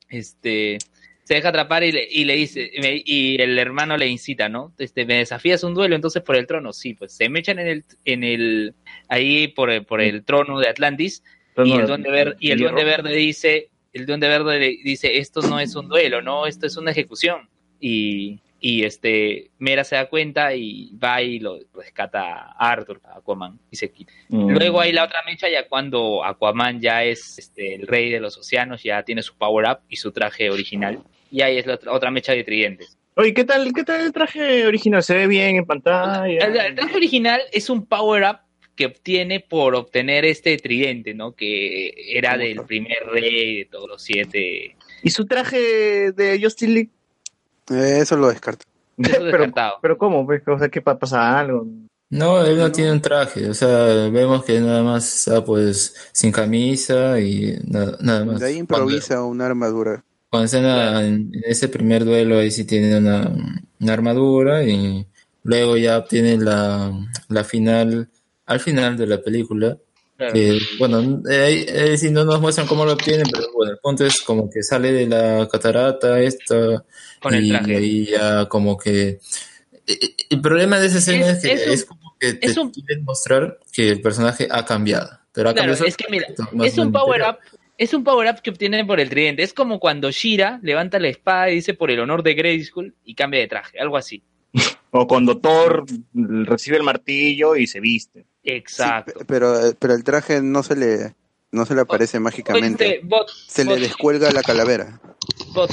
este, se deja atrapar y le, y le dice, me- y el hermano le incita, ¿no? Este, me desafías un duelo, entonces por el trono, sí, pues se mechan en el, en el, ahí por el, por el trono de Atlantis, y el duende verde, y el duende verde dice, el duende verde dice, esto no es un duelo, no, esto es una ejecución. Y, y este, Mera se da cuenta y va y lo rescata a Arthur, a Aquaman, y se quita. Mm. Luego hay la otra mecha ya cuando Aquaman ya es este, el rey de los océanos, ya tiene su power up y su traje original. Y ahí es la otra, otra mecha de tridentes. Oye, ¿qué tal, ¿qué tal el traje original? ¿Se ve bien en pantalla? El, el traje original es un power up que obtiene por obtener este tridente, ¿no? Que era del primer rey de todos los siete. ¿Y su traje de Justice League? Eso lo descarto. Eso pero, descartado. pero ¿cómo? pues? O sea, ¿qué pa- pasa algo? No, él no tiene un traje, o sea, vemos que nada más está pues sin camisa y nada, nada más. De ahí improvisa una armadura. Cuando está en ese primer duelo ahí sí tiene una, una armadura y luego ya obtiene la, la final, al final de la película, Claro. que bueno, eh, ahí, ahí sí no nos muestran cómo lo obtienen, pero bueno, el punto es como que sale de la catarata esta Con el y traje. ahí ya como que... eh, eh, El problema de esa escena es, Es- que es un- es como que te es un- quieren mostrar que el personaje ha cambiado, pero ha Claro, cambiado es que mira, es un power up, es un power up que obtienen por el tridente. Es como cuando Shira levanta la espada y dice por el honor de Grayskull y cambia de traje, algo así. O cuando Thor recibe el martillo y se viste. Exacto. Pero, pero el traje no se le no se le aparece mágicamente. Oye, bot, Se le descuelga la calavera. bot,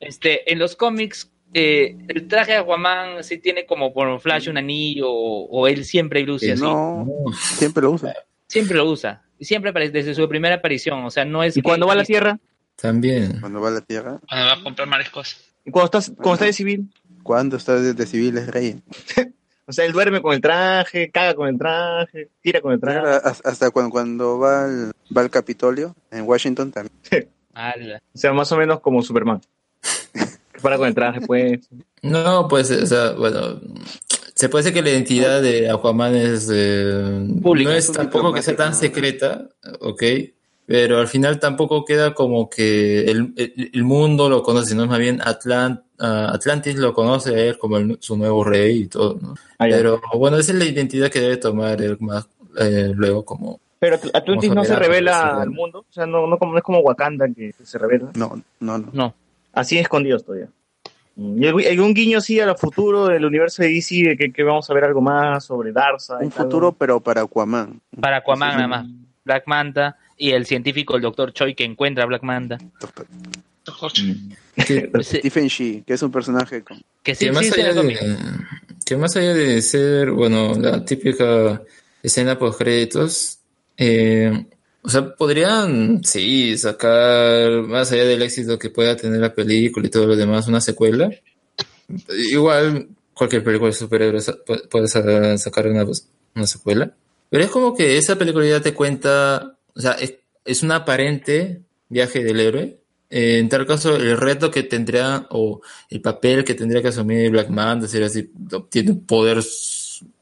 este, en los cómics, eh, el traje de Aquaman sí tiene como por Flash un anillo o, o él siempre luce así. No, siempre lo usa. Siempre lo usa. Y Siempre aparece desde su primera aparición. O sea, no es. ¿Y cuando va a la Tierra? También. Cuando va a la Tierra. Cuando va a comprar mariscos. ¿Y cuando, estás, cuando está de civil? Cuando está de, de civil es rey. O sea, él duerme con el traje, caga con el traje, tira con el traje. Hasta cuando, cuando va, al, va al Capitolio en Washington también. O sea, más o menos como Superman. Que para con el traje, pues. No, pues, o sea, bueno, se puede decir que la identidad de Aquaman es, eh, Pública, no es tampoco que sea tan secreta, ok, pero al final tampoco queda como que el, el- el mundo lo conoce, sino más bien Atlant, ah, Atlantis lo conoce a él como el- su nuevo rey y todo, ¿no? Ah. Pero bueno, esa es la identidad que debe tomar él más eh, luego como... Pero Atl- Atlantis no se revela al mundo. O sea, no, no, como, no es como Wakanda que se revela. No, no, no. No. Así escondidos todavía. Mm, ¿Y algún- algún guiño así al futuro del universo de DC de que, que vamos a ver algo más sobre Darza? Un futuro, pero para Aquaman. Para Aquaman Sí, sí, nada más. Black Manta y el científico, el doctor Choi, que encuentra a Black Manta. Que, Stephen Shee, que es un personaje con... Que sí que más en allá de, que más allá de ser, bueno, la típica escena post créditos, eh, o sea, podrían, sí, sacar, más allá del éxito que pueda tener la película y todo lo demás, una secuela. Igual, cualquier película de superhéroes puede sa- sacar una, una secuela. Pero es como que esa película ya te cuenta, o sea, es, es un aparente viaje del héroe. Eh, en tal caso, el reto que tendría, o el papel que tendría que asumir Black Manta, sería si obtiene un poder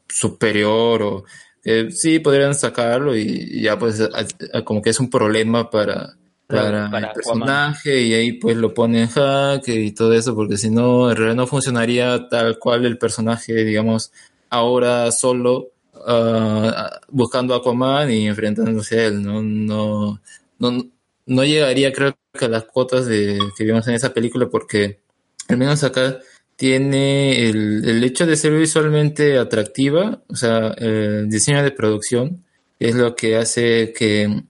superior, o que sí podrían sacarlo y, y ya pues a- a- como que es un problema para, para, Para el personaje y ahí pues lo pone en jaque y todo eso, porque si no, en realidad no funcionaría tal cual el personaje, digamos, ahora solo ah, buscando a Aquaman y enfrentándose a él, ¿no? No, no, no llegaría creo que a las cuotas de, que vimos en esa película porque al menos acá tiene el, el hecho de ser visualmente atractiva, o sea, el diseño de producción es lo que hace que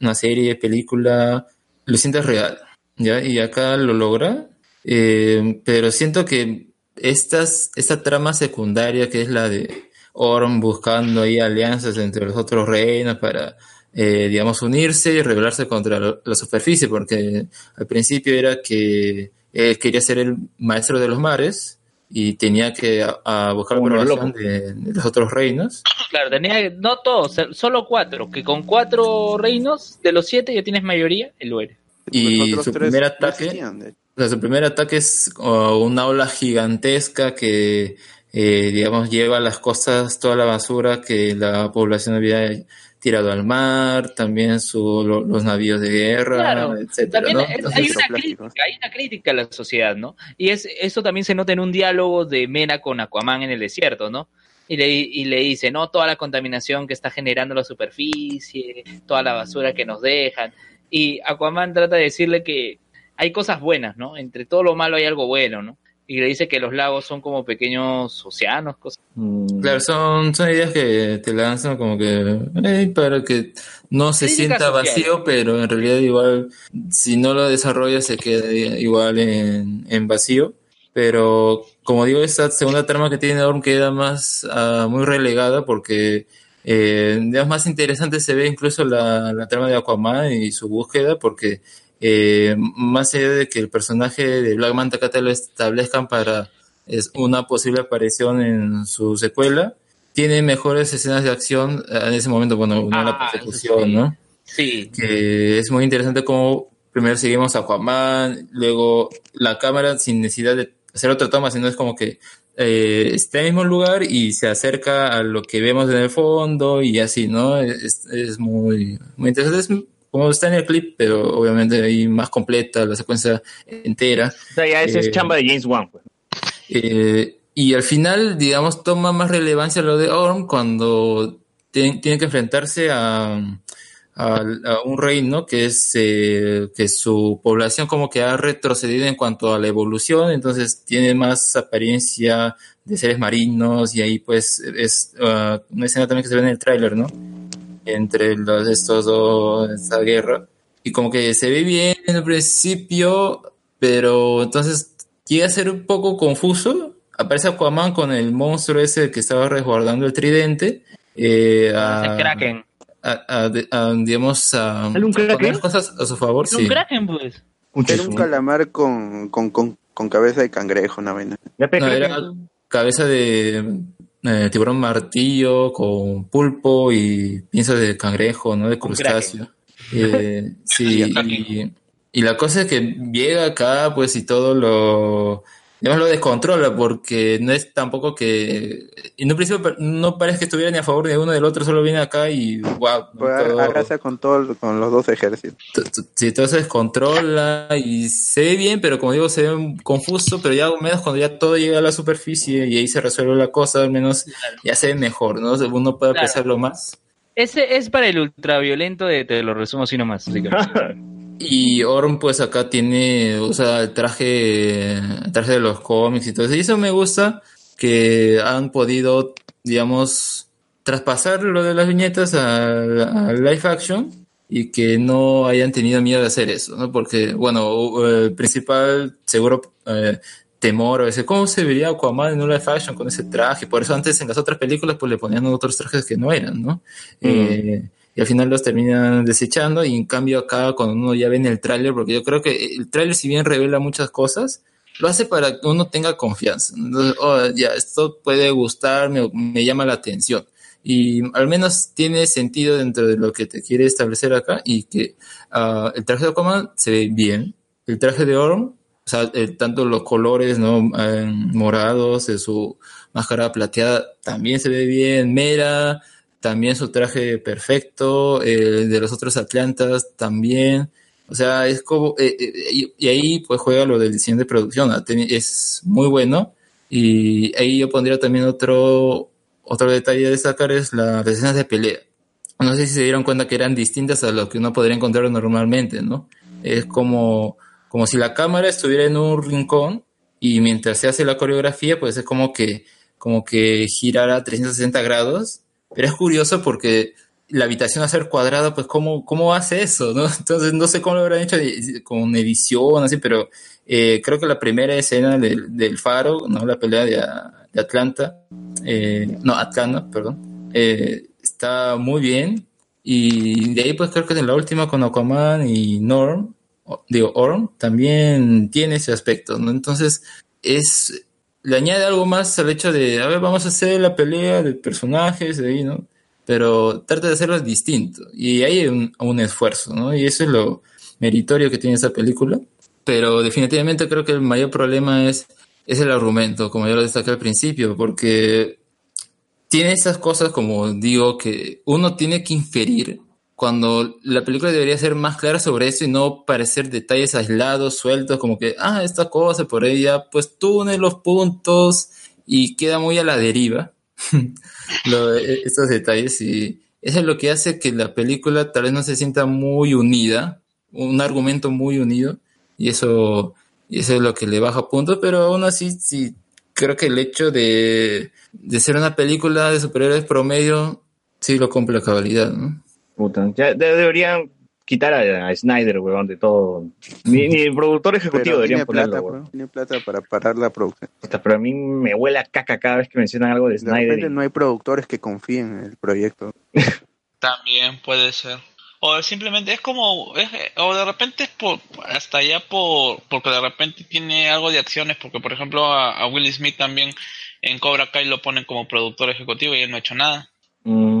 una serie, película, lo sientas real, ¿ya? Y acá lo logra, eh, pero siento que estas, esta trama secundaria que es la de Orm buscando ahí alianzas entre los otros reinos para, eh, digamos, unirse y rebelarse contra la, la superficie, porque al principio era que él quería ser el maestro de los mares y tenía que a, a buscar Como el aprobación de, de los otros reinos. Claro, tenía, no todos, solo cuatro, que con cuatro reinos, de los siete ya tienes mayoría, él lo eres. Y su primer ataque, o sea, su primer ataque es oh, una ola gigantesca que, eh, digamos, lleva a las costas toda la basura que la población había tirado al mar, también su, lo- los navíos de guerra, Claro, etcétera, También ¿no? es- Entonces, hay una crítica, hay una crítica a la sociedad, ¿no? Y es, eso también se nota en un diálogo de Mena con Aquaman en el desierto, ¿no? Y le, y le dice, ¿no? Toda la contaminación que está generando la superficie, toda la basura que nos dejan. Y Aquaman trata de decirle que hay cosas buenas, ¿no? Entre todo lo malo hay algo bueno, ¿no? Y le dice que los lagos son como pequeños océanos, cosas. Mm. Claro, son, son ideas que te lanzan como que eh, para que no se sienta social. vacío, pero en realidad igual, si no lo desarrollas se queda igual en, en vacío. Pero como digo, esta segunda trama que tiene Orm queda más ah, muy relegada porque eh, más interesante se ve incluso la, la trama de Aquaman y su búsqueda porque eh, más allá de que el personaje de Black Manta lo establezcan para es una posible aparición en su secuela. Tiene mejores escenas de acción eh, en ese momento, bueno, una la Ah, persecución, sí. ¿no? Sí, Que es muy interesante como primero seguimos a Aquaman, luego la cámara sin necesidad de hacer otra toma, sino es como que eh, está en el mismo lugar y se acerca a lo que vemos en el fondo y así, ¿no? Es, es muy, muy interesante. Es como está en el clip, pero obviamente ahí más completa, la secuencia entera. O sea, ya Eh, es chamba de James Wan. Pues. Eh, y al final, digamos, toma más relevancia lo de Orm cuando tiene, tiene que enfrentarse a, a, a un reino que es eh, que su población como que ha retrocedido en cuanto a la evolución, entonces tiene más apariencia de seres marinos y ahí pues es uh, una escena también que se ve en el tráiler, ¿no? Entre los, estos dos, esta guerra. Y como que se ve bien en el principio, pero entonces llega a ser un poco confuso. Aparece Aquaman con el monstruo ese que estaba resguardando el tridente. eh, a, El Kraken. a- a- a, digamos, a, ¿Sale un a poner Kraken? cosas a su favor. Es un Sí. Kraken, pues. Era un calamar con, con, con, con cabeza de cangrejo, una vaina. No, era cabeza de eh, tiburón martillo con pulpo y piensos de cangrejo, ¿no? De crustáceo. Eh, sí, y, y la cosa es que llega acá, pues, y todo lo, digamos, lo descontrola, porque no es tampoco que, en un principio no parece que estuviera ni a favor de uno del otro, solo viene acá y, wow, Pues arrasa con, todo, con los dos ejércitos. Sí, todo se descontrola y se ve bien, pero como digo, se ve confuso, pero ya al menos cuando ya todo llega a la superficie y ahí se resuelve la cosa, al menos ya se ve mejor, ¿no? Uno puede Claro. apreciarlo más. Ese es para el ultraviolento de te lo resumo así nomás. así que- Y Orm, pues acá tiene, usa el traje, el traje de los cómics y todo eso. Y eso me gusta que han podido, digamos, traspasar lo de las viñetas a, a live action y que no hayan tenido miedo de hacer eso, ¿no? Porque, bueno, el principal, seguro, eh, temor a veces, ¿cómo se vería Aquaman en un live action con ese traje? Por eso antes en las otras películas pues le ponían otros trajes que no eran, ¿no? Eh, y al final los terminan desechando y en cambio acá cuando uno ya ve en el tráiler, porque yo creo que el tráiler si bien revela muchas cosas, lo hace para que uno tenga confianza. Entonces, oh, ya, esto puede gustarme me llama la atención. Y al menos tiene sentido dentro de lo que te quiere establecer acá y que ah, el traje de Aquaman se ve bien. El traje de Orm, o sea, eh, tanto los colores ¿no? Eh, morados de su máscara plateada también se ve bien. Mera, también su traje perfecto. El de los otros Atlantas también. O sea, es como. eh, eh, y, ahí pues juega lo del diseño de producción. Es muy bueno. Y ahí yo pondría también otro, otro detalle a destacar: es la- las escenas de pelea. No sé si se dieron cuenta que eran distintas a lo que uno podría encontrar normalmente, ¿no? Es como, como si la cámara estuviera en un rincón y mientras se hace la coreografía, pues es como que, como que girara 360 grados. Pero es curioso porque la habitación a ser cuadrada, pues ¿cómo, cómo hace eso, no? Entonces no sé cómo lo habrán hecho de- con edición, así, pero eh, creo que la primera escena del, del faro, ¿no? La pelea de, Atlanta, eh, no, Atlanta, perdón, eh, está muy bien. Y de ahí pues creo que en la última con Aquaman y Norm, digo, Orm, también tiene ese aspecto, ¿no? Entonces es, le añade algo más al hecho de, a ver, vamos a hacer la pelea de personajes, de ahí, ¿no? Pero trata de hacerlo distinto. Y hay un, un esfuerzo, ¿no? Y eso es lo meritorio que tiene esa película. Pero definitivamente creo que el mayor problema es, es el argumento, como yo lo destaqué al principio, porque tiene esas cosas como digo que uno tiene que inferir cuando la película debería ser más clara sobre eso y no parecer detalles aislados, sueltos, como que, ah, esta cosa por ella, pues tú unes los puntos y queda muy a la deriva e- estos detalles y eso es lo que hace que la película tal vez no se sienta muy unida, un argumento muy unido y eso, y eso es lo que le baja puntos, pero aún así sí creo que el hecho de, de ser una película de superhéroes promedio sí lo cumple a cabalidad, ¿no? Puta, ya de- deberían quitar a, a Snyder, weón, de todo. Ni, ni el productor ejecutivo Pero deberían tiene plata, ponerlo, weón. pues, tiene plata para parar la producción. Puta, Pero a mí me huele a caca cada vez que mencionan algo de De Snyder. repente y- no hay productores que confíen en el proyecto. También puede ser. O simplemente es como, es- o de repente es por, hasta allá por, porque de repente tiene algo de acciones, porque por ejemplo a, a Will Smith también en Cobra Kai lo ponen como productor ejecutivo y él no ha hecho nada. Mm,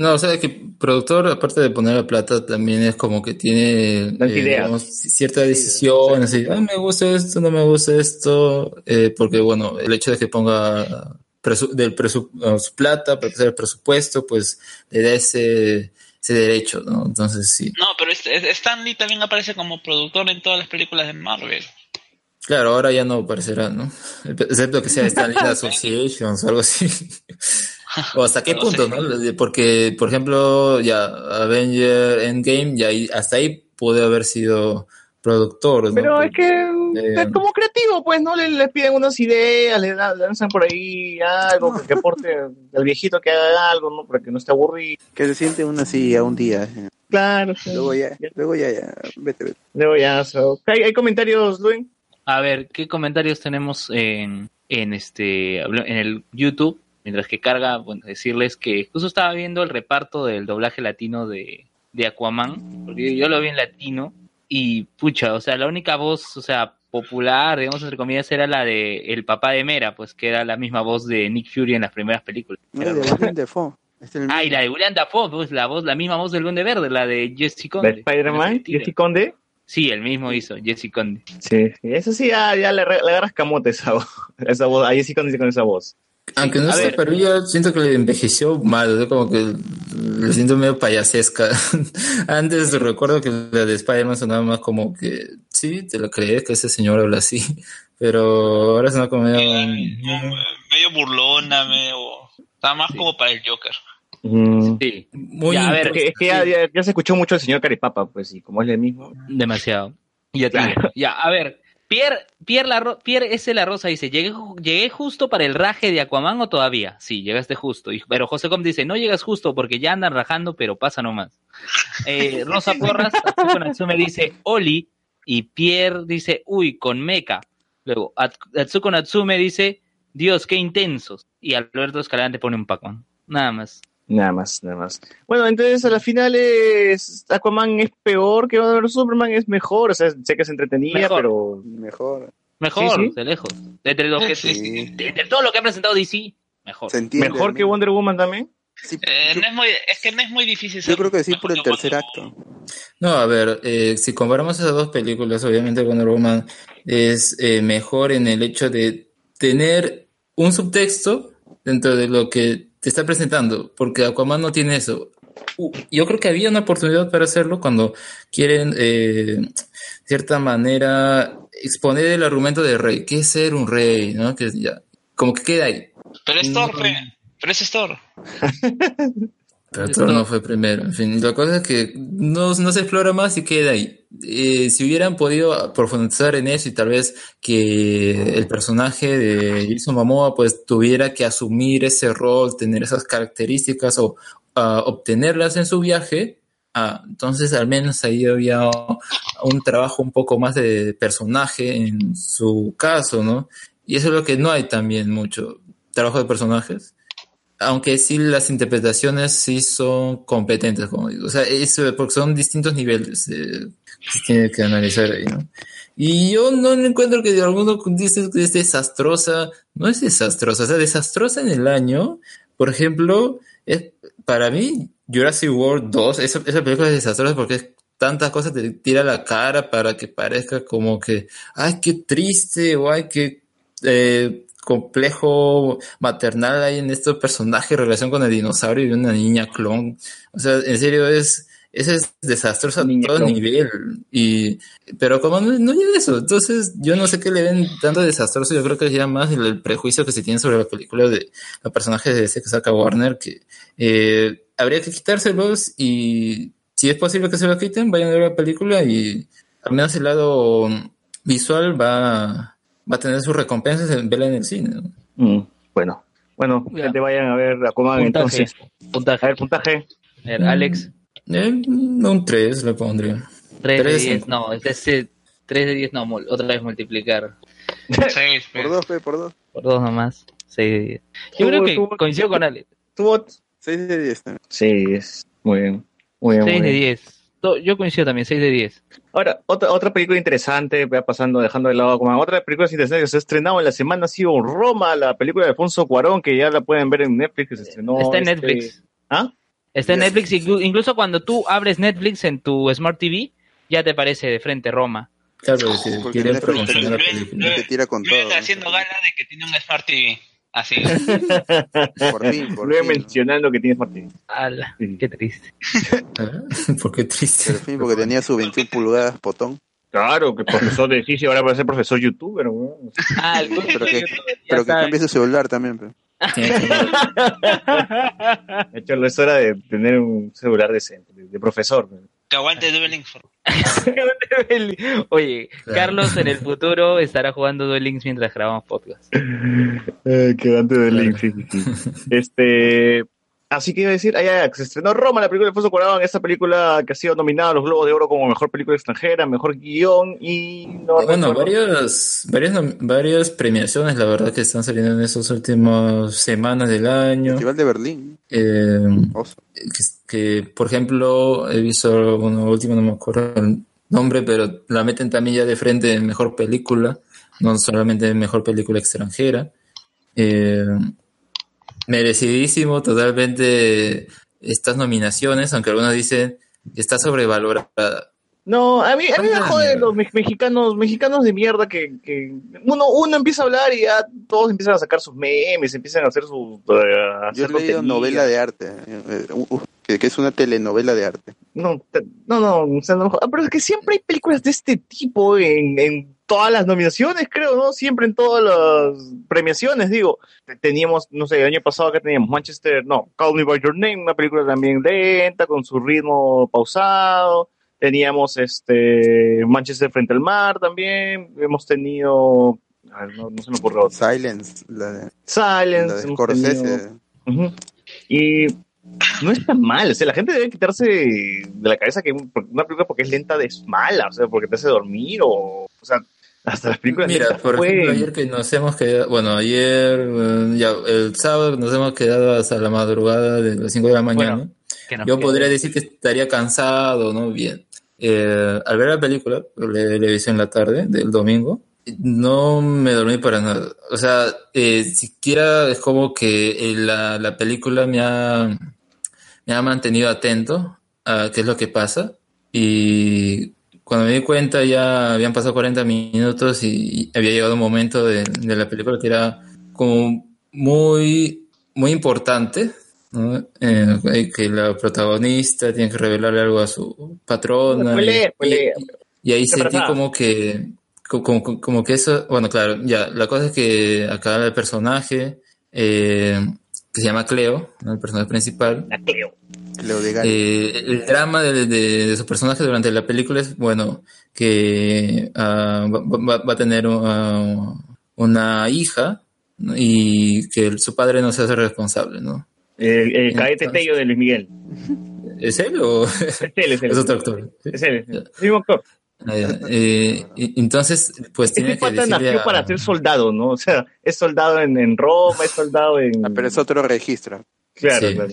No, o sea que productor, aparte de poner la plata, también es como que tiene eh, cierta decisión, así, "Ay, me gusta esto, no me gusta esto, eh, porque bueno, el hecho de que ponga presu- del presu- su plata para hacer el presupuesto, pues le da ese, ese derecho, ¿no? Entonces sí. No, pero es- es- Stan Lee también aparece como productor en todas las películas de Marvel. Claro, ahora ya no aparecerá, ¿no? Excepto que sea Stanley Associations o algo así. o hasta qué No punto, sé. ¿no? Porque, por ejemplo, ya Avenger Endgame, ya ahí, hasta ahí puede haber sido productor, ¿no? Pero es que es como creativo, pues, ¿no? Le, le piden unas ideas, le, lanzan por ahí algo que, que aporte al viejito que haga algo, ¿no? Para que no esté aburrido. Que se siente una silla un día. eh. Claro. Luego ya, luego ya, ya, vete, vete. Luego ya, so- ¿Hay, hay comentarios, Luis? A ver, ¿qué comentarios tenemos en, en este en el YouTube? Mientras que carga, bueno, decirles que justo estaba viendo el reparto del doblaje latino de, de Aquaman, porque yo lo vi en latino, y pucha, o sea, la única voz, o sea, popular, digamos, entre comillas, era la de el papá de Mera, pues que era la misma voz de Nick Fury en las primeras películas. No, de William Dafoe. Este es Ah, y la de William Dafoe, pues la voz, la misma voz del Duende Verde, la de Jesse ¿De Conde. Spider-Man? ¿Jesse Conde? Sí, el mismo hizo, Jesse Conde. Sí, sí, eso sí, ya, ya le, le agarras camote esa voz. Esa voz. Ahí sí con, con esa voz. Aunque no pero yo siento que le envejeció mal, ¿no? como que le siento medio payasesca. Antes recuerdo que la de Spider-Man sonaba más como que, sí, te lo crees que ese señor habla así, pero ahora suena como medio... Medio burlona, medio... Estaba más como para el Joker. Sí. Muy Ya, a ver, es que ya, ya- ya se escuchó mucho el señor Caripapa, pues, y como es el mismo. Demasiado. Ya, digo. ya, a ver. Pierre, Pierre, la Pierre S. La Rosa dice, ¿Llegué, ¿llegué justo para el raje de Aquaman o todavía? Sí, llegaste justo. Y- pero José Com dice, no llegas justo porque ya andan rajando, pero pasa nomás. Eh, Rosa Porras, Atsuko Natsume dice, Oli. Y Pierre dice, uy, con meca. Luego, At- Atsuko Natsume dice, Dios, qué intensos. Y Alberto Escalante pone un Pac-Man. Nada más. Nada más, nada más. Bueno, entonces a la final es Aquaman es peor que Batman vs Superman, es mejor, o sea, sé que es entretenida, Mejor. pero mejor. Mejor, Sí, sí. de lejos. De, entre lo que- de- de todo lo que ha presentado DC, mejor. mejor que Wonder Woman también. Eh, no es, muy, es que no es muy difícil Yo creo que sí por el tercer acto. No, a ver, eh, si comparamos esas dos películas, obviamente Wonder Woman es eh, mejor en el hecho de tener un subtexto dentro de lo que te está presentando, porque Aquaman no tiene eso. Uh, yo creo que había una oportunidad para hacerlo cuando quieren, eh, de cierta manera, exponer el argumento del rey, que es ser un rey, ¿no? Que ya, como que queda ahí. Pero es Thor, pe. Pero es Thor. Pero Thor no fue primero. En fin, la cosa es que no, no se explora más y queda ahí. Eh, si hubieran podido profundizar en eso y tal vez que el personaje de Jason Momoa pues tuviera que asumir ese rol, tener esas características o ah, obtenerlas en su viaje, ah, entonces al menos ahí había un trabajo un poco más de personaje en su caso, ¿no? Y eso es lo que no hay también mucho, trabajo de personajes aunque sí las interpretaciones sí son competentes, como digo. O sea, eso, porque son distintos niveles eh, que se tiene que analizar ahí, ¿no? Y yo no encuentro que alguno dice que es desastrosa. No es desastrosa, o sea, desastrosa en el año. Por ejemplo, es, para mí, Jurassic World 2, esa, esa película es desastrosa porque es tantas cosas te tira la cara para que parezca como que, ay, qué triste, o ay, qué eh, complejo maternal hay en estos personajes, relación con el dinosaurio y una niña clon. O sea, en serio es, eso es desastroso a todo clon. nivel. Y, pero como no, no llega eso, entonces yo no sé qué le ven tanto desastroso, yo creo que es ya más el, el prejuicio que se tiene sobre la película de los personajes de ese que saca Warner, que eh, habría que quitárselos y si es posible que se lo quiten, vayan a ver la película y al menos el lado visual va, va a tener sus recompensas en verla en el cine. ¿no? Mm, bueno, bueno, Ya. que te vayan a ver Aquaman Puntaje. entonces. A ver, puntaje. A ver, Alex, Eh, un 3 le pondría. 3 de Tres, 10. cinco. No, es ese 3 de 10, no, otra vez multiplicar. Seis, pe. Por dos, pe, por dos. Por dos nomás. 6 de 10. Yo Tuvo- creo que tuvo- coincido con Alex. ¿Tu voto? Seis de diez también. Sí, es muy bien. Muy bien, 6 muy de bien. 10. Yo coincido también, 6 de 10. Ahora, otra, otra película interesante, vea pasando, dejando de lado Aquaman. Otra película interesante que se ha estrenado en la semana ha sido Roma, la película de Alfonso Cuarón, que ya la pueden ver en Netflix, que se estrenó. Está en este- Netflix. ¿Ah? Está en. Netflix, inclu- incluso cuando tú abres Netflix en tu Smart TV, ya te aparece de frente Roma. Claro, quieren Netflix promocionar la te- película. Te tira con Luis todo. está haciendo gala de que tiene un Smart TV. Así. Por fin, por Luego mencionando que tienes Martín. Ala, Sí. qué triste. ¿Ah? ¿Por qué triste? Por fin, porque tenía su 21 pulgadas potón. Claro, que profesor de sí, ahora va a ser profesor youtuber, weón. Ah, el Pero que, pero que cambie su celular también. pe. Tiene que- De hecho, es hora de tener un celular decente, de, profesor. weón. Que aguante Duel Links. por- Oye. Carlos en el futuro estará jugando Duel Links mientras grabamos podcast. Eh, que sí, sí. Este. Así que iba a decir, ya, que se estrenó Roma, la película de Alfonso Cuarón, esta película que ha sido nominada a los Globos de Oro como mejor película extranjera, mejor guion y no Bueno, varias, varias, varias premiaciones, la verdad, que están saliendo en estas últimas semanas del año. Festival de Berlín. Eh, que, que, por ejemplo, he visto una última, no me acuerdo el nombre, pero la meten también ya de frente en mejor película, no solamente en mejor película extranjera. Eh, merecidísimo totalmente estas nominaciones, aunque algunos dicen que está sobrevalorada. No, a mí, a mí me joden los me- mexicanos, mexicanos de mierda que, que uno, uno empieza a hablar y ya todos empiezan a sacar sus memes, empiezan a hacer sus... a Yo he leído novela de arte, eh, eh, uh, uh, que, que es una telenovela de arte. No, no, no, o sea, no- ah, pero es que siempre hay películas de este tipo en, en todas las nominaciones, creo, ¿no? Siempre en todas las premiaciones, digo. Te- Teníamos, no sé, el año pasado que teníamos Manchester, no, Call Me By Your Name, una película también lenta, con su ritmo pausado. Teníamos este Manchester frente al mar también. Hemos tenido, a ver, no, no se me ocurre otra. Silence, la de, Silence. la de Scorsese. tenido-. Y no está mal, o sea, la gente debe quitarse de la cabeza que una película porque es lenta es mala, o sea, porque te hace dormir o, o sea, hasta las películas Mira, por ejemplo, ayer que nos hemos quedado, bueno, ayer, eh, ya, el sábado nos hemos quedado hasta la madrugada de las 5 de la mañana. Bueno, Yo quede. podría decir que estaría cansado, ¿no? Bien. Eh, al ver la película, le, le hice en la tarde del domingo, no me dormí para nada. O sea, eh, siquiera es como que eh, la, la película me ha, me ha mantenido atento a qué es lo que pasa. Y cuando me di cuenta ya habían pasado 40 minutos y, había llegado un momento de, de la película que era como muy, muy importante. ¿no? Eh, que la protagonista tiene que revelarle algo a su patrona. Y- spoiler. y, y ahí ¿Qué sentí pasa? como que, co- como, como que eso, bueno, claro, ya, la cosa es que acá el personaje, eh, que se llama Cleo, ¿no? el personaje principal, La Cleo. Cleo de eh, el drama de, de- de su personaje durante la película es, bueno, que ah, va, va- va a tener ah, una hija ¿no? y que el- su padre no se hace responsable, ¿no? El, el cadete Tello de Luis Miguel. ¿Es él o Es él, es él. es otro actor? Es él, es. El mismo actor. Eh, entonces, pues tiene Este que pata decirle nació a- para ser soldado, ¿no? O sea, es soldado en, en Roma, es soldado en... Ah, pero es otro registro. Claro, Sí. claro.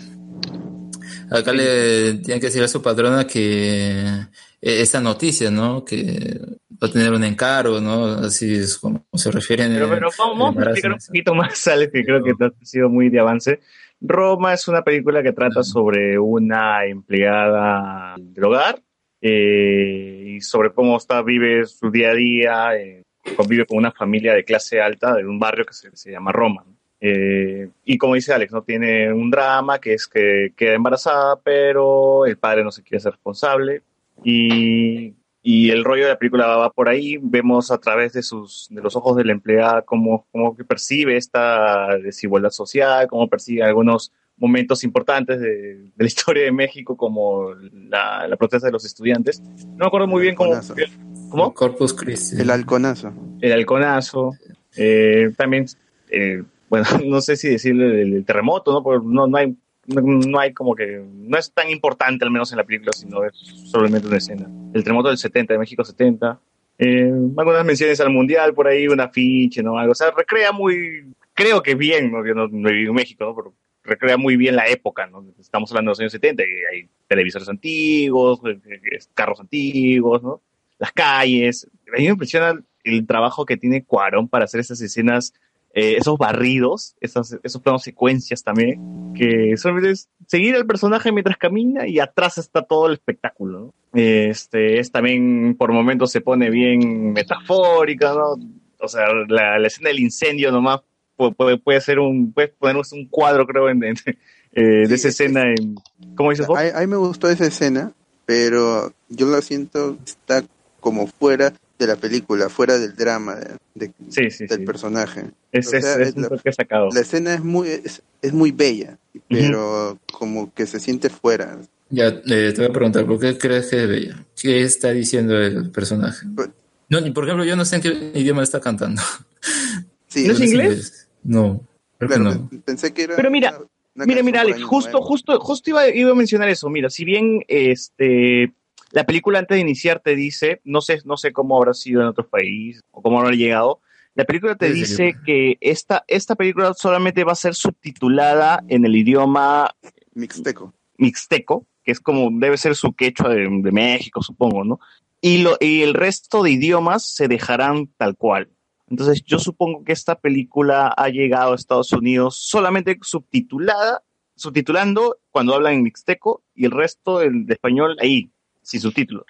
Acá le tiene que decir a su patrona que eh, esta noticia, ¿no? Que va a tener un encargo, ¿no? Así es como se refieren. Pero, pero vamos, a explicar un ¿no? poquito más, Alex, que creo que ha sido muy de avance. Roma es una película que trata sobre una empleada del hogar eh, y sobre cómo está, vive su día a día, eh, convive con una familia de clase alta de un barrio que se, se llama Roma. Eh, y como dice Alex, no tiene un drama que es que queda embarazada, pero el padre no se quiere ser responsable y y el rollo de la película va por ahí. Vemos a través de, sus, de los ojos de la empleada cómo, cómo percibe esta desigualdad social, cómo percibe algunos momentos importantes de, de la historia de México, como la, la protesta de los estudiantes. No me acuerdo muy bien cómo. ¿Cómo? Corpus Christi. El halconazo. El halconazo. Eh, también, eh, bueno, no sé si decirle el, el terremoto, ¿no? Porque no, no hay. No, no hay como que. No es tan importante, al menos en la película, sino es solamente una escena. El terremoto del 70, de México 70. Eh, algunas menciones al mundial por ahí, un afiche, ¿no? Algo. O sea, recrea muy. Creo que bien, ¿no? Yo no, no he vivido en México, ¿no? Pero recrea muy bien la época, ¿no? Estamos hablando de los años 70 y hay televisores antiguos, eh, eh, carros antiguos, ¿no? Las calles. A mí me impresiona el trabajo que tiene Cuarón para hacer esas escenas, eh, esos barridos, esas, esos planos secuencias también, que solamente es seguir al personaje mientras camina y atrás está todo el espectáculo, ¿no? Este, es también, por momentos se pone bien metafórica, ¿no? O sea, la, la escena del incendio nomás puede, puede ser un, puedes ponernos un cuadro, creo, en, en, eh, de esa escena en, ¿cómo dices vos? A, a mí me gustó esa escena, pero yo la siento está como fuera de la película, fuera del drama de- de- Sí, sí, del sí. personaje. Es, o sea, es, es es un la- toque sacado. La escena es muy es, es muy bella, pero como que se siente fuera. Ya, eh, te voy a preguntar, ¿por qué crees que es bella? ¿Qué está diciendo el personaje? Pues- No, ni- por ejemplo, yo no sé en qué idioma está cantando. Sí, ¿No es inglés? No, creo claro, que no. pe- pensé que era. Pero mira, una- una Mira, mira, Alex, justo, Nuevo. justo, justo iba, iba a mencionar eso. Mira, si bien este la película antes de iniciar te dice, no sé, no sé cómo habrá sido en otros países o cómo habrá llegado, la película te dice que esta, esta película solamente va a ser subtitulada en el idioma Mixteco. mixteco, que es como debe ser su quechua de, de México, supongo, ¿no? Y, lo, y el resto de idiomas se dejarán tal cual. Entonces yo supongo que esta película ha llegado a Estados Unidos solamente subtitulada, subtitulando cuando hablan en mixteco y el resto en- de español ahí, sin subtítulos.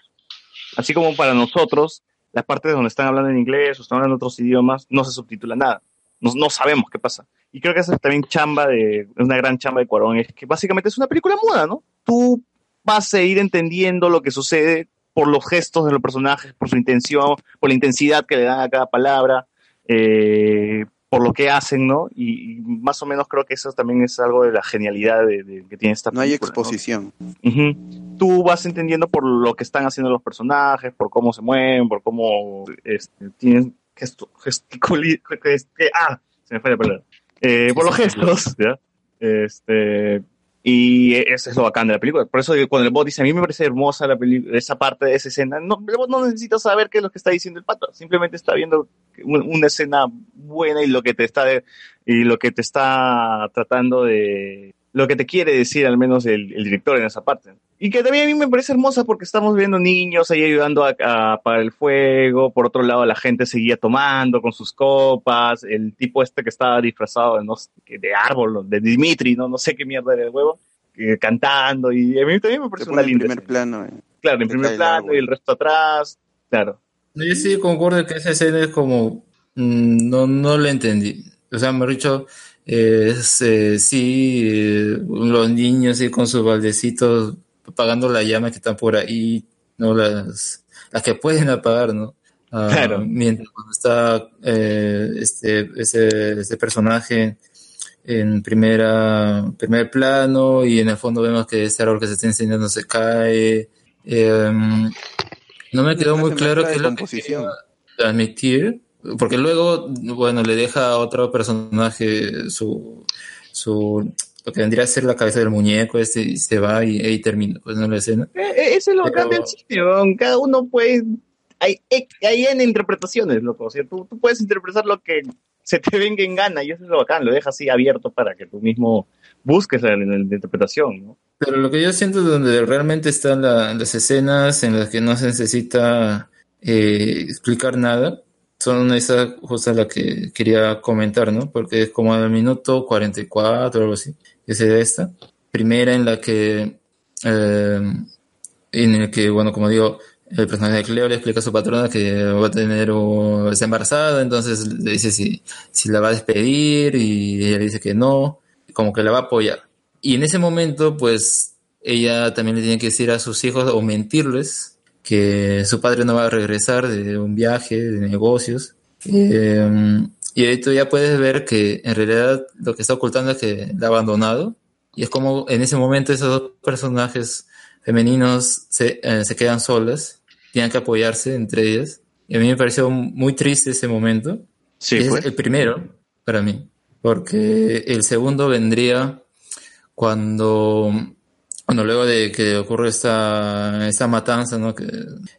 Así como para nosotros, las partes donde están hablando en inglés o están hablando otros idiomas, no se subtitula nada. No, no sabemos qué pasa. Y creo que esa es también chamba de, una gran chamba de Cuarón, es que básicamente es una película muda, ¿no? Tú vas a ir entendiendo lo que sucede por los gestos de los personajes, por su intención, por la intensidad que le dan a cada palabra, eh, por lo que hacen, ¿no? Y, y más o menos creo que eso también es algo de la genialidad de, de- que tiene esta No hay película. ¿no? exposición. Ujú. Tú vas entendiendo por lo que están haciendo los personajes, por cómo se mueven, por cómo este, tienen gesto, gesticuli- ah, se me fue la palabra. Eh, por los gestos, ¿ya? Este, y eso es lo bacán de la película. Por eso cuando el bot dice, a mí me parece hermosa la película, esa parte de esa escena, no, el bot no necesita saber qué es lo que está diciendo el pato, simplemente está viendo un- una escena buena y lo que te está, de- y lo que te está tratando de, lo que te quiere decir al menos el, el director en esa parte. Y que también a mí me parece hermosa porque estamos viendo niños ahí ayudando a, a apagar el fuego, por otro lado la gente seguía tomando con sus copas, el tipo este que estaba disfrazado de, no sé, de árbol, de Dimitri, no, no sé qué mierda era el huevo, eh, cantando y a mí también me parece una en linda primer escena. plano. eh. Claro, en primer plano y el resto atrás, claro. No, Yo sí concuerdo que esa escena es como, mm, no, no la entendí. O sea, me he dicho, es, eh, sí, eh, los niños sí, con sus baldecitos apagando la llama que están por ahí, no las, las que pueden apagar, ¿no? Ah, Claro. Mientras cuando está eh, este, ese, ese personaje en primera, primer plano y en el fondo vemos que ese árbol que se está enseñando se cae. Em, no me quedó muy claro qué es lo que transmitir, porque luego, bueno, le deja a otro personaje su, su, lo que vendría a ser la cabeza del muñeco este y se va y termina, pues, ¿no? La escena. Eh, eh, Ese es lo Pero- bacán del cine, cada uno puede, hay, hay, en interpretaciones, loco, o sea, tú, tú puedes interpretar lo que se te venga en gana y eso es lo bacán, lo dejas así abierto para que tú mismo busques la, la- la interpretación, ¿no? Pero lo que yo siento es donde realmente están la- las escenas en las que no se necesita eh, explicar nada, son esas cosas las que quería comentar, ¿no? Porque es como al minuto 44 o algo así, que se da esta. Primera en la que, eh, en el que, bueno, como digo, el personaje de Cleo le explica a su patrona que va a tener, o está embarazada, entonces le dice si, si la va a despedir y ella le dice que no, como que la va a apoyar. Y en ese momento, pues, ella también le tiene que decir a sus hijos o mentirles que su padre no va a regresar de un viaje, de negocios. Eh, y ahí tú ya puedes ver que en realidad lo que está ocultando es que la ha abandonado. Y es como en ese momento esos dos personajes femeninos se, eh, se quedan solas, tienen que apoyarse entre ellas. Y a mí me pareció muy triste ese momento. Sí, es pues. el primero para mí, porque el segundo vendría cuando, bueno, luego de que ocurre esta, esta matanza, ¿no? Que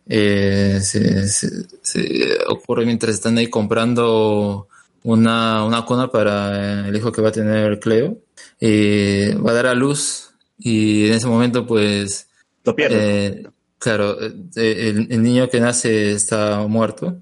eh, se, se- se ocurre mientras están ahí comprando una, una cuna para el hijo que va a tener Cleo, eh, va a dar a luz y en ese momento pues Lo pierdes. eh, claro, eh, el, el niño que nace está muerto.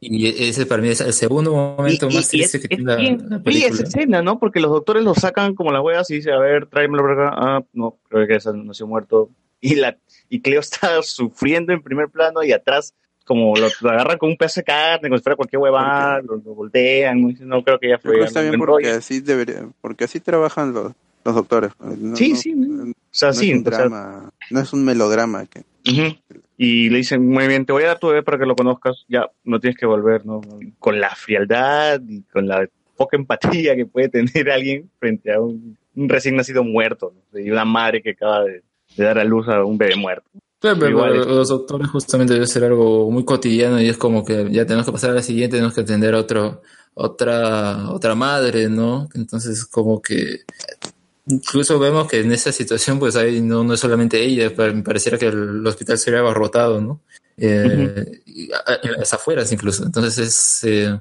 Y ese para mí es el segundo momento más triste que tiene la, bien la fría esa película. escena, ¿no? Porque los doctores lo sacan como las huevas y dice, a ver, tráemelo por acá. Ah, no, creo que ese nació muerto. Y la y Cleo está sufriendo en primer plano y atrás como lo, lo agarran con un pedazo de carne, como si fuera cualquier huevada, lo, lo voltean, ¿no? no creo que ya fue. creo que está bien en porque así debería, porque así trabajan los, los doctores. No- Sí, no- sí. no O sea, es sí, un o sea, drama, no es un melodrama. Que, Ujú. Y le dicen, muy bien, te voy a dar tu bebé para que lo conozcas. Ya, no tienes que volver, ¿no? Con la frialdad y con la poca empatía que puede tener alguien frente a un, un recién nacido muerto, ¿no? Y una madre que acaba de, de dar a luz a un bebé muerto. Pero, pero Igual los doctores justamente debe ser algo muy cotidiano y es como que ya tenemos que pasar a la siguiente, tenemos que atender a otro, otra, otra madre, ¿no? Entonces como que incluso vemos que en esa situación pues hay, no, no es solamente ella, me pareciera que el hospital sería abarrotado, ¿no? Eh, a- a- las afueras incluso. Entonces es, eh,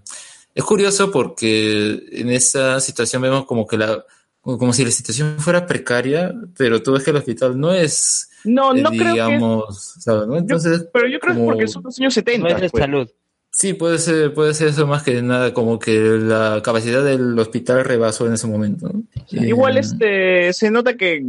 es curioso porque en esa situación vemos como que la, como si la situación fuera precaria, pero tú ves que el hospital no es, No, eh, no creo que... digamos, ¿sabes? ¿no? Entonces, Pero yo creo que es porque son los años 70. No es de pues. salud. Sí, puede ser, puede ser eso más que nada, como que la capacidad del hospital rebasó en ese momento. ¿no? Igual Eh, este se nota que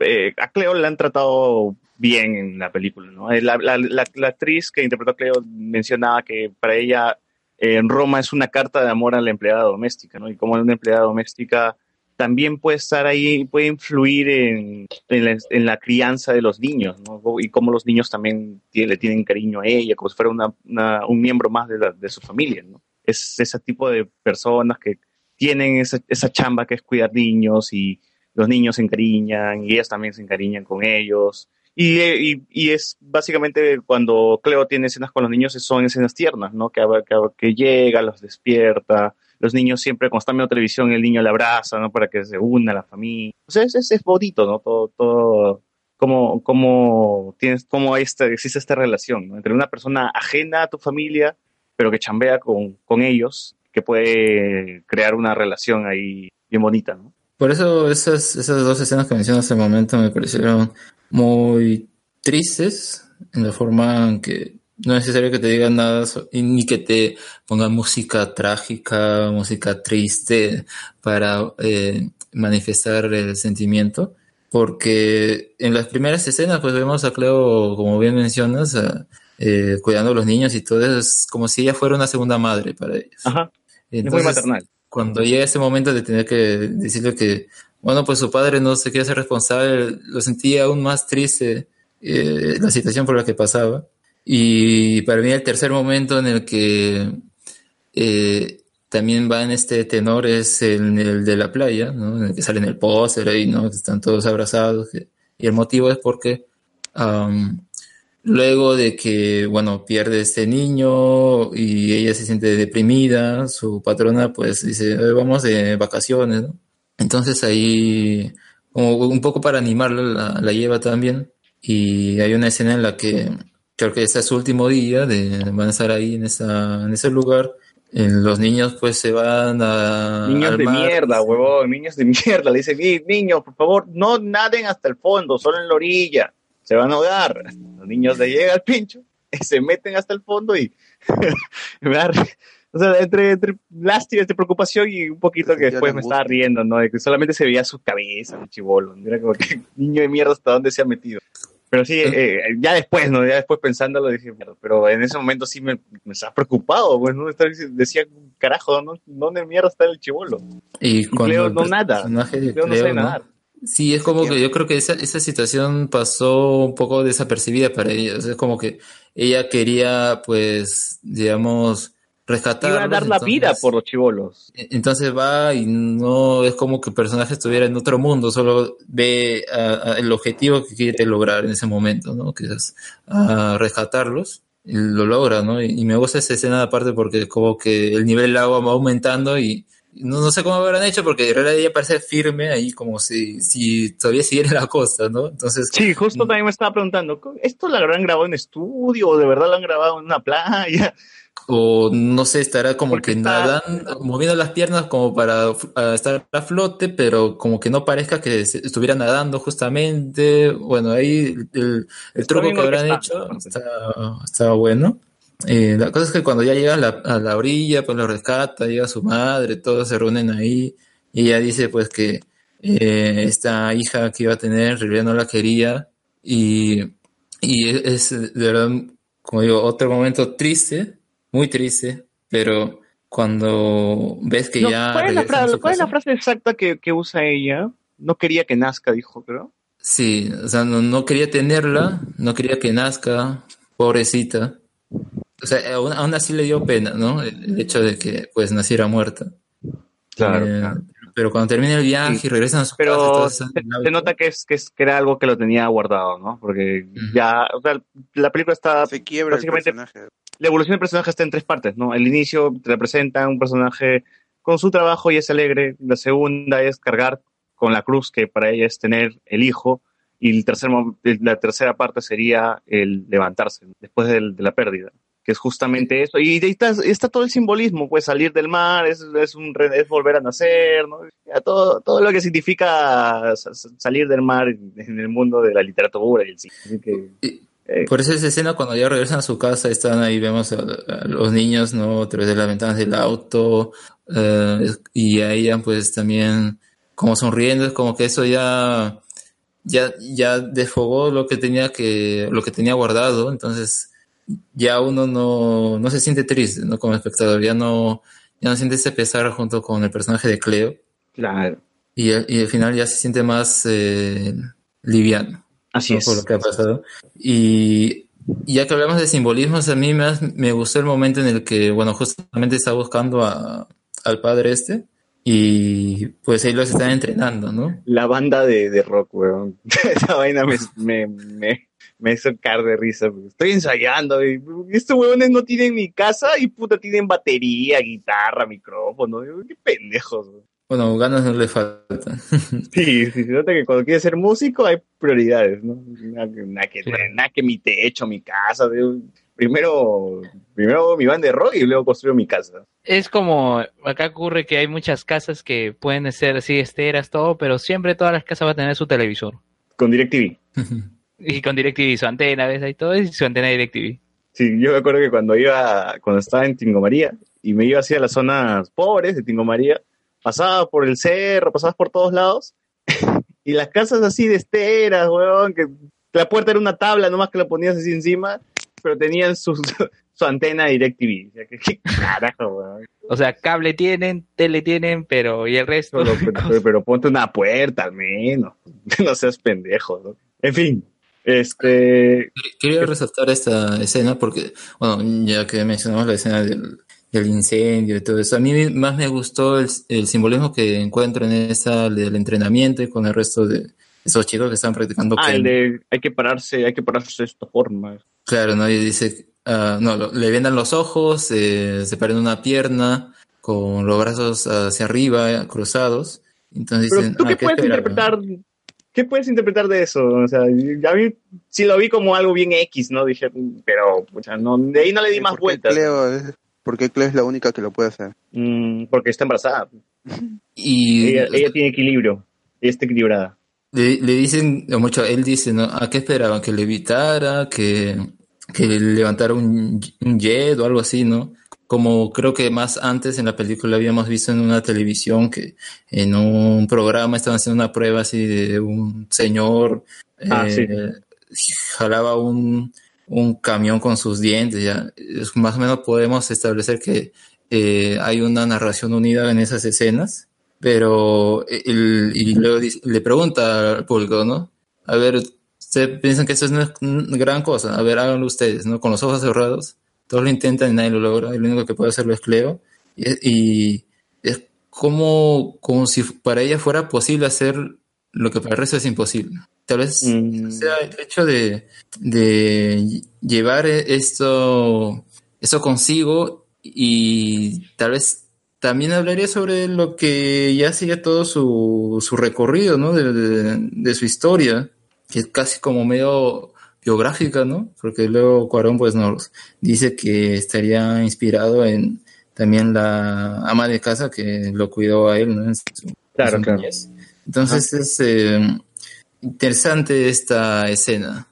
eh, a Cleo la han tratado bien en la película, ¿no? Eh, La, la- la- la actriz que interpretó a Cleo mencionaba que para ella eh, en Roma es una carta de amor a la empleada doméstica, ¿no? Y como una empleada doméstica también puede estar ahí, puede influir en, en, la, crianza de los niños, ¿no? Y cómo los niños también le tienen cariño a ella, como si fuera una, una- un miembro más de, la- de su familia, ¿no? Es ese tipo de personas que tienen esa, esa chamba que es cuidar niños y los niños se encariñan y ellas también se encariñan con ellos. Y, eh, y, y es básicamente cuando Cleo tiene escenas con los niños, son escenas tiernas, ¿no? Que, que, que llega, los despierta. Los niños siempre, cuando están viendo televisión, el niño la abraza, ¿no? Para que se una la familia. O sea, es, es, es bonito, ¿no? Todo, todo, como, como tienes, como esta, existe esta relación, ¿no? Entre una persona ajena a tu familia, pero que chambea con, con ellos, que puede crear una relación ahí bien bonita, ¿no? Por eso esas, esas dos escenas que mencionas hace momento me parecieron muy tristes en la forma en que no es necesario que te digan nada ni que te pongan música trágica, música triste para eh, manifestar el sentimiento. Porque en las primeras escenas pues vemos a Cleo, como bien mencionas, a- eh, cuidando a los niños y todo eso, es como si ella fuera una segunda madre para ellos. Ajá. es muy maternal. Cuando llega ese momento de tener que decirle que, bueno, pues su padre no se quiere hacer responsable, lo sentía aún más triste eh, la situación por la que pasaba. Y para mí el tercer momento en el que eh, también va en este tenor es el de la playa, ¿no? En el que sale en el póster ahí, ¿no? Están todos abrazados. y el motivo es porque luego de que, bueno, pierde este niño y ella se siente deprimida, su patrona pues dice, "Eh, vamos de vacaciones, ¿no? Entonces ahí, como un poco para animarla, la, la lleva también. Y hay una escena en la que creo que este es su último día, de, van a estar ahí en, esa, en ese lugar. Los niños pues se van a... Niños al de mar. mierda, huevón, niños de mierda. Le dice, "Ni- niños, por favor, no naden hasta el fondo, solo en la orilla. Se van a ahogar. Los niños le llegan al pincho, se meten hasta el fondo y me da o sea, entre, entre lástima, entre preocupación y un poquito que después me estaba riendo, ¿no? De que solamente se veía su cabeza, el chivolo. Era como que niño de mierda hasta dónde se ha metido. Pero sí, eh, ya después, ¿no? Ya después pensándolo dije, "Mierda", pero en ese momento sí me, me estaba preocupado, pues, ¿no? Estaba- Decía, carajo, ¿no? ¿dónde mierda está el chivolo? Y Y cuando Cleo no nada. Cleo no Cleo, sabe ¿no? nadar. Sí, es como que yo creo que esa, esa situación pasó un poco desapercibida para sea, es como que ella quería, pues, digamos, rescatar. Iba a dar la vida por los chivolos. Entonces va y no es como que el personaje estuviera en otro mundo, solo ve a- a el objetivo que quiere lograr en ese momento, ¿no? Que es a rescatarlos. Y lo logra, ¿no? Y, y me gusta esa escena aparte porque como que el nivel del agua va aumentando y no, no sé cómo habrán hecho porque en realidad ella parece firme ahí como si, si todavía siguiera la costa, ¿no? Entonces, Sí, justo también me estaba preguntando, ¿esto lo habrán grabado en estudio o de verdad lo han grabado en una playa? o no sé, estará como Porque que está- nadando, moviendo las piernas como para estar a flote, pero como que no parezca que se- estuviera nadando justamente. Bueno, ahí el, el truco que habrán hecho está, está bueno. Eh, la cosa es que cuando ya llega a la, a la orilla, pues lo rescata, llega su madre, todos se reúnen ahí, y ella dice pues que eh, esta hija que iba a tener en realidad no la quería, y, y es de verdad, como digo, otro momento triste, muy triste, pero cuando ves que No, ya ¿cuál, es la frase, cuál es la frase exacta que, que usa ella? No quería que nazca, dijo, creo. Sí, o sea, no, no quería tenerla, no quería que nazca, pobrecita. O sea, aún, aún así le dio pena, ¿no? El, el hecho de que pues naciera muerta. Claro, Eh, claro. pero cuando termina el viaje y regresan a su casa, Pero se, nota que, es, que, es- que era algo que lo tenía guardado, ¿no? Porque ya, o sea, la película está Se quiebra el básicamente personaje. la evolución del personaje está en tres partes, ¿no? El inicio te representa un personaje con su trabajo y es alegre. La segunda es cargar con la cruz que para ella es tener el hijo. Y el tercer, mo- la tercera parte sería el levantarse después del- de la pérdida, que es justamente eso. Y ahí está, está todo el simbolismo, pues salir del mar, es, es, un, es volver a nacer, ¿no? Ya todo, todo lo que significa sa- sa- salir del mar en el mundo de la literatura y el cine. Así que, eh, Por eso esa escena cuando ya regresan a su casa, están ahí, vemos a, a los niños, ¿no? A través de las ventanas del auto, eh, y a ella pues también como sonriendo, es como que eso ya, ya, ya desfogó lo que tenía que, lo que tenía guardado, entonces ya uno no, no se siente triste, ¿no? Como espectador, ya no, ya no siente ese pesar junto con el personaje de Cleo. Claro. Y, al- y al final ya se siente más eh, liviano. Así ¿no? es. Por lo que ha pasado. Y ya que hablamos de simbolismos, a mí más me gustó el momento en el que, bueno, justamente está buscando a, al padre este y pues ahí los están entrenando, ¿no? La banda de, de rock, weón. Esa vaina me, me, me, me hizo caer de risa. porque Estoy ensayando y estos weones no tienen mi casa y puta tienen batería, guitarra, micrófono. Qué pendejos. Bueno, ganas no le faltan. Sí, sí, se nota que cuando quieres ser músico hay prioridades, ¿no? Nada que, nada que, nada que mi techo, mi casa. digo, Primero, primero mi banda de rock y luego construyo mi casa. Es como, acá ocurre que hay muchas casas que pueden ser así esteras, todo, pero siempre todas las casas van a tener su televisor. Con DirecTV. Y con DirecTV, su antena, ¿ves? Ahí todo, y su antena de DirecTV. Sí, yo me acuerdo que cuando iba, cuando estaba en Tingo María y me iba hacia las zonas pobres de Tingo María, pasaba por el cerro, pasabas por todos lados y las casas así de esteras, weón, que la puerta era una tabla nomás que la ponías así encima, pero tenían su, su antena DirecTV. O sea, que, ¿Qué carajo, weón? O sea, cable tienen, tele tienen, pero ¿y el resto? Pero, pero- pero ponte una puerta al menos. No seas pendejo, ¿no? En fin, este... Quería resaltar esta escena porque, bueno, ya que mencionamos la escena del, del incendio y todo eso, a mí más me gustó el, el simbolismo que encuentro en esa del entrenamiento y con el resto de esos chicos que están practicando Ah, el de hay que pararse, hay que pararse de esta forma. Claro, ¿no? Y dice, ah, no, lo- le vendan los ojos, eh, se paran una pierna con los brazos hacia arriba, eh, cruzados. Entonces Pero dicen, tú ah, qué ¿qué puedes interpretar, qué puedes interpretar de eso, o sea, ya vi, sí lo vi como algo bien X, ¿no? Dije, pero, pucha, no, de ahí no le di más ¿Por qué vueltas, Cleo es, porque Cleo es la única que lo puede hacer. Mm, porque está embarazada. Y Ella, ella tiene equilibrio, ella está equilibrada. le, le dicen, o mucho, él dice, ¿no? ¿A qué esperaban? Que levitara, que, que levantara un, un jet o algo así, ¿no? Como creo que más antes en la película habíamos visto en una televisión que en un programa estaban haciendo una prueba así de un señor Ah, eh, jalaba un, un camión con sus dientes, ya. Más o menos podemos establecer que eh, hay una narración unida en esas escenas, pero el- y luego dice- le pregunta al público, ¿no? A ver, ¿ustedes piensan que eso no es una gran cosa? A ver, háganlo ustedes, ¿no? Con los ojos cerrados. Todos lo intentan y nadie lo logra. El único que puede hacerlo es Cleo. Y, y es como, como si para ella fuera posible hacer lo que para el resto es imposible. Tal vez Mm. sea el hecho de, de llevar esto, eso consigo y tal vez también hablaría sobre lo que ya sería todo su, su recorrido, ¿no? De, de- de su historia, que es casi como medio biográfica, ¿no? Porque luego Cuarón pues nos dice que estaría inspirado en también la ama de casa que lo cuidó a él, ¿no? En su- en Claro, claro. niñez. Entonces es eh, interesante esta escena.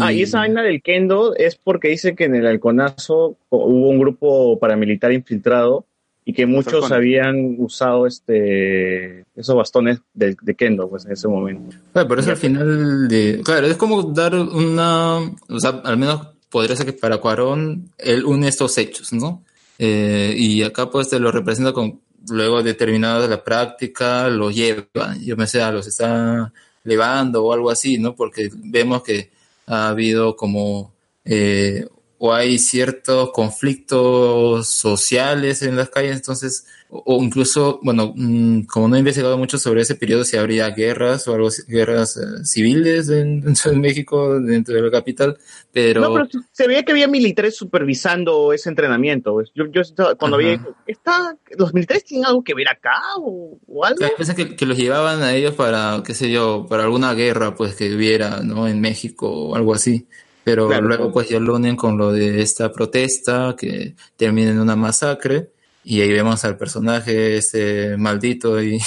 Ah, y esa vaina del kendo es porque dice que en el halconazo hubo un grupo paramilitar infiltrado y que muchos habían usado este esos bastones de, de kendo pues en ese momento. Claro, por eso al final de... Claro, es como dar una... O sea, al menos podría ser que para Cuarón él une estos hechos, ¿no? Eh, y acá pues te lo representa con... Luego de terminada la práctica, lo lleva, yo me sé, los está levando o algo así, ¿no? Porque vemos que ha habido como eh, o hay ciertos conflictos sociales en las calles, entonces, o, o incluso, bueno, mm, como no he investigado mucho sobre ese periodo, si habría guerras o algo, guerras eh, civiles en- México, dentro de la capital, pero... No, pero se veía que había militares supervisando ese entrenamiento. pues. Yo, yo cuando Ajá. veía, ¿está, ¿los militares tienen algo que ver acá o, o algo? Pensé que, que los llevaban a ellos para, qué sé yo, para alguna guerra, pues, que hubiera, ¿no? En México o algo así. Pero Claro, luego, claro. pues, ya lo unen con lo de esta protesta que termina en una masacre. Y ahí vemos al personaje, ese maldito, y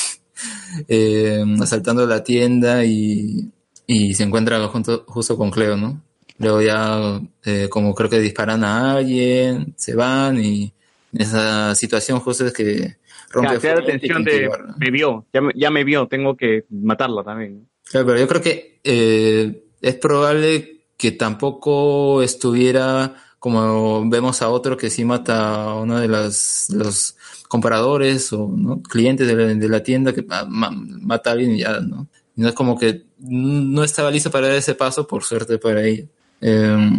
eh, asaltando la tienda y, y se encuentra junto, justo con Cleo, ¿no? Luego ya, eh, como creo que disparan a alguien, se van y esa situación justo es que rompe da la que de, me vio, ya me, ya me vio, tengo que matarla también. Claro, pero yo creo que eh, es probable que tampoco estuviera como vemos a otro que sí mata a uno de los compradores o ¿no? clientes de la, de la tienda que ma- ma- mata a alguien y ya, ¿no? No es como que no estaba listo para dar ese paso, por suerte para ella. Eh,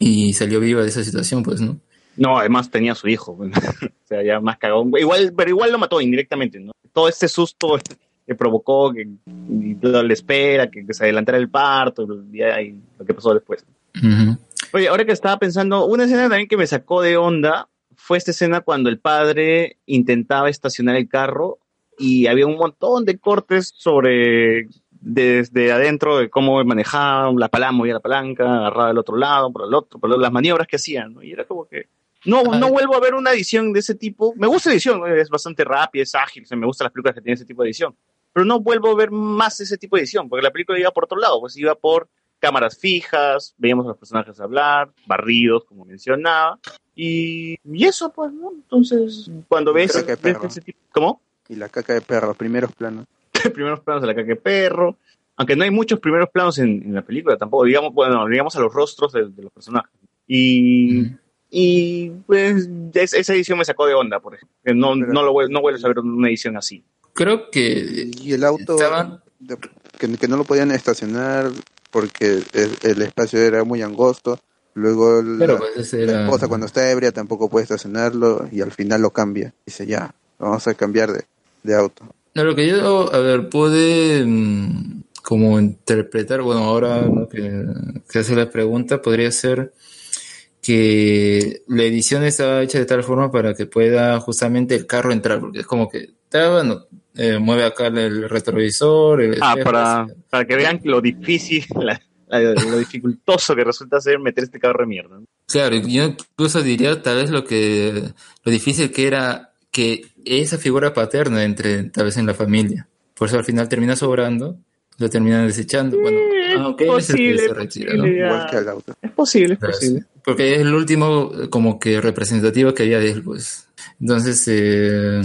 y salió viva de esa situación, pues, ¿no? No, además tenía a su hijo. o sea, ya más cagón. Igual, pero igual lo mató indirectamente, ¿no? Todo este susto que provocó que y la espera, que, que se adelantara el parto, y ahí lo que pasó después. Ujú. Oye, ahora que estaba pensando, una escena también que me sacó de onda fue esta escena cuando el padre intentaba estacionar el carro y había un montón de cortes sobre desde adentro de cómo manejaba la palanca, movía la palanca, agarraba del otro lado, por el otro, por las maniobras que hacían, ¿no? Y era como que no, no vuelvo a ver una edición de ese tipo. Me gusta la edición, es bastante rápida, es ágil, o sea, me gustan las películas que tienen ese tipo de edición. Pero no vuelvo a ver más ese tipo de edición, porque la película iba por otro lado, pues iba por cámaras fijas, veíamos a los personajes hablar, barridos, como mencionaba, y, y eso, pues, ¿no? Entonces, cuando ves, ves ese tipo, ¿cómo? Y la caca de perro, primeros planos. primeros planos de la caca de perro, aunque no hay muchos primeros planos en, en la película tampoco, digamos, bueno, digamos a los rostros de, de los personajes. Y, y pues es- esa edición me sacó de onda, por ejemplo. No, no, lo, no vuelves a ver una edición así. Creo que Y el auto, que, que no lo podían estacionar porque el, el espacio era muy angosto. Luego la, pues, la era- esposa cuando está ebria tampoco puede estacionarlo y al final lo cambia. Dice, ya, vamos a cambiar de, de auto. No, lo que yo, a ver, pude mm, como interpretar, bueno, ahora ¿no? que, que hace la pregunta, podría ser que la edición está hecha de tal forma para que pueda justamente el carro entrar, porque es como que, está, bueno, eh, mueve acá el retrovisor, el Ah, espejo, para, para que vean lo difícil, la- la- lo dificultoso que resulta ser meter este carro de mierda. Claro, yo incluso diría tal vez lo que lo difícil que era que esa figura paterna entre tal vez en la familia. Por eso al final termina sobrando, lo terminan desechando. Bueno, aunque él es el que posible, se retira, ¿no? posible, que al auto. Es posible, es Claro, posible. sí. Porque es el último eh, como que representativo que había de él, pues. Entonces, eh,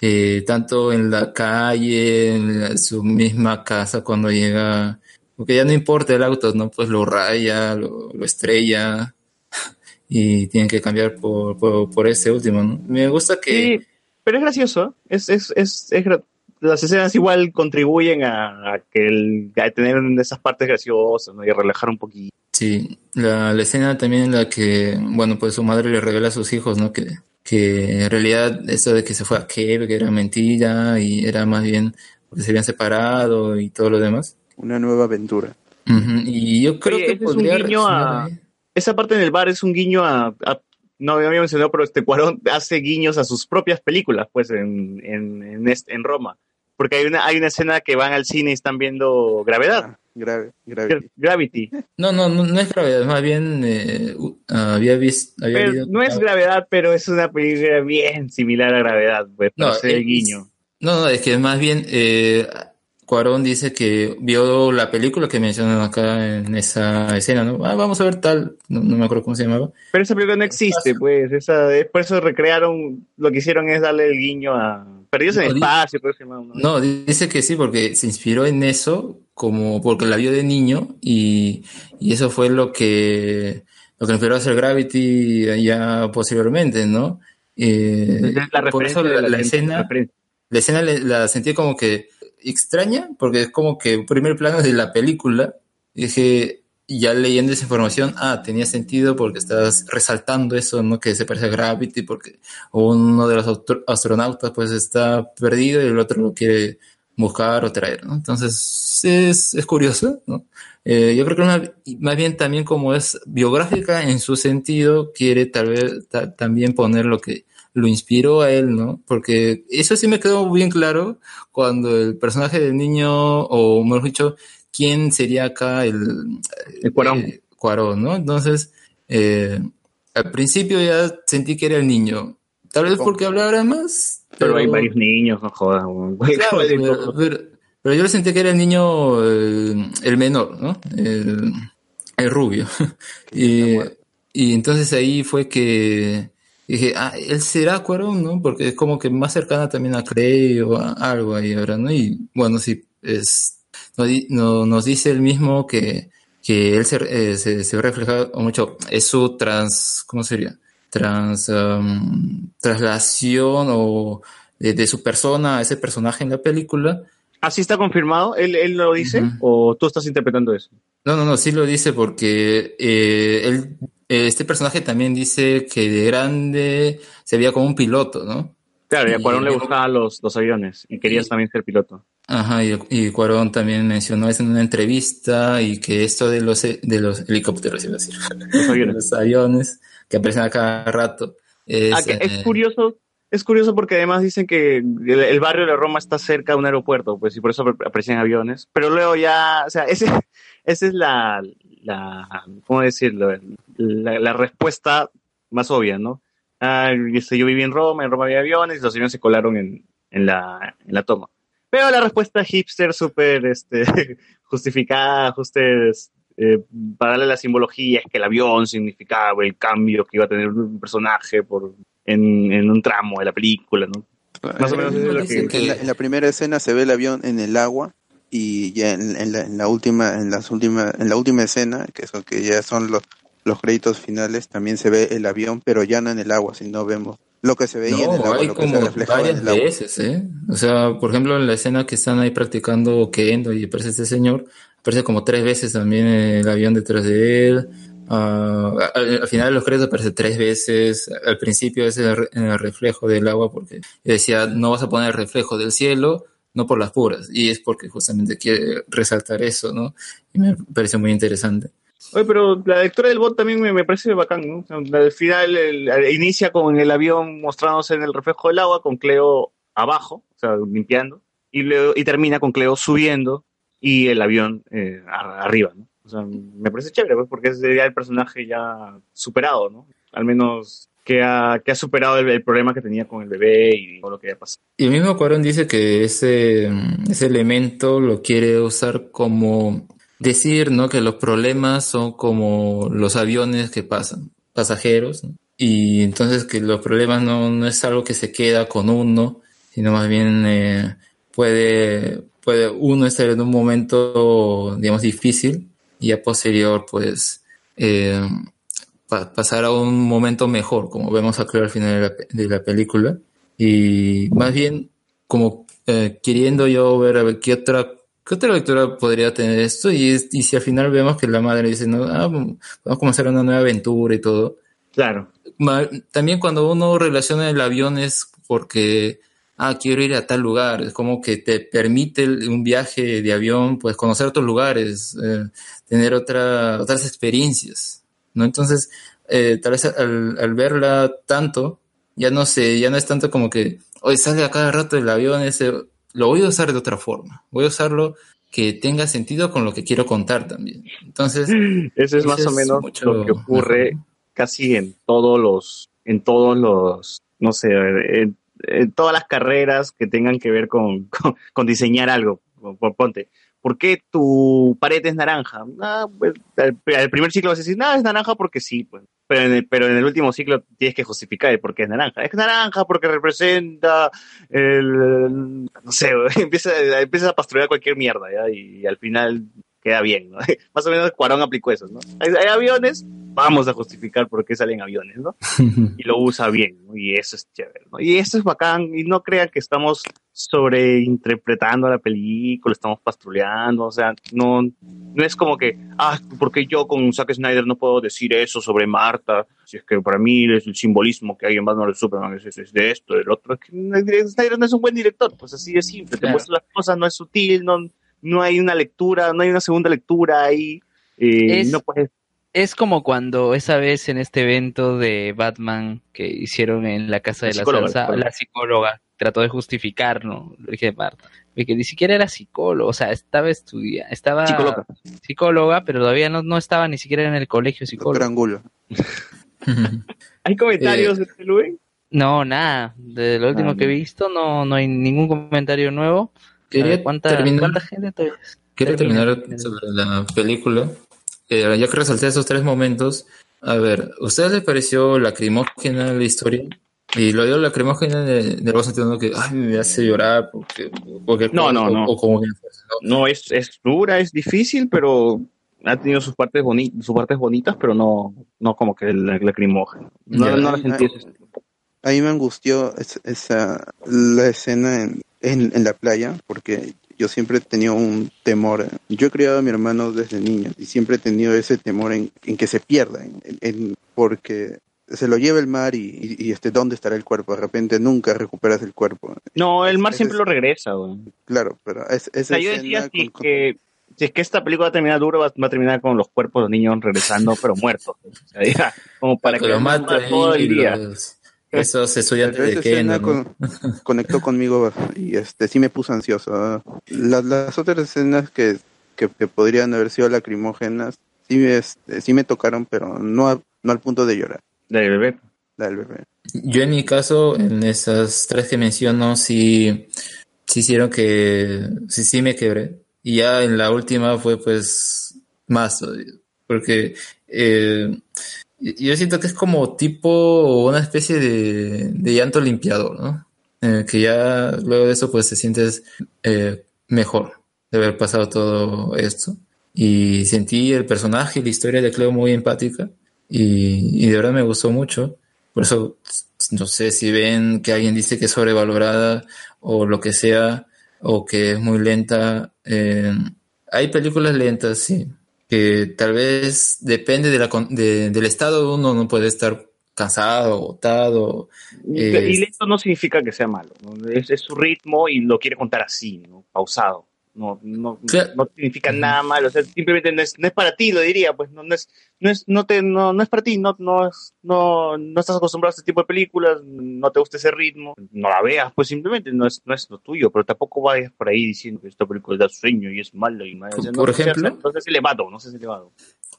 eh, tanto en la calle, en la- su misma casa, cuando llega, porque ya no importa el auto, ¿no? Pues lo raya, lo, lo estrella y tienen que cambiar por, por, por este último, ¿no? Me gusta que... Sí, pero es gracioso. Es, es, es, es las escenas igual contribuyen a, a que el, a tener esas partes graciosas ¿no? y a relajar un poquito. Sí, la, la escena también en la que, bueno, pues su madre le revela a sus hijos, ¿no? Que, que en realidad eso de que se fue a Kiev, que era mentira y era más bien porque se habían separado y todo lo demás. Una nueva aventura. Y yo creo Oye, que es un guiño a-. Esa parte en el bar es un guiño a, a- no había mencionado, pero este Cuarón hace guiños a sus propias películas, pues en, en, en, este- en Roma. Porque hay una, hay una escena que van al cine y están viendo Gravedad, Ah, grave, grave. Gravity. No, no, no, no es gravedad, más bien eh, u- había visto... Había Pero leído- no es Gravedad, pero es una película bien similar a Gravedad, pues, No, hacer el es- guiño. No, no, es que más bien eh, Cuarón dice que vio la película que mencionan acá en esa escena, ¿no? Ah, vamos a ver tal, no, no me acuerdo cómo se llamaba. Pero esa película no existe, pues. Esa, es- por eso recrearon, lo que hicieron es darle el guiño a Perdidos en el Espacio, llama, ¿no? No, dice que sí, porque se inspiró en eso, como porque la vio de niño, y, y eso fue lo que lo que inspiró a hacer Gravity ya posteriormente, ¿no? Eh, la por eso la, la la gente, escena, la escena la sentí como que extraña, porque es como que un primer plano de la película, dije, ya leyendo esa información, ah, tenía sentido porque estás resaltando eso, ¿no? Que se parece a Gravity, porque uno de los astronautas pues está perdido y el otro lo quiere buscar o traer, ¿no? Entonces es, es curioso, ¿no? Eh, yo creo que más, más bien también como es biográfica en su sentido, quiere tal vez ta- también poner lo que lo inspiró a él, ¿no? Porque eso sí me quedó bien claro cuando el personaje del niño, o mejor dicho, quién sería acá el, El Cuarón. eh, Cuarón, ¿no? Entonces, eh, al principio ya sentí que era el niño. Tal vez porque hablara más. Pero hay varios niños, no jodas. Claro, pero, pero- pero yo sentí que era el niño, eh, el menor, ¿no? El, el rubio. y, y entonces ahí fue que dije, ah, él será Cuarón, ¿no? Porque es como que más cercana también a Clay o a algo ahí ahora, ¿no? Y bueno, sí, es, no- nos dice él mismo que, que él se, eh, se, se refleja mucho, es su trans, ¿cómo sería? Trans, um, traslación o de, de su persona a ese personaje en la película. ¿Así está confirmado? ¿Él, él lo dice? ¿O tú estás interpretando eso? No, no, no, sí lo dice porque eh, él, eh, este personaje también dice que de grande se veía como un piloto, ¿no? Claro, y a Cuarón le gustaban los, los aviones y querías también ser piloto. Ajá, y, y Cuarón también mencionó eso en una entrevista y que esto de los, de los helicópteros, iba a decir, Los aviones. los aviones que aparecen a cada rato. Es, Ah, que es eh, curioso, es curioso porque además dicen que el, el barrio de Roma está cerca de un aeropuerto, pues y por eso ap- aparecen aviones. Pero luego ya, o sea, ese, esa es la, la, ¿cómo decirlo? La, la respuesta más obvia, ¿no? Ah, este, yo viví en Roma, en Roma había aviones y los aviones se colaron en, en, la, en la toma. Pero la respuesta hipster súper este, justificada, justes, eh, para darle la simbología, es que el avión significaba el cambio que iba a tener un personaje por, en, en un tramo de la película, ¿no? Más o menos eso es lo En, que... la, en la primera escena se ve el avión en el agua y ya en, en la, en la última en las últimas en la última escena que son que ya son los los créditos finales también se ve el avión pero ya no en el agua sino vemos lo que se veía en el No, agua hay lo que se como en varias el agua veces, ¿eh? O sea, por ejemplo, en la escena que están ahí practicando Kendo y aparece este señor, aparece como tres veces también el avión detrás de él. Ah, al, al final de los créditos aparece tres veces. Al principio es el, re- el reflejo del agua porque decía, no vas a poner el reflejo del cielo, no por las puras. Y es porque justamente quiere resaltar eso, ¿no? Y me parece muy interesante. Oye, pero la lectura del bot también me, me parece bacán, ¿no? Al final inicia con el avión mostrándose en el reflejo del agua, con Cleo abajo, o sea, limpiando, y, luego, y termina con Cleo subiendo y el avión eh, arriba, ¿no? O sea, me parece chévere, pues, porque es ya el personaje ya superado, ¿no? Al menos que ha, que ha superado el, problema que tenía con el bebé y todo lo que había pasado. Y el mismo Cuarón dice que ese, ese elemento lo quiere usar como decir, ¿no? Que los problemas son como los aviones que pasan, pasajeros, ¿no? Y entonces que los problemas no, no es algo que se queda con uno, sino más bien eh, puede, puede uno estar en un momento, digamos, difícil y a posterior, pues, eh, pa- pasar a un momento mejor, como vemos acá al final de la, de la película. Y más bien, como eh, queriendo yo ver a ver qué otra, qué otra lectura podría tener esto. Y, es- y si al final vemos que la madre dice, no, ah, vamos a comenzar una nueva aventura y todo. Claro. También cuando uno relaciona el avión es porque, ah, quiero ir a tal lugar. Es como que te permite un viaje de avión, pues conocer otros lugares, eh, tener otra, otras experiencias, ¿no? Entonces, eh, tal vez al, al verla tanto, ya no sé, ya no es tanto como que, hoy sale a cada rato el avión ese, lo voy a usar de otra forma. Voy a usarlo que tenga sentido con lo que quiero contar también. Entonces, Eso es más o menos mucho lo que ocurre casi en todos los, en todos los, no sé, en, en todas las carreras que tengan que ver con, con, con diseñar algo. Ponte, ¿por qué tu pared es naranja? Ah, pues, al, primer ciclo vas a decir, nada, es naranja porque sí, pues. Pero en, el, pero último ciclo tienes que justificar el por qué es naranja. Es naranja porque representa el, no sé, empieza, empieza a pastorear cualquier mierda, ¿ya? Y, al final queda bien, ¿no? Más o menos Cuarón aplicó eso, ¿no? Hay, hay aviones, vamos a justificar por qué salen aviones, ¿no? Y lo usa bien, ¿no? Y eso es chévere, ¿no? Y eso es bacán, y no crean que estamos sobreinterpretando la película, estamos pastruleando, o sea, no, no es como que, ah, porque yo con Zack Snyder no puedo decir eso sobre Marta, si es que para mí es el simbolismo que hay en Batman vs Superman es, de esto, del otro, es que Snyder no es un buen director, pues así de simple, te muestra las cosas, no es sutil, no, no hay una lectura, no hay una segunda lectura ahí, eh, Es- no puedes Es como cuando esa vez en este evento de Batman que hicieron en la casa de La salsa, la psicóloga trató de justificar, ¿no? Lo dije Marta, de que ni siquiera era psicólogo, o sea, estaba estudiando, estaba Psicóloga. psicóloga, pero todavía no, no estaba ni siquiera en el colegio psicólogo. Doctor Angulo. ¿Hay comentarios, Eh, este, Luen? No, nada, de lo último Ah, que he visto no, no hay ningún comentario nuevo. Quería ¿Cuánta, terminar- cuánta gente todavía? Quiero Termina, terminar termina. sobre la película. Eh, ya que resalté esos tres momentos, a ver, ¿a ustedes les pareció lacrimógena la historia? Y lo digo lacrimógena de, de vos sentido que ay, me hace llorar porque, porque No, no, o- no. o como No, es, es dura, es difícil, pero ha tenido sus partes, boni sus partes bonitas, pero no, no como que la lacrimógena. No, Ya. no la sentí ese- A mí me angustió es- esa, la escena en, en, en la playa, porque yo siempre he tenido un temor. Yo he criado a mi hermano desde niño y siempre he tenido ese temor en, en que se pierda, en, en- porque se lo lleva el mar y, y, y, este, ¿dónde estará el cuerpo? De repente nunca recuperas el cuerpo. No, el mar siempre es- lo regresa, güey. Claro, pero es, O esa sea, yo decía si, con- con- que, si es que esta película va a terminar duro, va, va a terminar con los cuerpos de los niños regresando, pero muertos. O sea, ya, como para que que lo mate todo el día. los- esos estudiantes de esa Kena, escena ¿no? con- conectó conmigo y este sí me puso ansioso. Las, las otras escenas que, que, que podrían haber sido lacrimógenas sí, me- este, sí me tocaron, pero no, a- no al punto de llorar. La del bebé. La del bebé. Yo en mi caso, en esas tres que menciono, sí, sí hicieron que, sí, sí me quebré. Y ya en la última fue pues más, porque eh, yo siento que es como tipo una especie de, de llanto limpiador, ¿no? Que ya luego de eso pues te sientes eh, mejor de haber pasado todo esto. Y sentí el personaje y la historia de Cleo muy empática y, y de verdad me gustó mucho. Por eso, no sé si ven que alguien dice que es sobrevalorada o lo que sea, o que es muy lenta. eh, hay películas lentas, sí, que tal vez depende de la, de- del estado de uno, no puede estar cansado, agotado. Y, eh, y lento no significa que sea malo. ¿no? Es, es su ritmo y lo quiere contar así, ¿no? pausado. No, no, Claro. no significa nada malo. O sea, simplemente no es, no es para ti, lo diría. Pues no, no es, no es, no te, no, no es para ti. No, no, es- no, no estás acostumbrado a este tipo de películas. No te gusta ese ritmo. No la veas, pues simplemente no es, no es lo tuyo. Pero tampoco vayas por ahí diciendo que esta película da sueño y es mala y mala. O sea, no, Por ejemplo. no seas elevado, no seas elevado.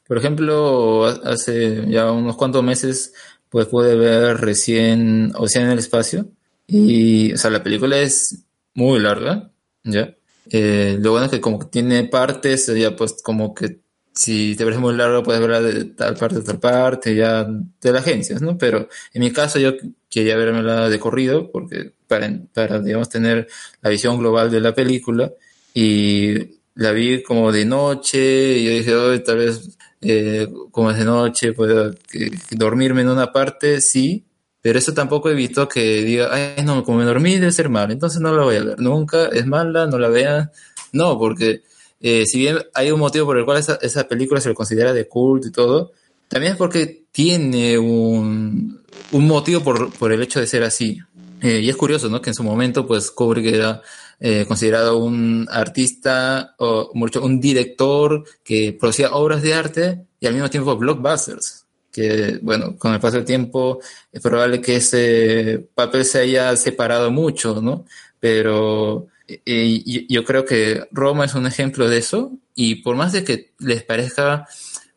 Por ejemplo, ha- hace ya unos cuantos meses, pues pude ver recién Océano en el Espacio. Y, o sea, la película es muy larga, ¿ya? Eh, lo bueno es que como que tiene partes, ya pues como que si te parece muy largo puedes verla de tal parte a tal parte, ya de las agencias, ¿no? Pero en mi caso yo quería vermela de corrido, porque para, para digamos, tener la visión global de la película. Y la vi como de noche, y yo dije, "Ay, tal vez eh, como es de noche, puedo que dormirme en una parte, sí, pero eso tampoco evitó que diga, ay, no, como me dormí debe ser mal, entonces no la voy a ver nunca, es mala, no la vean. No, porque eh, si bien hay un motivo por el cual esa, esa película se le considera de culto y todo, también es porque tiene un, un motivo por, por el hecho de ser así. Eh, y es curioso, ¿no? Que en su momento, pues, Kubrick era eh, considerado un artista o mucho un director que producía obras de arte y al mismo tiempo blockbusters. Que, bueno, con el paso del tiempo es probable que ese papel se haya separado mucho, ¿no? Pero eh, yo creo que Roma es un ejemplo de eso y por más de que les parezca,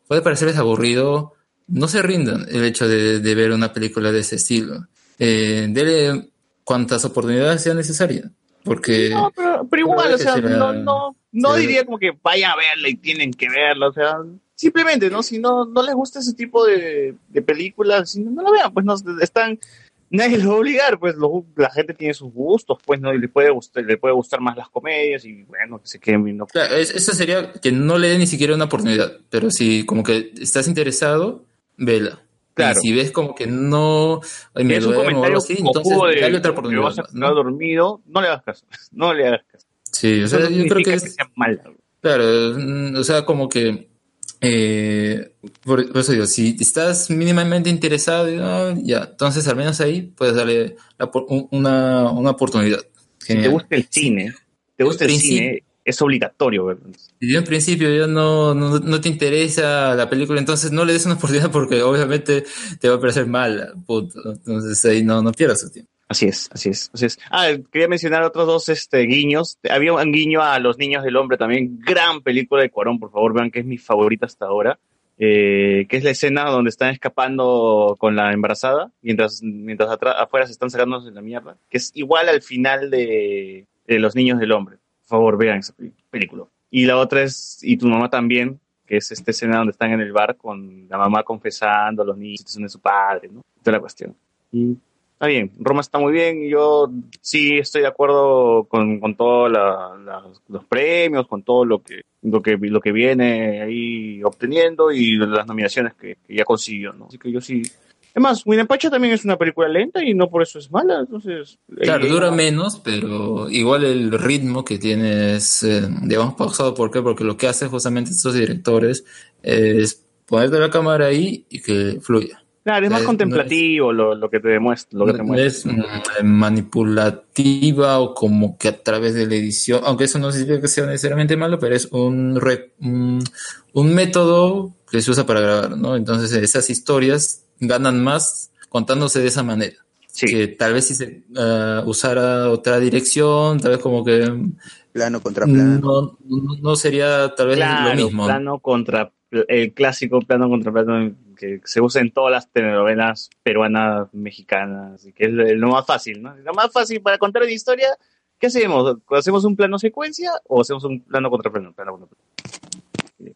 puede parecerles aburrido, no se rindan el hecho de, de ver una película de ese estilo. Eh, dele cuantas oportunidades sean necesarias, porque No, pero, pero igual, o sea, no, no, no diría como que vaya a verla y tienen que verla, o sea, simplemente, ¿no? Si no, no les gusta ese tipo de, de películas, si no, no la vean, pues no están, nadie los va a obligar, pues lo- la gente tiene sus gustos, pues no, y le puede gustar, le puede gustar más las comedias y bueno, que se queden viendo. Claro, es- eso sería que no le dé ni siquiera una oportunidad, pero si como que estás interesado, vela. Claro. Y si ves como que no, ay, me es un comentario así, entonces de dale otra que oportunidad. vas a ¿no? dormido, no le hagas caso. No le hagas caso. Sí, o sea, yo creo que es, que sea mala. claro, mm, o sea, como que, eh, por, por eso digo, si estás mínimamente interesado, ah, ya, entonces al menos ahí puedes darle la una, una oportunidad. Si te Genial. gusta el cine, te gusta el Principio. cine, es obligatorio. Si en principio ya no, no, no te interesa la película, entonces no le des una oportunidad porque obviamente te va a parecer mal. Entonces ahí no, no pierdas tu tiempo. Así es, así es, así es. Ah, quería mencionar otros dos este, guiños. Había un guiño a Los Niños del Hombre también. Gran película de Cuarón, por favor, vean que es mi favorita hasta ahora. Eh, que es la escena donde están escapando con la embarazada, mientras, mientras afuera se están sacando de la mierda. Que es igual al final de, de Los Niños del Hombre. Por favor, vean esa película. Y la otra es Y tu mamá también, que es esta escena donde están en el bar con la mamá confesando a los niños de su padre, ¿no? Toda la cuestión. Y Está bien, Roma está muy bien. Yo sí estoy de acuerdo con, con todos los premios, con todo lo que, lo que lo que viene ahí obteniendo y las nominaciones que, ya consiguió, ¿no? Así que yo sí. Además, Winnepacha también es una película lenta y no por eso es mala. Entonces, Claro, eh, dura menos, pero igual el ritmo que tiene es, eh, digamos, pausado. ¿Por qué? Porque lo que hacen justamente estos directores es ponerte la cámara ahí y que fluya. Claro, es más no contemplativo lo, lo que te demuestra. Lo que te No muestra. es mm, manipulativa o como que a través de la edición, aunque eso no significa que sea necesariamente malo, pero es un, re- un, un método que se usa para grabar, ¿no? Entonces esas historias ganan más contándose de esa manera. Que tal vez si se ah, usara otra dirección, tal vez como que Plano contra plano. no, no- no sería tal vez Claro, lo mismo. plano contra el clásico plano contra plano que se usa en todas las telenovelas peruanas, mexicanas, y que es lo más fácil, ¿no? Lo más fácil para contar una historia, ¿qué hacemos? ¿Hacemos un plano secuencia o hacemos un plano contra plano? plano contra plano?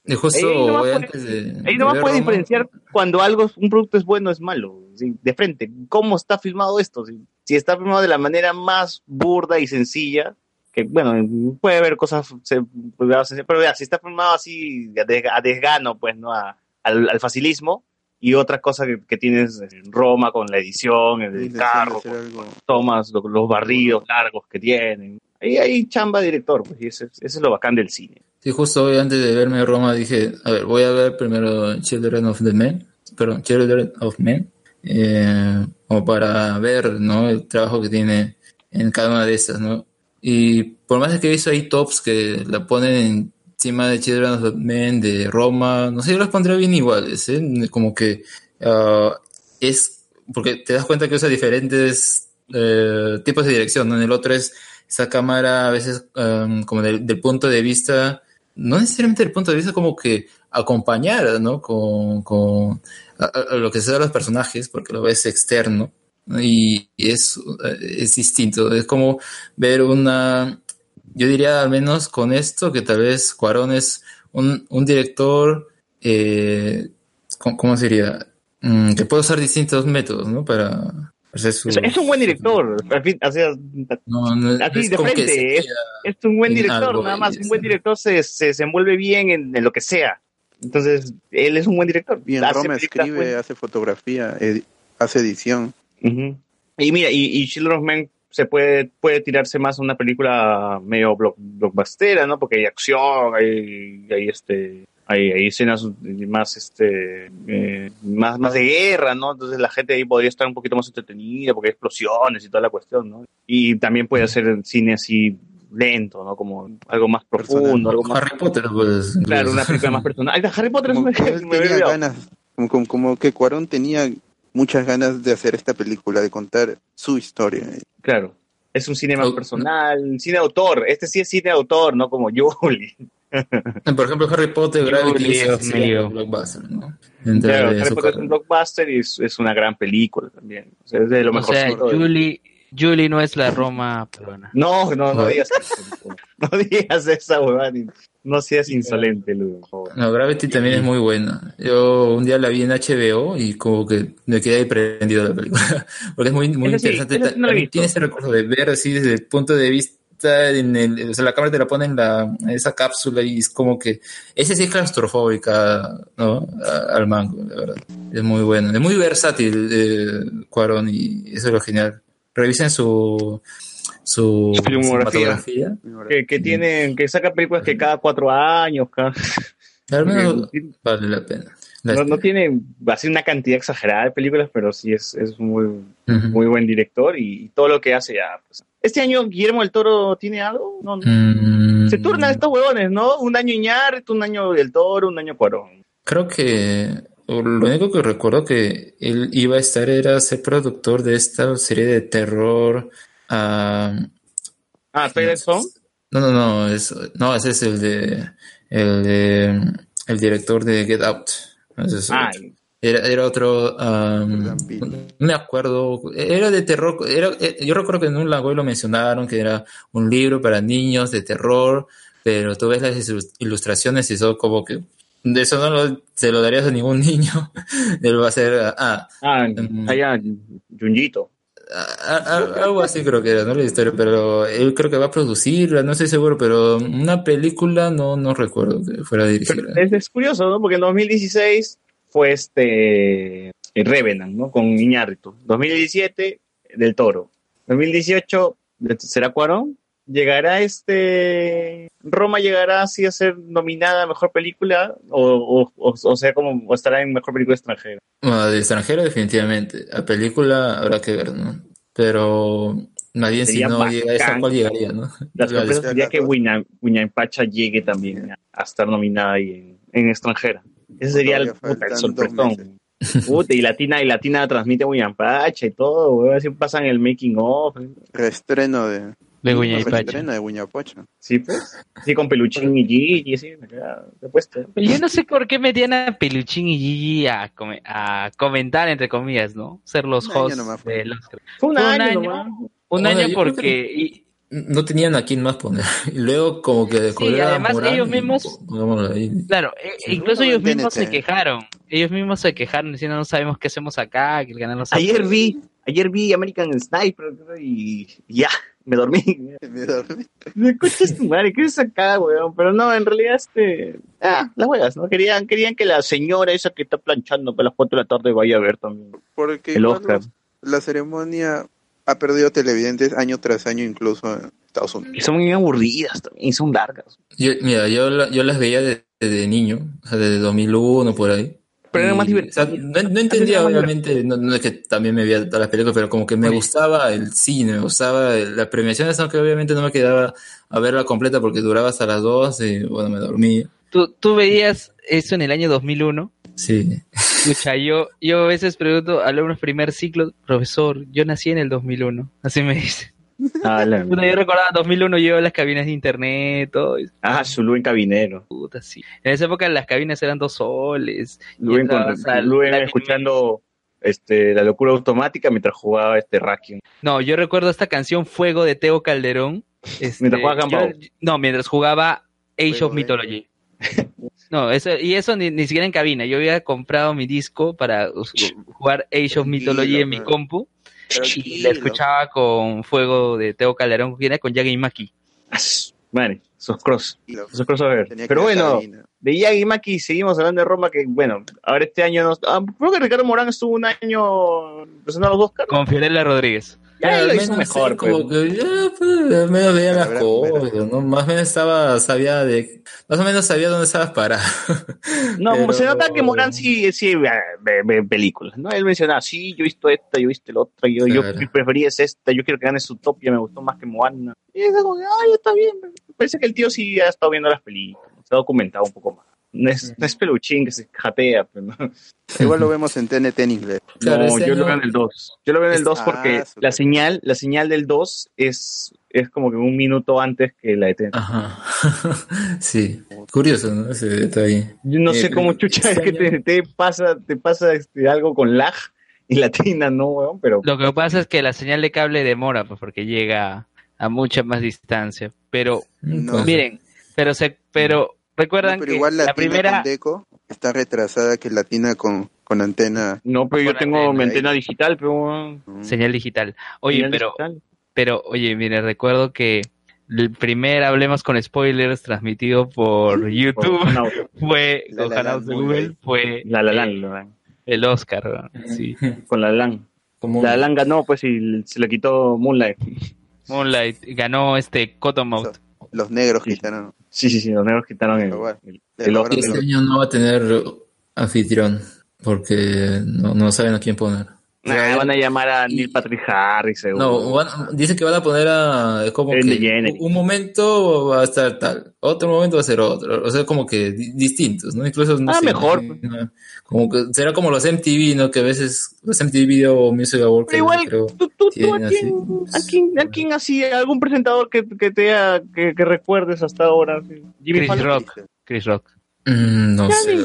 Y justo Ahí nomás hoy puedes- antes de, Ahí de nomás puedes Roma, diferenciar cuando algo, un producto es bueno o es malo, ¿sí? de frente. ¿Cómo está filmado esto? Si, si está filmado de la manera más burda y sencilla, que bueno, puede haber cosas, se- pero vea, si está filmado así a desgano, pues, ¿no? A- al, al facilismo, y otra cosa que, que tienes en Roma con la edición, el, de carro, algo. tomas, lo- los barridos largos que tienen. Ahí hay chamba de director, pues, y eso, es- eso es lo bacán del cine. Sí, justo hoy antes de verme Roma dije, a ver, voy a ver primero Children of the Men, perdón, Children of Men, eh, como para ver, ¿no? El trabajo que tiene en cada una de estas, ¿no? Y por más que he visto ahí tops que la ponen encima de Children of Men, de Roma, no sé, yo los pondría bien iguales, ¿eh? Como que ah, es, porque te das cuenta que usa diferentes eh, tipos de dirección, ¿no? En el otro es esa cámara a veces um, como del, punto de vista, no necesariamente del punto de vista como que acompañar, ¿no? Con, con a, a- lo que se da a los personajes, porque lo ves externo, ¿no? y, y es, eh, es distinto, es como ver una, yo diría al menos con esto, que tal vez Cuarón es un, un director, eh, ¿cómo, cómo sería? Mm, que puede usar distintos métodos, ¿no? Para hacer su... Es, es un buen director, al fin, o sea, No, no, así es de frente, es, es un buen en director, nada más, un buen director se, se desenvuelve bien en, en lo que sea. Entonces, él es un buen director. Bien, Hace Roma escribe, hace fotografía, hace edición. Y mira, y, y Children of Men se puede, puede tirarse más a una película medio block, blockbustera, ¿no? Porque hay acción, hay, hay este, hay, hay escenas más, este, eh, más, más de guerra, ¿no? Entonces la gente ahí podría estar un poquito más entretenida porque hay explosiones y toda la cuestión, ¿no? Y también puede hacer cine así lento, ¿no? Como algo más profundo, algo más... Harry Potter, pues. Claro, una película más personal. Ay, Harry Potter es Como olvidado. ganas, como, como, como que Cuarón tenía muchas ganas de hacer esta película, de contar su historia. Claro. Es un cine más personal, cine autor. Este sí es cine autor, no como Julie. Por ejemplo, Harry Potter, Gravity, es mío. blockbuster, ¿no? Claro, Harry Potter es un blockbuster y es, es una gran película también. O sea, es de lo O sea, mejorcito. de- Julie, Julie no es la Roma peruana. No, no, no digas eso. No digas esa huevada. No seas insolente, Ludo. No, Gravity también es muy buena. Yo un día la vi en HBO y como que me quedé ahí prendido de la película. Porque es muy, muy Esa interesante. esa sí no. Tiene ese recurso de ver así desde el punto de vista, en el, o sea, la cámara te la pone en la, en esa cápsula y es como que, ese sí es claustrofóbica, ¿no? A- al mango, la verdad. Es muy bueno, es muy versátil, eh, Cuarón, y eso es lo genial. Revisen su, su filmografía. Que, que tiene, que saca películas que cada cuatro años, cada... Al menos vale la pena. La No, no tiene así una cantidad exagerada de películas, pero sí es, es muy, Ujú. muy buen director y, y todo lo que hace ya. pues. Este año Guillermo del Toro tiene algo, no, no. Mm, Se turnan estos huevones, ¿no? Un año Iñárritu, un año del Toro, un año Cuarón. Creo que lo único que recuerdo que él iba a estar era ser productor de esta serie de terror. Ah, Ah, Twilight Zone. no, no, no, es, no, ese es el de el de el director de Get Out. Es Ah. Era, era otro, am, no me acuerdo, era de terror, era, eh, yo recuerdo que en un lago lo mencionaron que era un libro para niños de terror, pero tú ves las ilus- ilustraciones y son como que de eso no lo, se lo darías a ningún niño, él va a ser, ah, ah, mm, allá, Junjito. Algo así creo que era, ¿no? La historia, pero él creo que va a producirla, no estoy seguro, pero una película no, no recuerdo que fuera a dirigirla. Es, curioso, ¿no? Porque en 2016 fue este Revenant, ¿no? Con Iñárritu. 2017, Del Toro. 2018, ¿será Cuarón? ¿Llegará este... Roma llegará así a ser nominada a Mejor Película? ¿O, o, o- o sea, como o estará en Mejor Película Extranjera? Bueno, de extranjero definitivamente. A película habrá que ver, ¿no? Pero más bien si Sería no llega esa, bacán. ¿cuál llegaría, no? La sorpresa sería que Pacha llegue también a, a estar nominada ahí en, en extranjera. Ese sería el, puta, el sorpresón. Puta, y Latina, y Latina transmite Pacha y todo, weón. Así pasan el making of. Reestreno de. De Guiñapacha. Reestreno de Guiñapacha. Sí, pues. Sí, con Peluchín y Gigi, sí, me queda de puesto. Yo no sé por qué metían a Peluchín y Gigi a, come- a comentar, entre comillas, ¿no? Ser los Un año hosts nomás fue. del Oscar. Fue un Fue año. Un Bueno, año yo creo porque... y- No tenían a quién más poner. Y luego como que a además Morán ellos y mismos- pongámoslo ahí. Claro, e- Sí, incluso ellos mismos se quejaron. Ellos mismos se quejaron diciendo no sabemos qué hacemos acá, que el canal no sabe. Ayer vi, ayer vi American Sniper y y ya, me dormí. Me dormí. Me escuchas tu madre, ¿qué es acá, weón? Pero no, en realidad, este. Ah, las huevas, ¿no? Querían, querían que la señora esa que está planchando para las 4 de la tarde vaya a ver también Porque el Oscar. los- la ceremonia ha perdido televidentes año tras año, incluso en Estados Unidos. Y son muy aburridas también, son largas. Yo, mira, yo, la- yo las veía desde de niño, o sea, desde 2001 por ahí. Pero eran más Y, divertidas. o sea, no, no entendía, obviamente, no, no es que también me veía todas las películas, pero como que me gustaba el cine, me gustaba las premiaciones, aunque obviamente no me quedaba a verla completa porque duraba hasta las 2 y bueno, me dormía. ¿Tú, tú veías eso en el año 2001. Sí. Escucha, yo, yo a veces pregunto a alumnos primer ciclo, profesor, yo nací en el 2001. Así me dice. Ah, la- Puta, yo recordaba 2001 yo las cabinas de internet, todo. ah su Luen Cabinero. Puta, sí. En esa época las cabinas eran dos soles. Luen, escuchando este, la locura automática mientras jugaba este Racking. No, yo recuerdo esta canción Fuego de Teo Calderón. este, Mientras jugaba yo- No, mientras jugaba Age Fuego of de- Mythology. No, eso, y eso ni, ni siquiera en cabina. Yo había comprado mi disco para jugar Age of Mythology en mi compu y Tranquilo. la escuchaba con Fuego de Teo Calderón, que era con Yagi Maki. Vale, esos cross, crossover. Tenía que Pero bueno, de Yagi Maki seguimos hablando de Roma, que bueno, ahora este año nos... Ah, creo que Ricardo Morán estuvo un año presentando los Oscars. Con Fiorella Rodríguez. Ya al lo hizo menos, mejor, sí, como pues. que ya, pues, al menos veía las cosas, ¿no? Más o menos estaba, sabía de, más o menos sabía dónde estabas parado. No, Pero- se nota que Morán sí, sí ve, ve- ve películas, ¿no? Él mencionaba, sí, yo he visto esta, yo he visto la otra, yo, yo Claro. mi preferida es esta, yo quiero que gane Zootopia, me gustó más que Moana. Y es como, que, ay, está bien. Parece que el tío sí ha estado viendo las películas, se ha documentado un poco más. No es, no es peluchín que se jatea, pero no. Igual lo vemos en TNT en inglés. Claro, No, yo lo veo en el 2. Yo lo veo en el 2 Ah, porque súper. la señal, la señal del 2 es, es como que un minuto antes que la de TNT. Ajá. sí. Curioso, ¿no? Ese detalle. Yo no sé Eh, cómo chucha es que te pasa, te pasa este, algo con lag y latina, no, weón, pero Lo que pasa es que la señal de cable demora, pues porque llega a mucha más distancia. Pero, No. Pues, miren, pero se, pero recuerdan No, pero que igual la primera, con Deco está retrasada que Latina con, con antena. no, pero yo tengo antena mi ahí. antena digital, pero Mm. señal digital. Oye, señal pero, digital. pero, oye, mire, recuerdo que el primer Hablemos con Spoilers transmitido por YouTube fue, La con La Hanout de Land, Google, fue La La eh, La el Oscar. ¿no? Sí. con La La. Como La La Land ganó, pues, y se le quitó Moonlight. Moonlight ganó este Cottonmouth. Los negros Sí. quitaron. Sí, sí, sí, los negros quitaron el, el- el este año no va a tener anfitrión porque no, no saben a quién poner. Nah, van a llamar a Neil Patrick Harris, seguro. No, van- dicen que van a poner a como que DeGeneres. un momento va a estar tal, otro momento va a ser otro, o sea, como que di- distintos, ¿no? Incluso no Ah, sé, mejor. imagino, Como que será como los MTV, ¿no? Que a veces los MTV Video Music Award Pero igual, creo, ¿tú, tú, tú a, así. quién, a, quién, a quién así, algún presentador que, que te haya- que, que recuerdes hasta ahora? Jimmy Chris Fallon. Rock. Chris Rock. Mm, no Ya sé,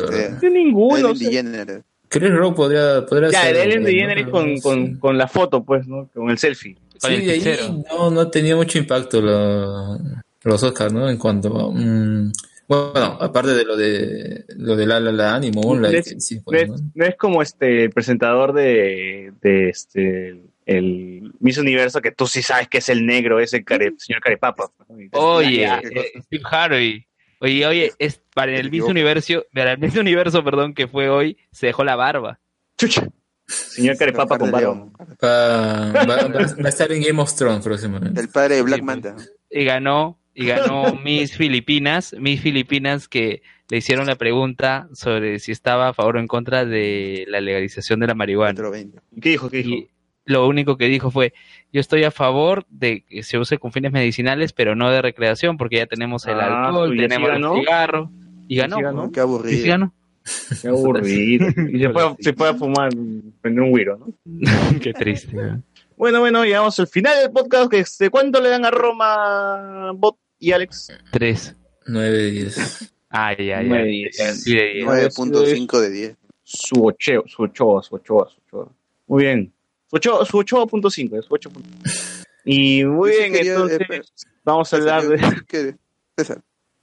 ni- ninguno. Ellen o sea. Chris Rock podría, podría Ya, ser. el Ellen ¿no? DeGeneres con, Sí. con, con la foto, pues, ¿no? Con el selfie. Sí, el de ahí no, no tenía mucho impacto la- los Oscars, ¿no? En cuanto mm, bueno, aparte de lo de lo de La La Land y Moonlight, sí, No pues, es, ¿no? no es como este el presentador de, de este el Miss Universo que tú sí sabes que es el negro, ese care- señor Carepapa. Oye, Ya, eh. Steve Harvey. Oye, oye, es para el Miss. Universo, para el Miss Universo, perdón, que fue hoy, se dejó la barba. chucha. Señor Carepapa con barba. Va, va- va- va a estar en Game of Thrones próximamente. El padre de Black Sí. Manta. Y ganó, y ganó Miss Filipinas, Miss Filipinas que le hicieron la pregunta sobre si estaba a favor o en contra de la legalización de la marihuana. 420. ¿Qué dijo? ¿Qué dijo? Y lo único que dijo fue, yo estoy a favor de que se use con fines medicinales, pero no de recreación, porque ya tenemos el Ah, alcohol, pues sí tenemos ganó. el cigarro. Y ganó. Sí ganó. Qué aburrido. Sí, sí ganó. Qué aburrido. Y se puede, se puede fumar, prender un güiro, ¿no? Qué triste. ¿no? Bueno, bueno, llegamos al final del podcast. Que este, ¿Cuánto le dan a Roma, Bot y Alex? Tres. 9 10. Ay, ay, ay. Nueve, diez. De diez. 9.5 de 10. Su ocheo, su ochoa, su ochoa, su ochoa. Muy bien. Su ochoa, su ochoa punto cinco, su ocho punto- Y muy sí bien, quería, entonces eh, pero- vamos a hablar de... que- César,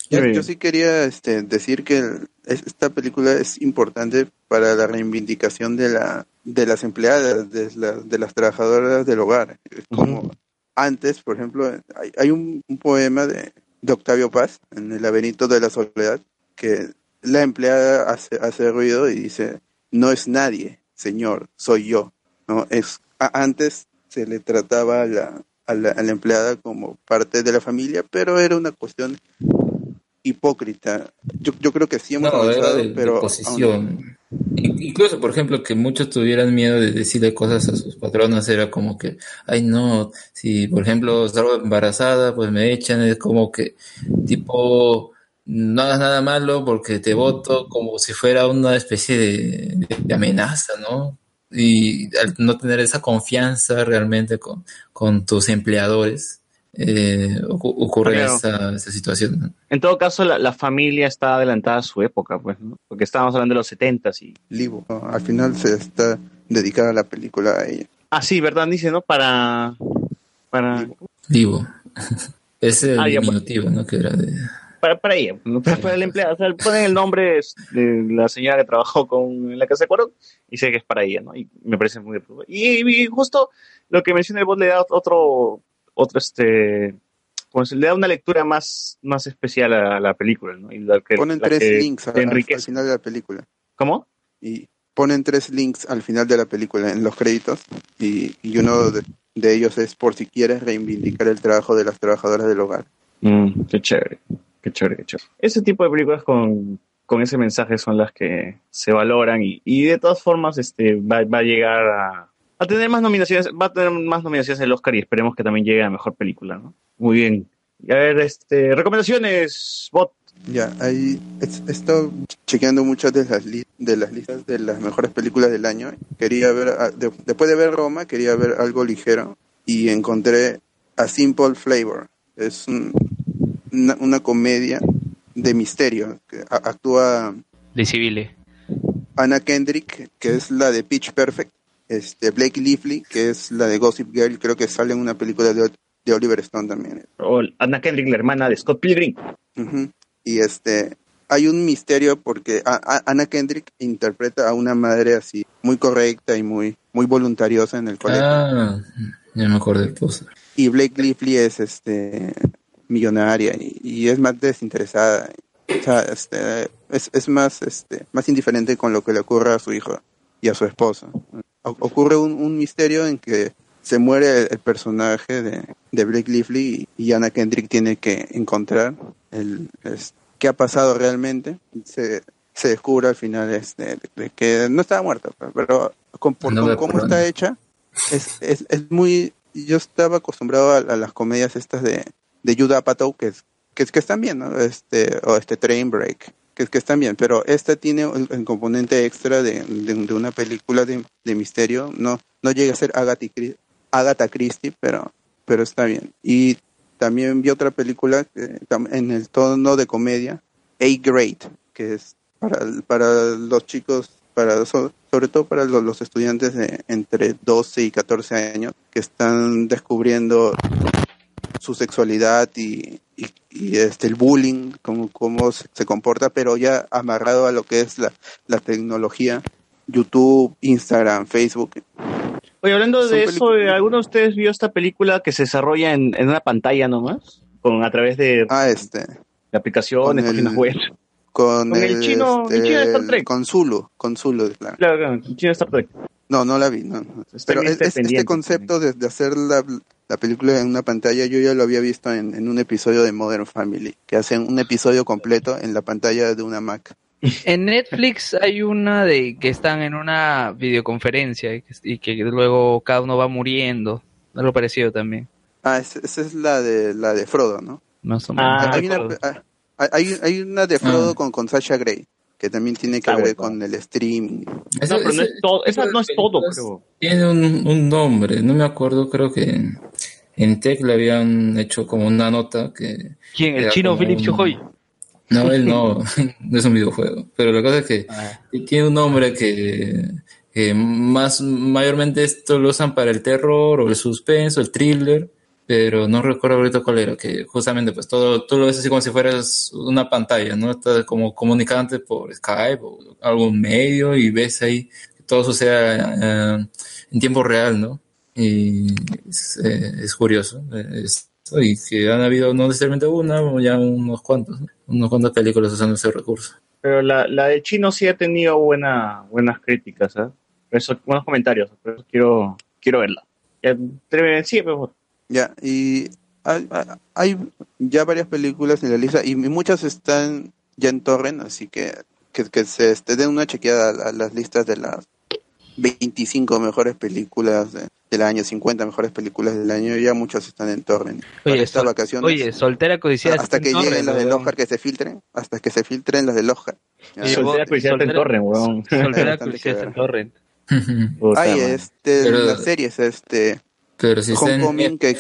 yo, sí quería este, decir que es- esta película es importante para la reivindicación de la de las empleadas, de, la- de las trabajadoras del hogar. Es Como antes, por ejemplo, hay, hay un, un poema de, de Octavio Paz, en El laberinto de la soledad, que la empleada hace, hace ruido y dice, no es nadie, señor, soy yo. ¿No? Es, a- antes se le trataba a la, a, la, a la empleada como parte de la familia, pero era una cuestión hipócrita. Yo, yo creo que sí hemos No, avanzado, de, pero posición. In- Incluso, por ejemplo, que muchos tuvieran miedo de decirle cosas a sus patronas, era como que, ay no, si por ejemplo salgo embarazada, pues me echan, es como que, tipo, no hagas nada malo porque te voto, como si fuera una especie de, de amenaza, ¿no? Y al no tener esa confianza realmente con, con tus empleadores, eh, ocu- ocurre Claro. esa, esa situación, ¿no? En todo caso, la, la familia está adelantada a su época, pues, ¿no? Porque estábamos hablando de los setentas y... Livo, ¿no? Al final se está dedicada la película a ella. Ah, sí, ¿verdad? Dice, ¿no? Para... Para... Vivo. Es el Ah, ya, pues. diminutivo, ¿no? Que era de... Para, para ella, para, para el empleado. O sea, ponen el nombre de la señora que trabajó con en la casa de cuero y sé que es para ella, ¿no? Y me parece muy y, y justo lo que menciona el bot le da otro, otro este, como se le da una lectura más, más especial a la película, ¿no? Y la que, Ponen la tres que links al, final de la película. ¿Cómo? Y ponen tres links al final de la película en los créditos y, y uno de, de ellos es por si quieres reivindicar el trabajo de las trabajadoras del hogar. Mm, qué chévere, qué chévere, qué chévere. Ese tipo de películas con, con ese mensaje son las que se valoran y, y de todas formas este va, va a llegar a, a tener más nominaciones, va a tener más nominaciones el Oscar y esperemos que también llegue a mejor película, ¿no? Muy bien. A ver, este, recomendaciones, bot. Ya, ahí he estado chequeando muchas de las, de las listas de las mejores películas del año. Quería ver, de- después de ver Roma, quería ver algo ligero y encontré A Simple Flavor. Es un- una, una comedia de misterio. que a- actúa De civile. Anna Kendrick, que es la de Pitch Perfect, este Blake Lively, que es la de Gossip Girl, creo que sale en una película de, de Oliver Stone también. O Anna Kendrick, la hermana de Scott Pilgrim. Y este, hay un misterio porque a- a- Anna Kendrick interpreta a una madre así, muy correcta y muy, muy voluntariosa en el colegio. Ah, ya me acordé del póster. Y Blake Lively es este, millonaria y, y es más desinteresada. O sea, este, es, es más, este, más indiferente con lo que le ocurre a su hijo y a su esposa. O- ocurre un, un misterio en que se muere el, el personaje de, de Blake Lively y, Anna Kendrick tiene que encontrar el, qué ha pasado realmente. Se, se descubre al final este, de que no estaba muerta, pero con, por, No con cómo está hecha, es, es, es muy... Yo estaba acostumbrado a, a las comedias estas de, de Judd Apatow, que, es, que, que están bien, ¿no? Este, o este Train Break, que, es- que están bien, pero esta tiene el componente extra de, de, una película de, de misterio. No, no llega a ser Agatha, Chri- Agatha Christie, pero, pero está bien. Y también vi otra película tam- en el tono de comedia, A Grade, que es para, para los chicos, para so- sobre todo para los, los estudiantes de entre 12 y 14 años que están descubriendo su sexualidad y, y, y, este el bullying, cómo, cómo se, se comporta, pero ya amarrado a lo que es la, la tecnología, YouTube, Instagram, Facebook. Oye, hablando de eso, películas- ¿eh, ¿alguno de ustedes vio esta película que se desarrolla en, en una pantalla nomás? Con, a través de, Ah, este, de aplicaciones, con el- páginas web. con, Con el chino- el chino de Star el- Trek. con Zulu, con Zulu, claro. Claro, claro, chino Star Trek. No, no la vi, no. Pero es- este concepto de, de hacer la, la película en una pantalla, yo ya lo había visto en, en un episodio de Modern Family, que hacen un episodio completo en la pantalla de una Mac. En Netflix hay una de que están en una videoconferencia y que, y que luego cada uno va muriendo. Algo parecido también. Ah, es- esa es la de la de Frodo, ¿no? Más o menos. Ah, hay, una, ah, hay, hay una de Frodo Ah. con, con Sasha Grey, que también tiene que Está ver bueno. con el streaming. Esa- no, pero no es todo, esa esas no es todo, películas creo. Tiene un, un nombre, no me acuerdo, creo que en, en Tech le habían hecho como una nota que... ¿Quién? ¿El chino Philip un- Chujoy? No, él no, no es un videojuego, pero la cosa es que Ah. tiene un nombre que, que más mayormente esto lo usan para el terror o el suspenso, el thriller, pero no recuerdo ahorita cuál era, que justamente pues todo, tú lo ves así como si fueras una pantalla, ¿no? Estás como comunicante por Skype o algún medio y ves ahí que todo sucede eh, en tiempo real, ¿no? Y es, eh, curioso. eh, y que han habido no necesariamente una, ya unos cuantos, ¿no? unos cuantas películas usando ese recurso. Pero la, la de chino sí ha tenido buena, buenas críticas, ¿eh? Eso, buenos comentarios, por eso quiero, quiero verla. Sí, favor. Ya, y hay, hay ya varias películas en la lista y muchas están ya en torrent, así que que, que se este, den una chequeada a, a las listas de las 25 mejores películas de- del año, 50 mejores películas del año, ya muchas están en torrent. Oye, estas sol- vacaciones, oye, soltera codiciada. hasta que lleguen las del. Oscar que se filtren, hasta que se filtren las del Oscar. Oye, Soltera curiosidad está en torrent, weón. Soltera codiciada está en torrent. Hay este, Pero- las series, este, Pero si está en Homecoming, que-.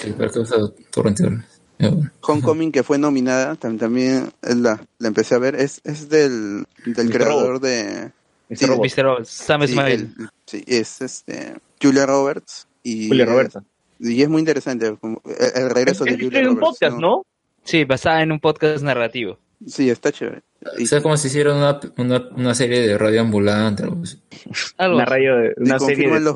Homecoming que fue nominada, tam- también es la, la empecé a ver, es, es del, del Mr. creador de... Mr. sí, Robot. Mr. Robot, Sam sí, Smile. el- sí, es este, Julia Roberts. Y, Julia Roberta. Y es muy interesante como el, el regreso de Julia en un Roberts. podcast, ¿no? Sí, basada en un podcast narrativo. Sí, está chévere. Y- O sea, como si hicieran una, una, una serie de radio ambulante, algo así. Una, radio de, una serie de los-.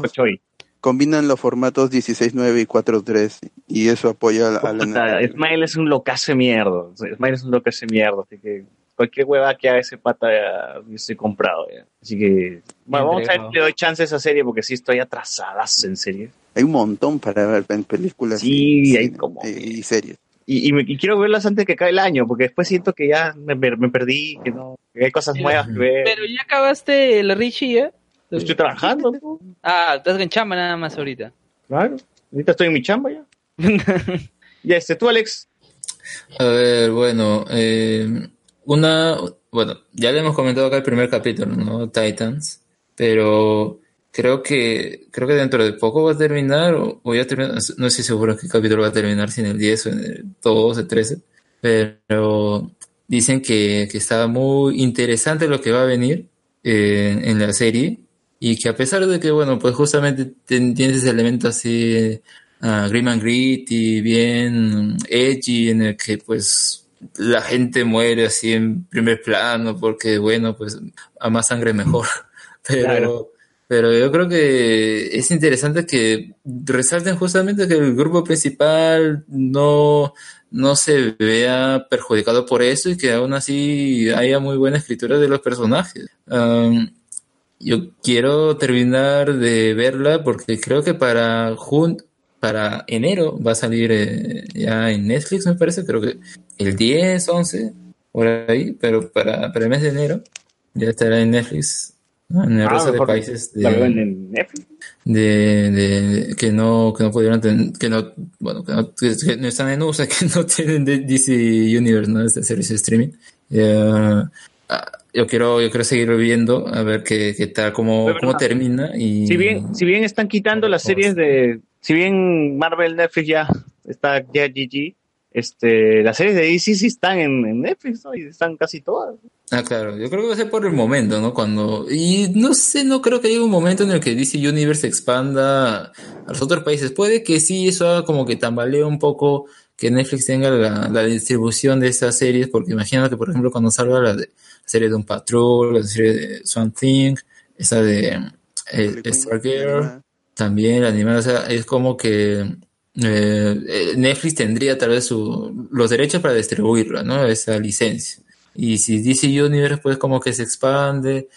Combinan los formatos 16.9 y 4.3 y eso apoya a la... a la- Puta, Smile es un locazo de mierda. Smile es un locazo de mierda. Así que cualquier hueva que haga ese pata ya yo estoy comprado. Ya. Así que bueno, vamos a ver si le doy chance a esa serie porque sí estoy atrasada en serie. Hay un montón para ver en películas Sí, y, hay cine, como- y- y series. Y, y, me- y quiero verlas antes de que acabe el año porque después siento que ya me, me perdí, que no que hay cosas nuevas que ver. Pero ya acabaste la Richie, ¿ya? Estoy trabajando. po. Ah, estás en chamba nada más ahorita. Claro. Ahorita estoy en mi chamba ya. Ya, este, tú, Alex. A ver, bueno, eh, una, bueno, ya le hemos comentado acá el primer capítulo, ¿no? Titans, pero creo que, creo que dentro de poco va a terminar, o, o ya termina, no estoy seguro en qué capítulo va a terminar, si en el 10 o en el 12, 13, pero dicen que, que está muy interesante lo que va a venir eh, en la serie, y que a pesar de que, bueno, pues justamente ten- tiene ese elemento así ah, grim and gritty, bien edgy, en el que pues la gente muere así en primer plano porque bueno, pues a más sangre mejor. Pero, Claro. Pero yo creo que es interesante que resalten justamente que el grupo principal no, no se vea perjudicado por eso y que aún así haya muy buena escritura de los personajes. Um, yo quiero terminar de verla porque creo que para jun para enero va a salir eh, ya en Netflix, me parece, creo que el 10, 11, por ahí, pero para, para el mes de enero ya estará en Netflix. ¿no? En el Ah, resto de países de, de, de- que no que no pudieron ten- que no bueno que no, que no están en USA que no tienen de DC Universe no este servicio de streaming Eh, ah, yo quiero yo quiero seguir viendo a ver qué, qué tal cómo, cómo termina y Si bien, si bien están quitando las series de, si bien Marvel Netflix ya está ya GG, este, las series de DC sí están en, en Netflix, ¿no? Y están casi todas. Ah, claro, yo creo que va a ser por el momento, ¿no? Cuando, y no sé, no creo que haya un momento en el que DC Universe se expanda a los otros países. Puede que sí, eso haga como que tambalee un poco que Netflix tenga la, la distribución de estas series, porque imagínate, por ejemplo, cuando salga la, de, la serie de un Patrol, la serie de Swamp Thing, esa de eh, Stargirl, también la animada, o sea, es como que eh, eh, Netflix tendría tal vez su, los derechos para distribuirla, ¿no? Esa licencia. Y si DC Universe pues como que se expande,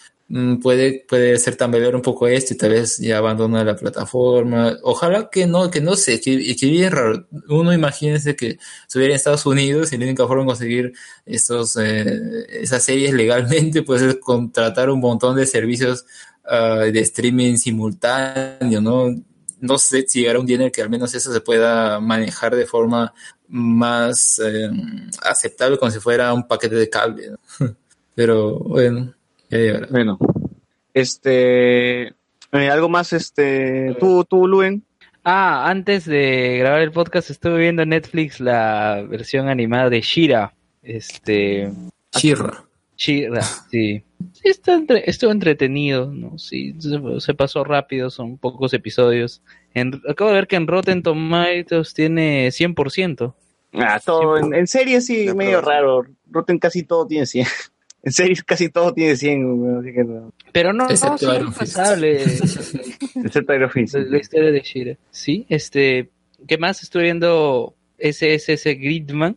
puede, puede ser tambalear un poco esto y tal vez ya abandona la plataforma. Ojalá que no, que no sé, que, que bien raro. Uno imagínese que estuviera en Estados Unidos y la única forma de conseguir estos, eh, esas series legalmente puede ser contratar un montón de servicios ah, de streaming simultáneo, ¿no? No sé si llegará un día en el que al menos eso se pueda manejar de forma más eh, aceptable como si fuera un paquete de cable. Pero bueno, ya llegará. Bueno, este, eh, algo más, este, tú, tú, Luen. Ah, antes de grabar el podcast estuve viendo en Netflix la versión animada de Shira. Este. Shira. Shira, sí. Sí, está entre- estuvo entretenido, ¿no? Sí, se, se pasó rápido, son pocos episodios. En- acabo de ver que en Rotten Tomatoes tiene 100%. Ah, todo, en, en series sí, medio raro. Rotten casi todo tiene 100. En series casi todo tiene 100, güey, así que no. Pero no, no, Excepto sí, Iron es Fist. Excepto Iron Fist. La, la historia de Shira. Sí, este, ¿qué más? Estoy viendo SSS Gridman,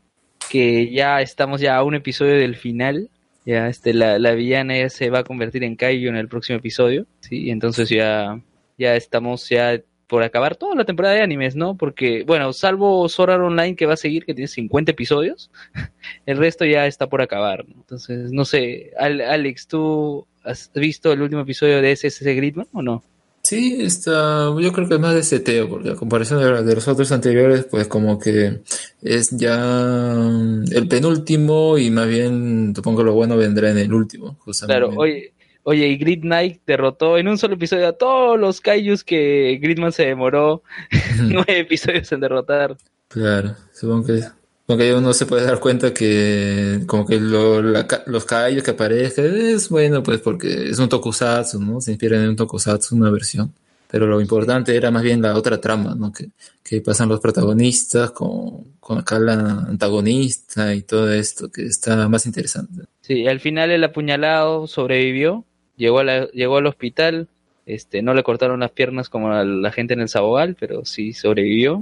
que ya estamos ya a un episodio del final. Ya, este, la, la villana ya se va a convertir en Kaiju en el próximo episodio. Sí, entonces ya, ya estamos ya por acabar toda la temporada de animes, ¿no? Porque, bueno, salvo Sword Art Online que va a seguir, que tiene 50 episodios, el resto ya está por acabar, ¿no? Entonces, no sé, Al- Alex, ¿tú has visto el último episodio de SSS Gridman o no? Sí, está, yo creo que es más de seteo, porque a comparación de, de los otros anteriores, pues como que es ya mm, el penúltimo y más bien supongo que lo bueno vendrá en el último, justamente. Claro, oye, oye, y Grid Knight derrotó en un solo episodio a todos los Kaijus que Gridman se demoró nueve episodios en derrotar. Claro, supongo que, supongo que uno se puede dar cuenta que como que lo- la los caballos que aparezcan es bueno pues porque es un tokusatsu, ¿no? Se inspira en un tokusatsu, una versión. Pero lo importante era más bien la otra trama, ¿no? Que, que pasan los protagonistas con, con acá la antagonista y todo esto, que está más interesante. Sí, al final el apuñalado sobrevivió, llegó, a la- llegó al hospital, este, no le cortaron las piernas como a la gente en el Sabogal, pero sí sobrevivió.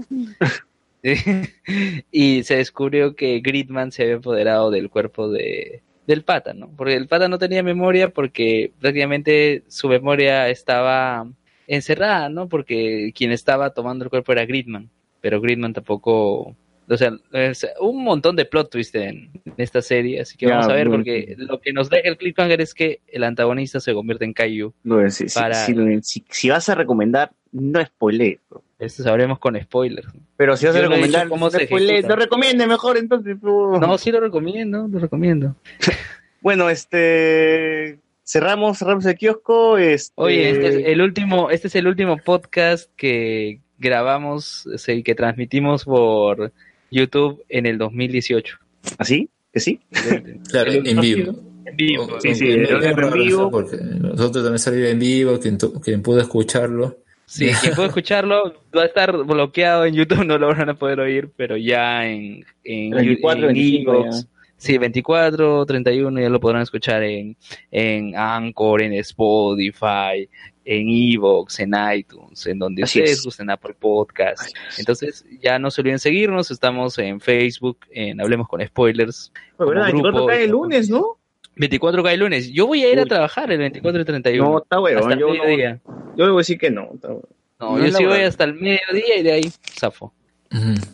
y se descubrió que Gridman se había apoderado del cuerpo de, del pata, ¿no? Porque el pata no tenía memoria porque prácticamente su memoria estaba encerrada, ¿no? Porque quien estaba tomando el cuerpo era Gridman, pero Gridman tampoco... O sea, es un montón de plot twist en, en esta serie, así que Ya, vamos a ver, bueno. porque lo que nos deja el cliffhanger es que el antagonista se convierte en Kaiju. Si, Para- si, Luen, si- si vas a recomendar, no spoiler. Esto sabremos con spoilers. Pero si vas a no recomendar, no, se spoiler, no recomiende mejor entonces. No, sí lo recomiendo, lo recomiendo. Bueno, este cerramos, cerramos el kiosco. Este, Oye, este es el último, este es el último podcast que grabamos, o sea, y que transmitimos por YouTube en el 2018. ¿Así? ¿Que sí? Claro, en vivo. En vivo. Sí, sí, en vivo. Porque nosotros también salió en vivo, quien, quien pudo escucharlo. Sí, quien puede escucharlo va a estar bloqueado en YouTube, no lo van a poder oír, pero ya en, en, 24, en 25 iVoox, ya. Sí, 24, 31 ya lo podrán escuchar en, en Anchor, en Spotify, en Evox, en iTunes, en donde Así ustedes es. gusten Apple Podcast. Entonces, ya no se olviden seguirnos, estamos en Facebook, en Hablemos con Spoilers. Pues, ¿verdad? como 24 grupo. cae el lunes, ¿no? 24 cae el lunes. Yo voy a ir a Uy. trabajar el 24 y 31. No, está el yo no- mediodía. Yo le voy a decir que no. está huevón. No, No yo sí voy hasta el mediodía y de ahí zafo.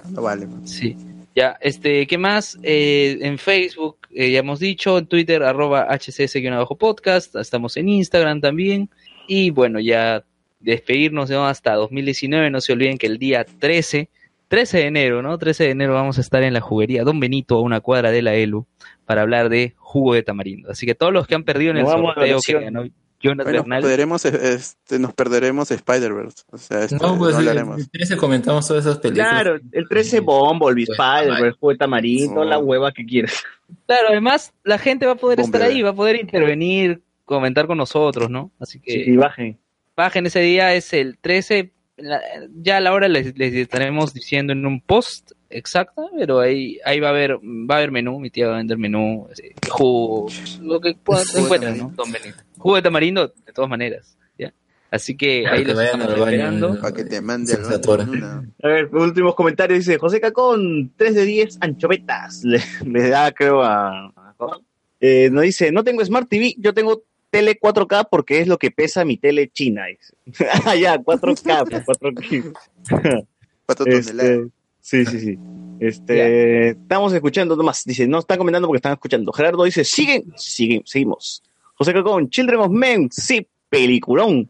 No vale. Sí. Ya, este, ¿qué más? Eh, en Facebook, eh, ya hemos dicho, en Twitter, arroba hcs-podcast, estamos en Instagram también. Y bueno, ya despedirnos ¿no? hasta 2019, no se olviden que el día 13, 13 de enero, ¿no? 13 de enero vamos a estar en la juguería Don Benito, a una cuadra de la ELU, para hablar de jugo de tamarindo. Así que todos los que han perdido en el sorteo que ganó Jonas Bueno, Bernal, perderemos, este, nos perderemos Spider-Verse. O sea, este, No, pues no el, hablaremos. el 13 comentamos todas esas películas. Claro, el 13 Bumblebee, Pues, Spider, el juego de tamarindo, No. la hueva que quieras. Claro, además la gente va a poder estar Bombero. ahí, va a poder intervenir, comentar con nosotros, ¿no? Así que Sí, y bajen. bajen ese día, es el 13. la- ya a la hora les, les estaremos diciendo en un post exacto, pero ahí ahí va a haber va a haber menú, mi tía va a vender menú, este, jugo, lo que de encuentren, ¿no? Don Benito. Jugo de tamarindo, de todas maneras, ¿ya? Así que ahí que los estamos al baño, esperando. Para que te mande al baño. A ver, últimos comentarios. Dice José Cacón, 3 de 10 anchovetas. Le, le da, creo, a. a- Eh, nos dice: No tengo Smart TV, yo tengo tele 4K porque es lo que pesa mi tele china. Ah, ya, 4K, pues, 4K. Cuatro Este, toneladas. sí, sí, sí. Este, estamos escuchando nomás. Dice, no están comentando porque están escuchando. Gerardo dice, siguen, siguen, seguimos. José Cacón, Children of Men, sí, peliculón.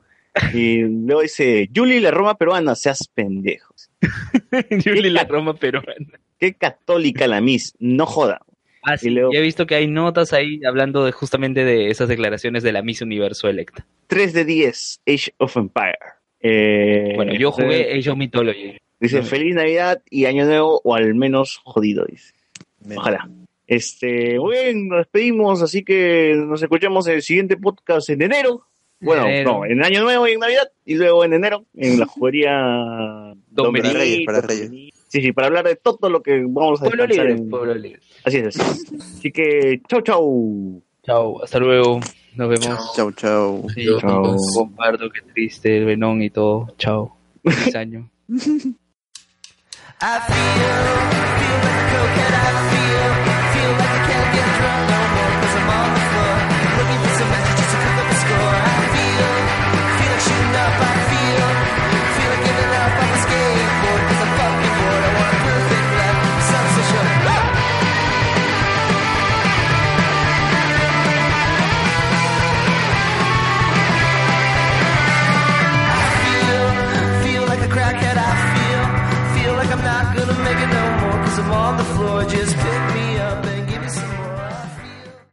Y luego dice, Julie la Roma peruana, seas pendejos. Yuli la Roma peruana. Qué católica la Miss, no joda. Ah, sí, Y luego- ya he visto que hay notas ahí hablando de justamente de esas declaraciones de la Miss Universo electa. 3 de 10, Age of Empire. Eh, Bueno, yo jugué eh, Age of Mythology. Dice, feliz Navidad y Año Nuevo, o al menos jodido, dice. Ojalá. Este, muy bien, nos despedimos, así que nos escuchamos en el siguiente podcast en enero. Bueno, Enero. no, en Año Nuevo y en Navidad, y luego en enero, en la juguería Don Benito. Para Reyes, para Don Reyes. Sí, sí, para hablar de todo lo que vamos a Pueblo libre, en- pueblo libre. Así es, así es. Así que, chau, chau. Chao, hasta luego. Nos vemos. Chau, chau. Sí, Chao. Comparto, qué triste, el Venón y todo. Chao. Feliz año. I feel, feel like a